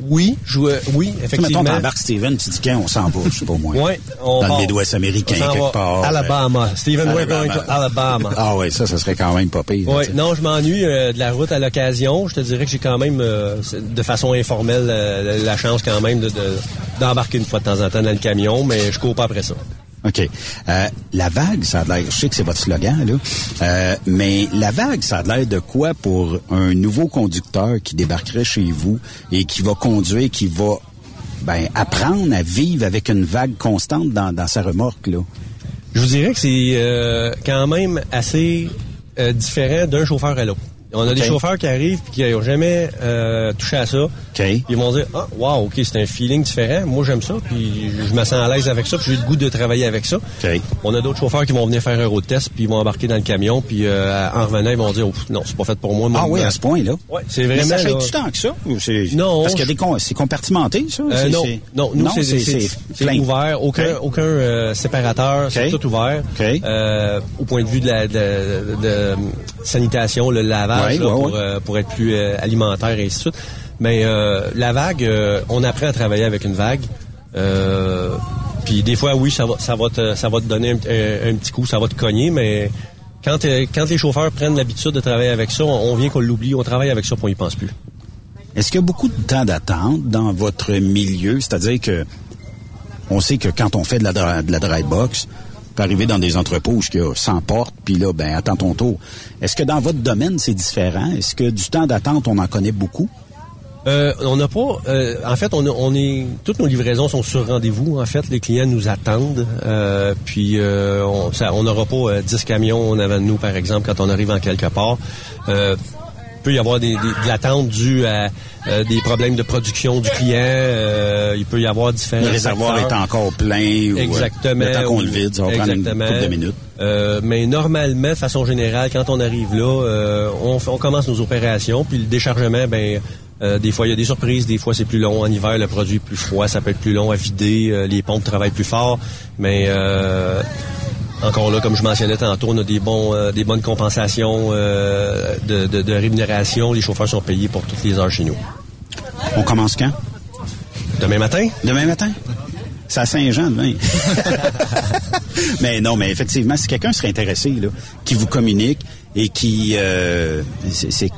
Oui, je, oui, effectivement. mettons, t'embarques Steven, tu dis quand on s'en va, je sais pas moi. Ouais, on Dans part. le Midwest américain, quelque va part. Alabama. Steven, we're Alabama. going to Alabama. Ah ouais, ça, ça serait quand même pas pire. Oui, non, je m'ennuie euh, de la route à l'occasion. Je te dirais que j'ai quand même, euh, de façon informelle, euh, la chance quand même de- de- d'embarquer une fois de temps en temps dans le camion, mais je cours pas après ça. OK. Euh, la vague, ça a l'air, je sais que c'est votre slogan, là, euh, mais la vague, ça a l'air de quoi pour un nouveau conducteur qui débarquerait chez vous et qui va conduire, qui va ben, apprendre à vivre avec une vague constante dans, dans sa remorque, là? Je vous dirais que c'est euh, quand même assez différent d'un chauffeur à l'autre. On a des chauffeurs qui arrivent et qui n'ont jamais euh, touché à ça. Ils vont dire ah wow ok c'est un feeling différent. Moi j'aime ça puis je me sens à l'aise avec ça puis j'ai le goût de travailler avec ça. On a d'autres chauffeurs qui vont venir faire un road test puis ils vont embarquer dans le camion puis euh, en revenant ils vont dire oh, non c'est pas fait pour moi. Moi, Ah oui, à ce point-là? Ouais, c'est Mais vraiment. ça fait du temps que ça? ou Non, Parce des con- c'est compartimenté, ça? Euh, non, non, nous c'est c'est- ouvert, aucun aucun euh, séparateur, c'est tout ouvert. Euh, au point de vue de la de, de- de sanitation, le lavage Ouais, là, ouais, pour, ouais. euh, pour être plus euh, alimentaire et ainsi de suite. Mais euh, la vague, on apprend à travailler avec une vague. Puis des fois, oui, ça va, ça va te, ça va te donner un, un- un petit coup, ça va te cogner, mais quand, quand les chauffeurs prennent l'habitude de travailler avec ça, on, on vient qu'on l'oublie, on travaille avec ça, puis on y pense plus. Est-ce qu'il y a beaucoup de temps d'attente dans votre milieu? C'est-à-dire que on sait que quand on fait de la, de la dry box, arriver dans des entrepôts où il y a 100 portes, puis là, ben attends ton tour. Est-ce que dans votre domaine, c'est différent? Est-ce que du temps d'attente, on en connaît beaucoup? Euh, on n'a pas. euh, en fait, on, on est. Toutes nos livraisons sont sur rendez-vous. En fait, les clients nous attendent. euh, puis euh, on n'aura pas euh, 10 camions en avant de nous, par exemple, quand on arrive en quelque part. Euh, peut y avoir des, des, de l'attente due à euh, des problèmes de production du client. euh, il peut y avoir différents Le réservoir facteurs. est encore plein. ou, euh, Exactement. le temps qu'on le vide, ça va prendre une couple de minutes. Euh, mais normalement, de façon générale, quand on arrive là, euh, on, on commence nos opérations, puis le déchargement, ben euh, des fois il y a des surprises, des fois c'est plus long. En hiver, le produit est plus froid, ça peut être plus long à vider, euh, les pompes travaillent plus fort, mais euh, encore là, comme je mentionnais tantôt, on a des bons, euh, des bonnes compensations euh, de, de- de rémunération. Les chauffeurs sont payés pour toutes les heures chez nous. On commence quand? Demain matin? Demain matin? C'est à Saint-Jean demain. mais non, mais effectivement, si quelqu'un serait intéressé, là, qui vous communique et qui... euh, c'est-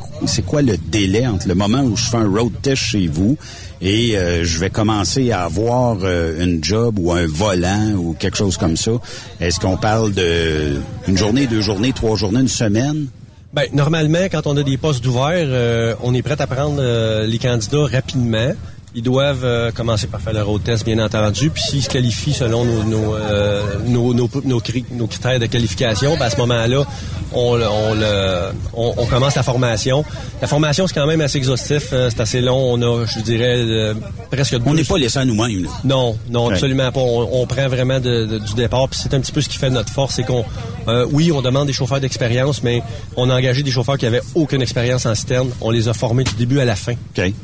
quoi le délai entre le moment où je fais un road test chez vous et euh, je vais commencer à avoir euh, une job ou un volant ou quelque chose comme ça? Est-ce qu'on parle de une journée, deux journées, trois journées, une semaine? Ben, normalement, quand on a des postes ouverts, euh, on est prêt à prendre euh, les candidats rapidement. Ils doivent euh, commencer par faire le road test, bien entendu. Puis s'ils se qualifient selon nos, nos, euh, nos, nos, nos cri- nos critères de qualification, ben, à ce moment-là, on, le- on, on, on commence la formation. La formation, c'est quand même assez exhaustif. euh, c'est assez long. On a, je dirais, euh, presque On deux- n'est pas laissé à nous-mêmes. non, non, Ouais. absolument pas. On, on prend vraiment de- de- du départ. Puis c'est un petit peu ce qui fait notre force, c'est qu'on, euh, oui, on demande des chauffeurs d'expérience, mais on a engagé des chauffeurs qui avaient aucune expérience en citerne. On les a formés du début à la fin.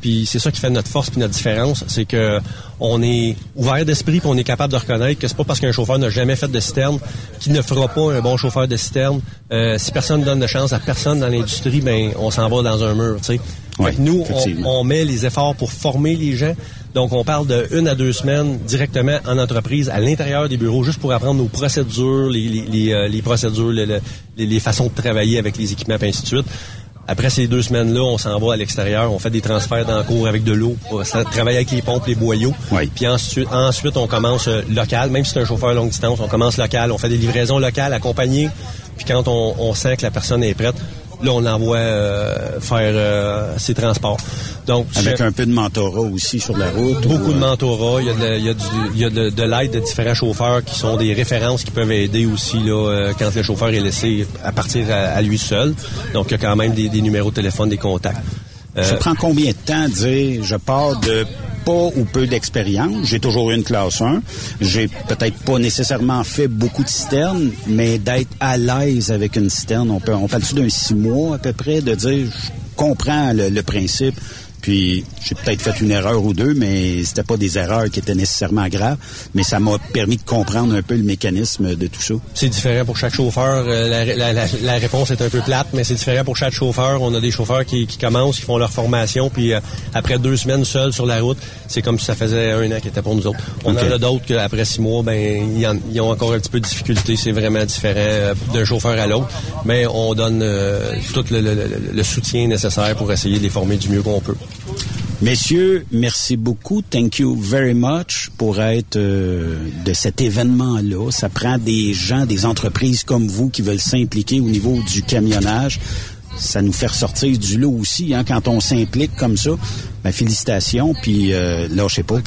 Puis c'est ça qui fait notre force puis notre différence, c'est que on est ouvert d'esprit puis on est capable de reconnaître que c'est pas parce qu'un chauffeur n'a jamais fait de citerne qu'il ne fera pas un bon chauffeur de citerne. Euh, si personne donne de chance à personne dans l'industrie, ben on s'en va dans un mur, tu sais. Que nous, on, on met les efforts pour former les gens. Donc, on parle de une à deux semaines directement en entreprise, à l'intérieur des bureaux, juste pour apprendre nos procédures, les, les, les, euh, les procédures, le- le- les, les façons de travailler avec les équipements, et ainsi de suite. Après ces deux semaines-là, on s'en va à l'extérieur, on fait des transferts dans le cours avec de l'eau pour ça- travailler avec les pompes, les boyaux. Puis ensuite, ensuite, on commence euh, local, même si c'est un chauffeur longue distance, on commence local, on fait des livraisons locales accompagnées. Puis quand on, on sent que la personne est prête, là, on l'envoie euh, faire euh, ses transports. Donc, Avec je- un peu de mentorat aussi sur la route. Beaucoup ou, de euh, mentorat. Il y a de, la- il y a du- il y a de, de l'aide de différents chauffeurs qui sont des références qui peuvent aider aussi là, euh, quand le chauffeur est laissé à partir à, à lui seul. Donc, il y a quand même des, des numéros de téléphone, des contacts. Euh, Ça prend combien de temps de dire je pars de pas ou peu d'expérience, j'ai toujours eu une classe 1, j'ai peut-être pas nécessairement fait beaucoup de citernes, mais d'être à l'aise avec une citerne, on peut on parle-tu d'un six mois à peu près, de dire je comprends le, le principe, puis j'ai peut-être fait une erreur ou deux, mais c'était pas des erreurs qui étaient nécessairement graves, mais ça m'a permis de comprendre un peu le mécanisme de tout ça. C'est différent pour chaque chauffeur. Euh, La, la- la- la réponse est un peu plate, mais c'est différent pour chaque chauffeur. On a des chauffeurs qui, qui commencent, qui font leur formation, puis euh, après deux semaines seuls sur la route, c'est comme si ça faisait un an qu'ils étaient pour nous autres. On en a d'autres qu'après six mois, ben ils, ont encore un petit peu de difficulté. C'est vraiment différent euh, d'un chauffeur à l'autre, mais on donne euh, tout le, le- le- le soutien nécessaire pour essayer de les former du mieux qu'on peut. Messieurs, merci beaucoup. Thank you very much pour être euh, de cet événement-là. Ça prend des gens, des entreprises comme vous qui veulent s'impliquer au niveau du camionnage. Ça nous fait ressortir du lot aussi, hein, quand on s'implique comme ça. Ben, félicitations, puis euh, sais pas.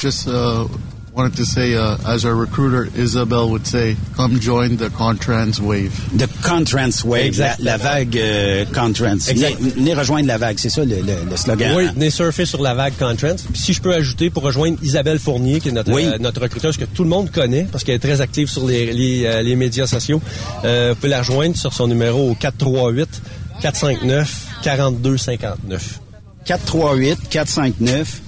Wanted to say, uh, as our recruiter Isabel would say, come join the Contrans wave. The Contrans Wave, la, la vague euh, Contrans. Exact. Venez, rejoindre la vague, c'est ça le, le- le slogan. Oui, venez surfer sur la vague Contrans. Puis si je peux ajouter pour rejoindre Isabelle Fournier, qui est notre, Oui. euh, notre recruteuse que tout le monde connaît parce qu'elle est très active sur les, les, euh, les médias sociaux, euh, vous pouvez la rejoindre sur son numéro au 438 459 4259. 438 459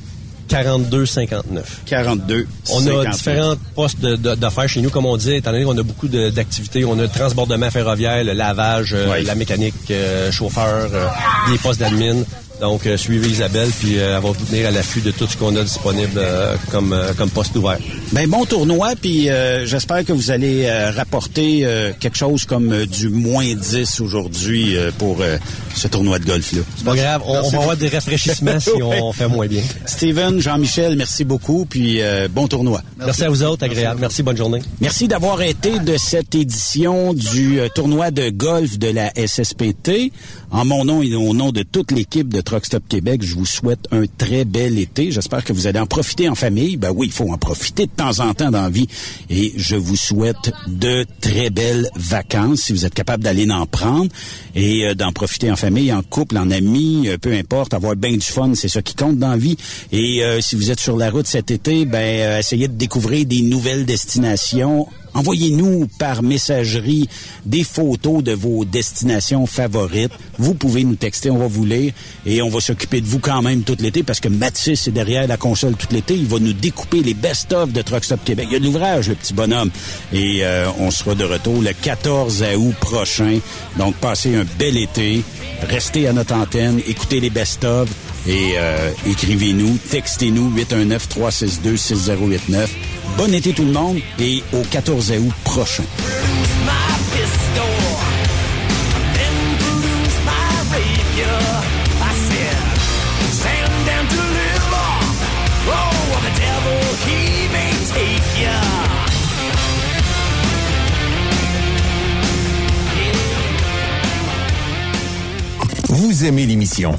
4259. 42 On a 59. différents postes d'affaires chez nous, comme on dit, étant donné qu'on a beaucoup d'activités. On a le transbordement ferroviaire, le lavage, euh, la mécanique, euh, chauffeur, euh, des postes d'admin. Donc, euh, suivez Isabelle, puis euh, elle va vous tenir à l'affût de tout ce qu'on a disponible euh, comme, euh, comme poste ouvert. Ben bon tournoi, puis euh, j'espère que vous allez euh, rapporter euh, quelque chose comme euh, du moins 10 aujourd'hui euh, pour euh, ce tournoi de golf-là. C'est pas grave, on, on va avoir des rafraîchissements si on fait moins bien. Steven, Jean-Michel, merci beaucoup, puis euh, bon tournoi. Merci. à vous autres, agréable. Merci, bonne journée. Merci d'avoir été de cette édition du euh, tournoi de golf de la SSPT. En mon nom et au nom de toute l'équipe de Truck Stop Québec, je vous souhaite un très bel été. J'espère que vous allez en profiter en famille. Ben oui, il faut en profiter de temps en temps dans la vie. Et je vous souhaite de très belles vacances si vous êtes capable d'aller en prendre et euh, d'en profiter en famille, en couple, en amis, euh, peu importe, avoir bien du fun, c'est ça qui compte dans la vie. Et euh, si vous êtes sur la route cet été, ben essayez de découvrir des nouvelles destinations Envoyez-nous par messagerie des photos de vos destinations favorites. Vous pouvez nous texter, on va vous lire et on va s'occuper de vous quand même tout l'été parce que Mathis est derrière la console tout l'été. Il va nous découper les best-of de Truck Stop Québec. Il y a de l'ouvrage, le petit bonhomme. Et euh, on sera de retour le 14 août prochain. Donc, passez un bel été. Restez à notre antenne. Écoutez les best-of et euh, écrivez-nous, textez-nous 819-362-6089. Bon été tout le monde et au 14 août prochain. Vous aimez l'émission?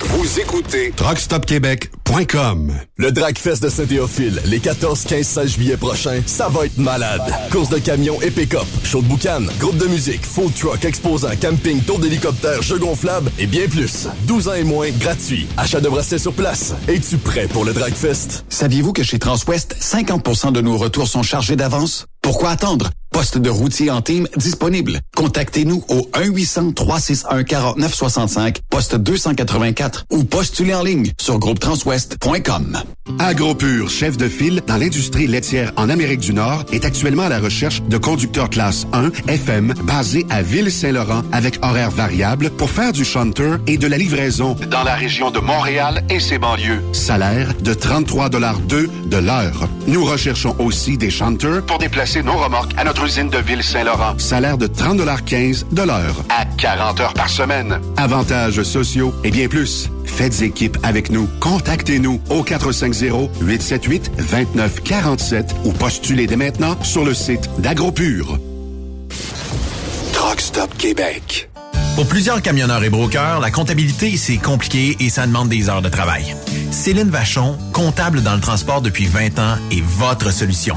Vous écoutez truckstopquebec.com. Le Dragfest de Saint-Théophile, les 14, 15, 16 juillet prochains, ça va être malade. Course de camions et pick-up, show de boucan, groupe de musique, food truck, exposant, camping, tour d'hélicoptère, jeux gonflables et bien plus. 12 ans et moins, gratuit. Achat de bracelets sur place. Es-tu prêt pour le Dragfest? Saviez-vous que chez Transwest, 50% de nos retours sont chargés d'avance? Pourquoi attendre? Poste de routier en team disponible. Contactez-nous au 1-800-361-4965, poste 284 ou postulez en ligne sur groupetranswest.com. AgroPure, chef de file dans l'industrie laitière en Amérique du Nord, est actuellement à la recherche de conducteurs classe 1 FM basés à Ville-Saint-Laurent avec horaires variables pour faire du shunter et de la livraison dans la région de Montréal et ses banlieues. Salaire de 33,2 de l'heure. Nous recherchons aussi des shunters pour déplacer nos remorques à notre usine de Ville-Saint-Laurent. Salaire de 30,15 de l'heure à 40 heures par semaine. Avantages sociaux et bien plus. Faites équipe avec nous. Contactez-nous au 450-878-2947 ou postulez dès maintenant sur le site d'AgroPure. Truck Stop Québec. Pour plusieurs camionneurs et brokers, la comptabilité, c'est compliqué et ça demande des heures de travail. Céline Vachon, comptable dans le transport depuis 20 ans, est votre solution.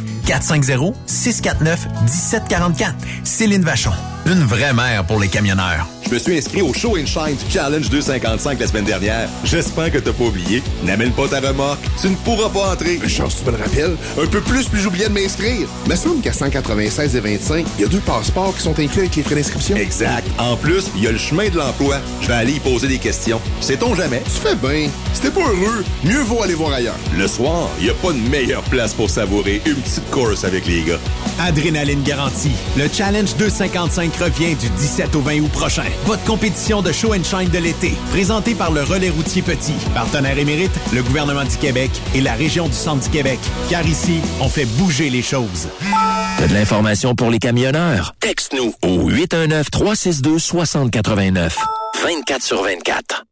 450-649-1744. Céline Vachon, une vraie mère pour les camionneurs. Je me suis inscrit au Show and Shine du Challenge 255 la semaine dernière. J'espère que t'as pas oublié. N'amène pas ta remorque. Tu ne pourras pas entrer. Chance, tu me le rappelles. Un peu plus, puis j'oubliais de m'inscrire. Mais semble qu'à 196 et 25, il y a deux passeports qui sont inclus avec les frais d'inscription. Exact. En plus, il y a le chemin de l'emploi. Je vais aller y poser des questions. Sait-on jamais? Tu fais bien. Si t'es pas heureux, mieux vaut aller voir ailleurs. Le soir, il n'y a pas de meilleure place pour savourer une petite course avec les gars. Adrénaline garantie. Le Challenge 255 revient du 17 au 20 août prochain. Votre compétition de show and shine de l'été, présentée par le Relais routier Petit, partenaire émérite, le gouvernement du Québec et la région du Centre du Québec. Car ici, on fait bouger les choses. T'as de l'information pour les camionneurs? Texte-nous au 819-362-6089. 24 sur 24.